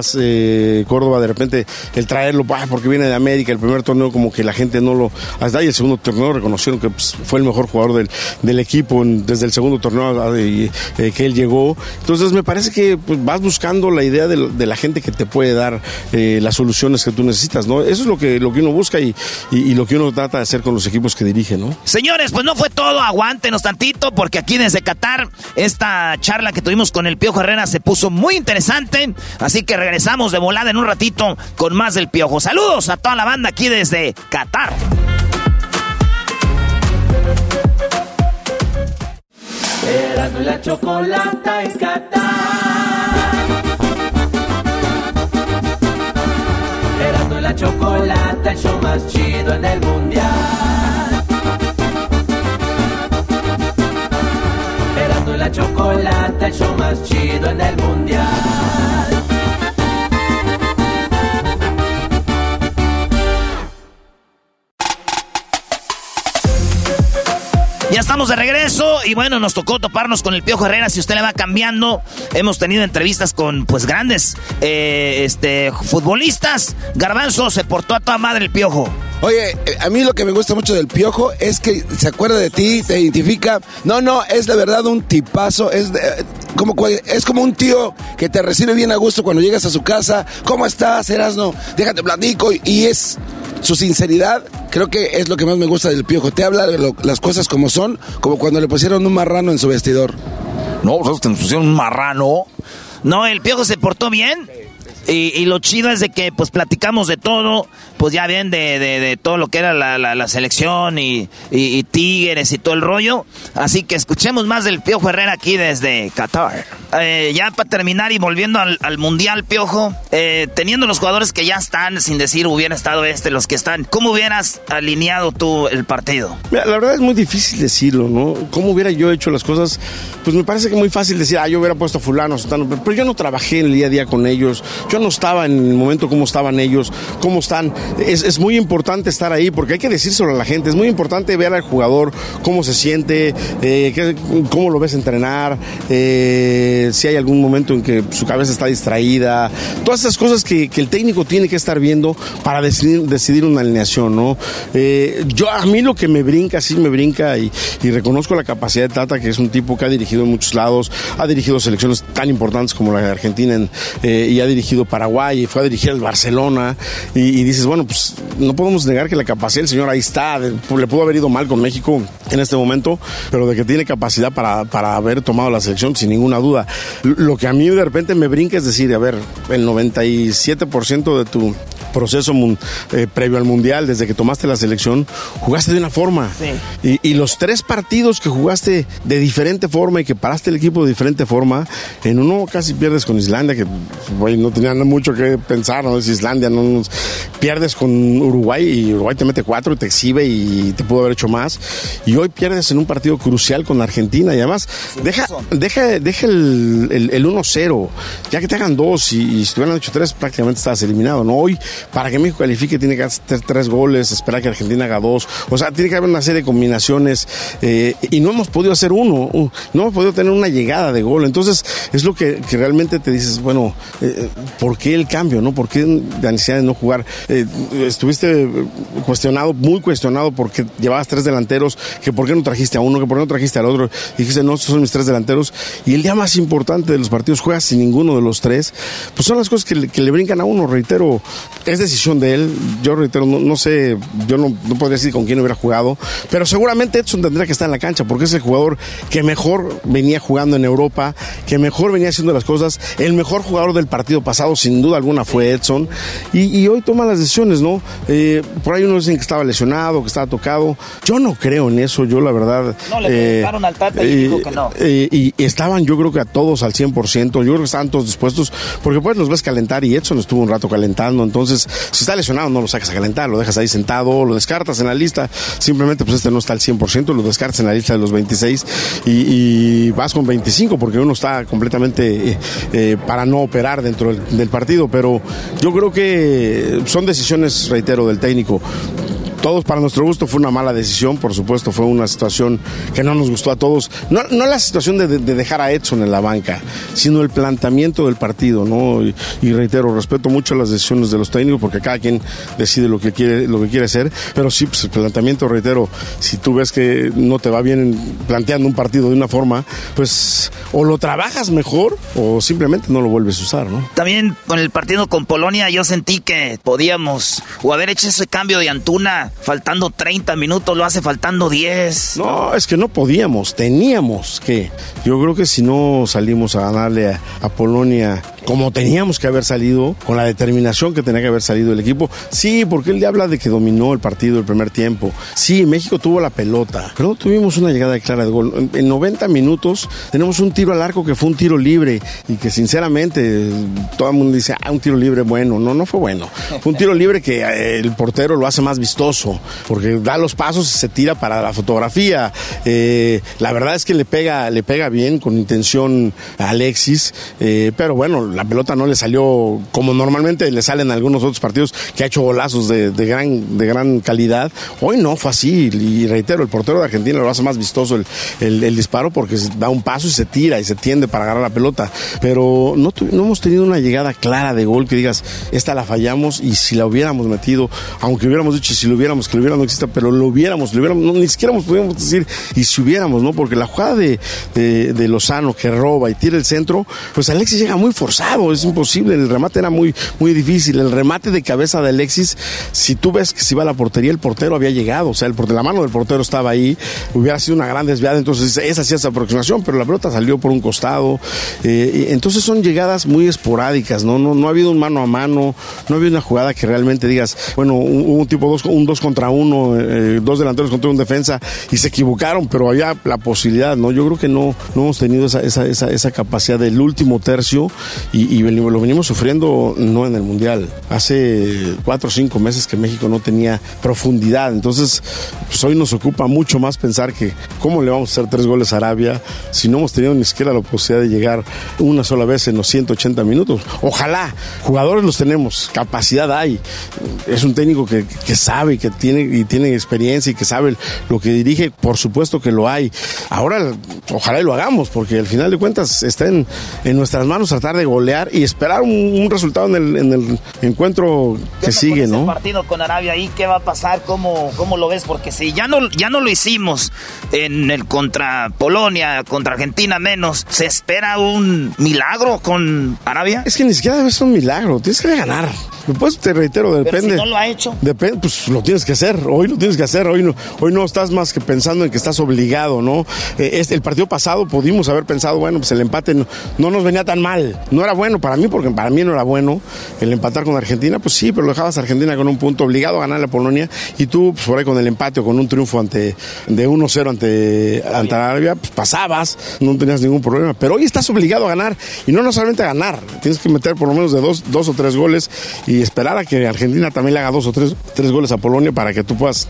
Sebas Córdoba, de repente, el traerlo, porque viene de América, el primer torneo como que la gente no lo... Hasta ahí el segundo torneo reconocieron que pues, fue el mejor jugador del, equipo desde el segundo torneo que él llegó. Entonces me parece que pues, vas buscando la idea de, la gente que te puede dar eh, las soluciones que tú necesitas, ¿no? Eso es lo que, lo que uno busca y, lo que uno trata de hacer con los equipos que dirige, ¿no? Señores, pues no fue todo, aguántenos tantito, porque aquí desde Qatar, esta charla que tuvimos con el Piojo Herrera se puso muy interesante, así que regresamos de volada en un ratito con más del Piojo. Saludos a toda la banda aquí desde Qatar. Y la chocolata en Qatar. Y la chocolata, el show más chido en el mundial. Y la chocolata, el show más chido en el mundial. Ya estamos de regreso y bueno, nos tocó toparnos con el Piojo Herrera. Si usted le va cambiando, hemos tenido entrevistas con pues grandes eh, este, futbolistas. Garbanzo se portó a toda madre el Piojo. Oye, eh, a mí lo que me gusta mucho del Piojo es que se acuerda de ti, te identifica. No, no, es de verdad un tipazo. Es, de, como, es como un tío que te recibe bien a gusto cuando llegas a su casa. ¿Cómo estás, Erasno? Déjate platico. Y es su sinceridad, creo que es lo que más me gusta del Piojo. Te habla lo, las cosas como son, como cuando le pusieron un marrano en su vestidor. No, pues te pusieron un marrano. No, el Piojo se portó bien. Y, y, lo chido es de que pues platicamos de todo, pues ya bien de, de, de todo lo que era la, la, la selección y, y, y, Tigres y todo el rollo. Así que escuchemos más del Piojo Herrera aquí desde Qatar. Eh, ya para terminar y volviendo al, al Mundial, Piojo, eh, teniendo los jugadores que ya están, sin decir hubiera estado este, los que están, ¿cómo hubieras alineado tú el partido? Mira, la verdad es muy difícil decirlo, ¿no? ¿Cómo hubiera yo hecho las cosas? Pues me parece que muy fácil decir, ah, yo hubiera puesto a fulano, sotano, pero yo no trabajé el día a día con ellos. Yo no estaba en el momento cómo estaban ellos, cómo están. Es, es, muy importante estar ahí porque hay que decírselo a la gente. Es muy importante ver al jugador cómo se siente, eh, qué, cómo lo ves entrenar, eh, si hay algún momento en que su cabeza está distraída. Todas esas cosas que, el técnico tiene que estar viendo para decidir, decidir una alineación, ¿no? Eh, yo, a mí lo que me brinca, sí me brinca y, reconozco la capacidad de Tata, que es un tipo que ha dirigido en muchos lados, ha dirigido selecciones tan importantes como la de Argentina en, y ha dirigido Paraguay y fue a dirigir al Barcelona y, y, dices, bueno, pues no podemos negar que la capacidad del señor ahí está, de, le pudo haber ido mal con México en este momento, pero de que tiene capacidad para, para haber tomado la selección sin ninguna duda. Lo que a mí de repente me brinca es decir, a ver, el 97% de tu proceso eh, previo al Mundial, desde que tomaste la selección, jugaste de una forma. Sí. Y, y, los tres partidos que jugaste de diferente forma y que paraste el equipo de diferente forma, en uno casi pierdes con Islandia, que no tenían mucho que pensar, ¿no? Es Islandia, no pierdes con Uruguay y Uruguay te mete cuatro y te exhibe y te pudo haber hecho más. Y hoy pierdes en un partido crucial con Argentina y además sí, deja, deja, deja el, el, el 1-0, ya que te hagan dos y, y si te hubieran hecho tres prácticamente estás eliminado, ¿no? Hoy para que México califique tiene que hacer tres goles, esperar que Argentina haga dos, o sea, tiene que haber una serie de combinaciones eh, y no hemos podido hacer uno, no hemos podido tener una llegada de gol, entonces es lo que, realmente te dices, bueno, eh, ¿por qué el cambio, no? ¿Por qué la necesidad de no jugar? Eh, estuviste cuestionado, muy cuestionado porque llevabas tres delanteros, que por qué no trajiste a uno, que por qué no trajiste al otro, dijiste, no, estos son mis tres delanteros, y el día más importante de los partidos juegas sin ninguno de los tres, pues son las cosas que le brincan a uno, reitero, es decisión de él. Yo reitero, no, no sé, yo no, no, podría decir con quién hubiera jugado, pero seguramente Edson tendría que estar en la cancha porque es el jugador que mejor venía jugando en Europa, que mejor venía haciendo las cosas. El mejor jugador del partido pasado, sin duda alguna, fue Edson. Y, y hoy toma las decisiones, ¿no? Eh, por ahí uno dicen que estaba lesionado, que estaba tocado. Yo no creo en eso, yo la verdad. No, le preguntaron eh, al Tata y eh, dijo que no. Eh, y estaban, yo creo que a todos al 100%. Yo creo que estaban todos dispuestos, porque pues los ves calentar y Edson estuvo un rato calentando. Entonces, si está lesionado, no lo sacas a calentar, lo dejas ahí sentado, lo descartas en la lista. Simplemente, pues este no está al 100%, lo descartas en la lista de los 26 y, vas con 25 porque uno está completamente eh, eh, para no operar dentro del partido. Pero yo creo que son decisiones, reitero, del técnico todos para nuestro gusto fue una mala decisión, por supuesto fue una situación que no nos gustó a todos. No, la situación de, de dejar a Edson en la banca, sino el planteamiento del partido, ¿no? Y, y, reitero, respeto mucho las decisiones de los técnicos porque cada quien decide lo que quiere, lo que quiere hacer, pero sí, pues el planteamiento, reitero, si tú ves que no te va bien planteando un partido de una forma, pues o lo trabajas mejor o simplemente no lo vuelves a usar, ¿no? También con el partido con Polonia yo sentí que podíamos o haber hecho ese cambio de Antuna faltando 30 minutos, lo hace faltando 10. No, es que no podíamos, teníamos que. Yo creo que si no salimos a ganarle a, a Polonia como teníamos que haber salido, con la determinación que tenía que haber salido el equipo. Sí, porque él habla de que dominó el partido el primer tiempo. Sí, México tuvo la pelota, pero no tuvimos una llegada clara de gol. En 90 minutos tenemos un tiro al arco que fue un tiro libre y que sinceramente todo el mundo dice, ah, un tiro libre bueno. No, no fue bueno. Fue un tiro libre que eh, el portero lo hace más vistoso, porque da los pasos y se tira para la fotografía. Eh, la verdad es que le pega, le pega bien con intención a Alexis, eh, pero bueno, la pelota no le salió como normalmente le salen algunos otros partidos que ha hecho golazos de, gran, de gran calidad. Hoy no fue así. Y reitero, el portero de Argentina lo hace más vistoso el, el, disparo porque da un paso y se tira y se tiende para agarrar la pelota. Pero no, no hemos tenido una llegada clara de gol que digas, esta la fallamos y si la hubiéramos metido, aunque hubiéramos dicho si lo hubiéramos, que lo hubiéramos no exista, pero lo hubiéramos, lo hubiéramos, no, ni siquiera podíamos decir y si hubiéramos, ¿no? Porque la jugada de, de, de Lozano que roba y tira el centro, pues Alexis llega muy forzado es imposible, el remate era muy, muy difícil, el remate de cabeza de Alexis, si tú ves que si va a la portería, el portero había llegado, o sea, el, la mano del portero estaba ahí, hubiera sido una gran desviada, entonces esa sí esa aproximación, pero la pelota salió por un costado, eh, entonces son llegadas muy esporádicas, ¿no? ¿no? No ha habido un mano a mano, no ha habido una jugada que realmente digas, bueno, un, un tipo dos, un dos contra uno, eh, dos delanteros contra un defensa, y se equivocaron, pero había la posibilidad, ¿no? Yo creo que no, no hemos tenido esa, esa, esa, esa capacidad del último tercio y, lo venimos sufriendo no en el Mundial. Hace cuatro o cinco meses que México no tenía profundidad. Entonces, pues hoy nos ocupa mucho más pensar que cómo le vamos a hacer tres goles a Arabia si no hemos tenido ni siquiera la posibilidad de llegar una sola vez en los 180 minutos. Ojalá, jugadores los tenemos, capacidad hay. Es un técnico que, que sabe, que tiene, y tiene experiencia y que sabe lo que dirige, por supuesto que lo hay. Ahora, ojalá y lo hagamos, porque al final de cuentas está en, en nuestras manos tratar de golear y esperar un, un resultado en el, en el, encuentro que sigue, ¿no? El partido con Arabia ahí, ¿qué va a pasar? ¿Cómo, cómo lo ves? Porque si ya no, ya no lo hicimos en el contra Polonia, contra Argentina menos, ¿se espera un milagro con Arabia? Es que ni siquiera ser un milagro, tienes que ganar. Después te reitero, depende. Pero si no lo ha hecho. Depende, pues lo tienes que hacer. Hoy lo tienes que hacer. Hoy no, hoy no estás más que pensando en que estás obligado, ¿no? Eh, este, el partido pasado pudimos haber pensado, bueno, pues el empate no, no, nos venía tan mal. No era bueno para mí, porque para mí no era bueno el empatar con Argentina. Pues sí, pero lo dejabas a Argentina con un punto obligado a ganar la Polonia. Y tú, pues por ahí con el empate o con un triunfo ante de 1-0 ante, ante Arabia, pues pasabas, no tenías ningún problema. Pero hoy estás obligado a ganar. Y no solamente a ganar, tienes que meter por lo menos de dos, dos o tres goles. Y esperar a que Argentina también le haga dos o tres, tres goles a Polonia para que tú puedas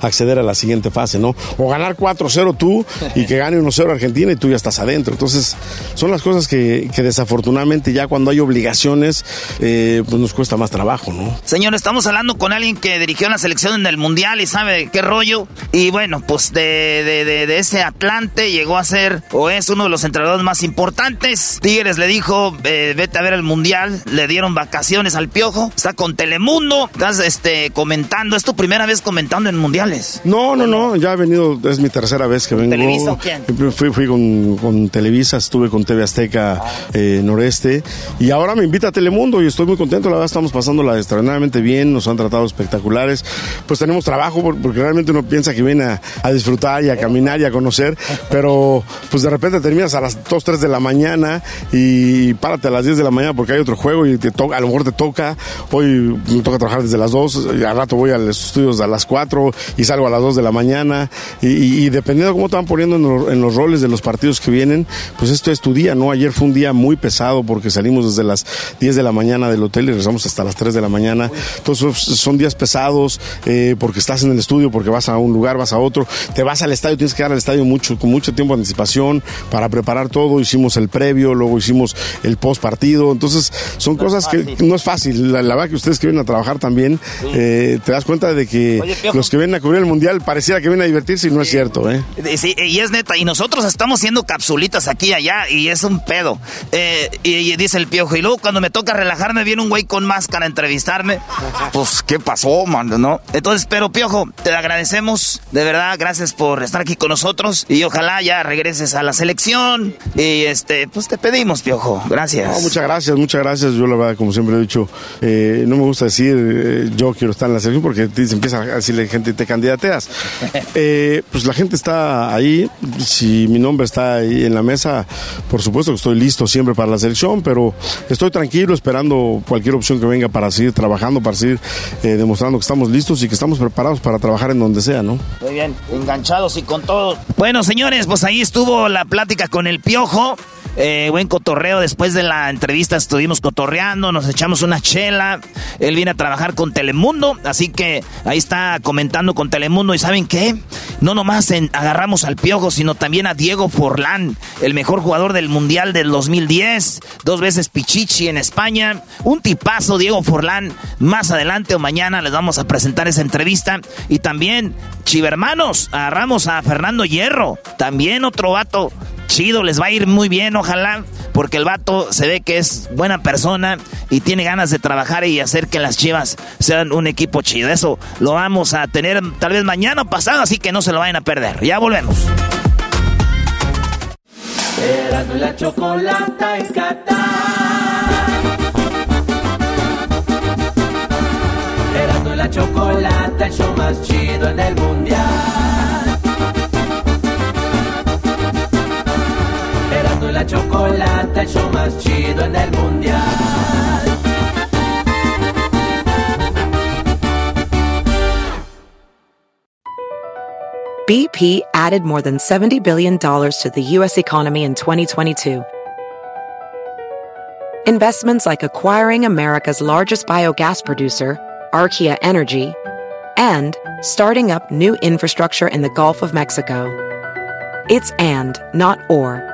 acceder a la siguiente fase, ¿no? O ganar 4-0 tú y que gane 1-0 Argentina y tú ya estás adentro. Entonces, son las cosas que, que desafortunadamente ya cuando hay obligaciones, eh, pues nos cuesta más trabajo, ¿no? Señor, estamos hablando con alguien que dirigió la selección en el Mundial y sabe qué rollo. Y bueno, pues de, de, de, de ese Atlante llegó a ser o es uno de los entrenadores más importantes. Tigres le dijo, eh, vete a ver el Mundial, le dieron vacaciones al Piojo, está con Telemundo, estás este, comentando, es tu primera vez comentando en mundiales. No, no, no, ya he venido, es mi tercera vez que vengo. ¿Televisa o quién? Fui, fui con, con, Televisa, estuve con TV Azteca eh, Noreste y ahora me invita a Telemundo y estoy muy contento, la verdad estamos pasándola extraordinariamente bien, nos han tratado espectaculares, pues tenemos trabajo porque realmente uno piensa que viene a, disfrutar y a caminar y a conocer, pero pues de repente terminas a las 2, 3 de la mañana y párate a las 10 de la mañana porque hay otro juego y te toca, a lo mejor te toca, hoy me toca trabajar desde las 2, y al rato voy a los estudios a las 4 y salgo a las 2 de la mañana y, dependiendo de cómo te van poniendo en los, roles de los partidos que vienen, pues esto es tu día, ¿no? Ayer fue un día muy pesado porque salimos desde las 10 de la mañana del hotel y regresamos hasta las 3 de la mañana. Entonces son días pesados eh, porque estás en el estudio, porque vas a un lugar, vas a otro, te vas al estadio, tienes que ir al estadio mucho, con mucho tiempo de anticipación para preparar todo. Hicimos el previo, luego hicimos el post partido. Entonces son cosas que no es fácil. La, verdad que ustedes que vienen a trabajar también, eh, te das cuenta de que los que vienen a cubrir el mundial pareciera que vienen a divertirse y no es cierto. ¿eh? Sí, y es neta. Y nosotros estamos haciendo capsulitas aquí y allá y es un pedo. Eh, y, dice el piojo. Y luego cuando me toca relajarme, viene un güey con máscara a entrevistarme. Pues, ¿qué pasó, man? ¿No? Entonces, pero piojo, te agradecemos. De verdad, gracias por estar aquí con nosotros. Y ojalá ya regreses a la selección. Y este, pues te pedimos, piojo. Gracias. muchas gracias, muchas gracias. Yo la verdad, como siempre he dicho, eh, no me gusta decir eh, yo quiero estar en la selección porque se empieza a decirle gente te candidateas. <laughs> Eh, pues la gente está ahí. Si mi nombre está ahí en la mesa, por supuesto que estoy listo siempre para la selección, pero estoy tranquilo esperando cualquier opción que venga para seguir trabajando, para seguir demostrando que estamos listos y que estamos preparados para trabajar en donde sea, ¿no? Muy bien, enganchados y con todo. Bueno, señores, pues ahí estuvo la plática con el Piojo. Eh, buen cotorreo. Después de la entrevista estuvimos cotorreando, nos echamos una chela. Él viene a trabajar con Telemundo, así que ahí está comentando con Telemundo. ¿Y saben qué? No nomás agarramos al Piojo, sino también a Diego Forlán, el mejor jugador del Mundial del 2010, dos veces Pichichi en España. Un tipazo, Diego Forlán. Más adelante o mañana les vamos a presentar esa entrevista. Y también, chivermanos, agarramos a Fernando Hierro, también otro vato chido, les va a ir muy bien, ojalá, porque el vato se ve que es buena persona y tiene ganas de trabajar y hacer que las chivas sean un equipo chido. Eso lo vamos a tener tal vez mañana o pasado, así que no se lo vayan a perder. Ya volvemos. la chocolata en la chocolata, el show más chido en el mundial. El show más chido en el mundial. BP added more than $70 billion to the U.S. economy in 2022. Investments like acquiring America's largest biogas producer, Archaea Energy, and starting up new infrastructure in the Gulf of Mexico. It's and, not or.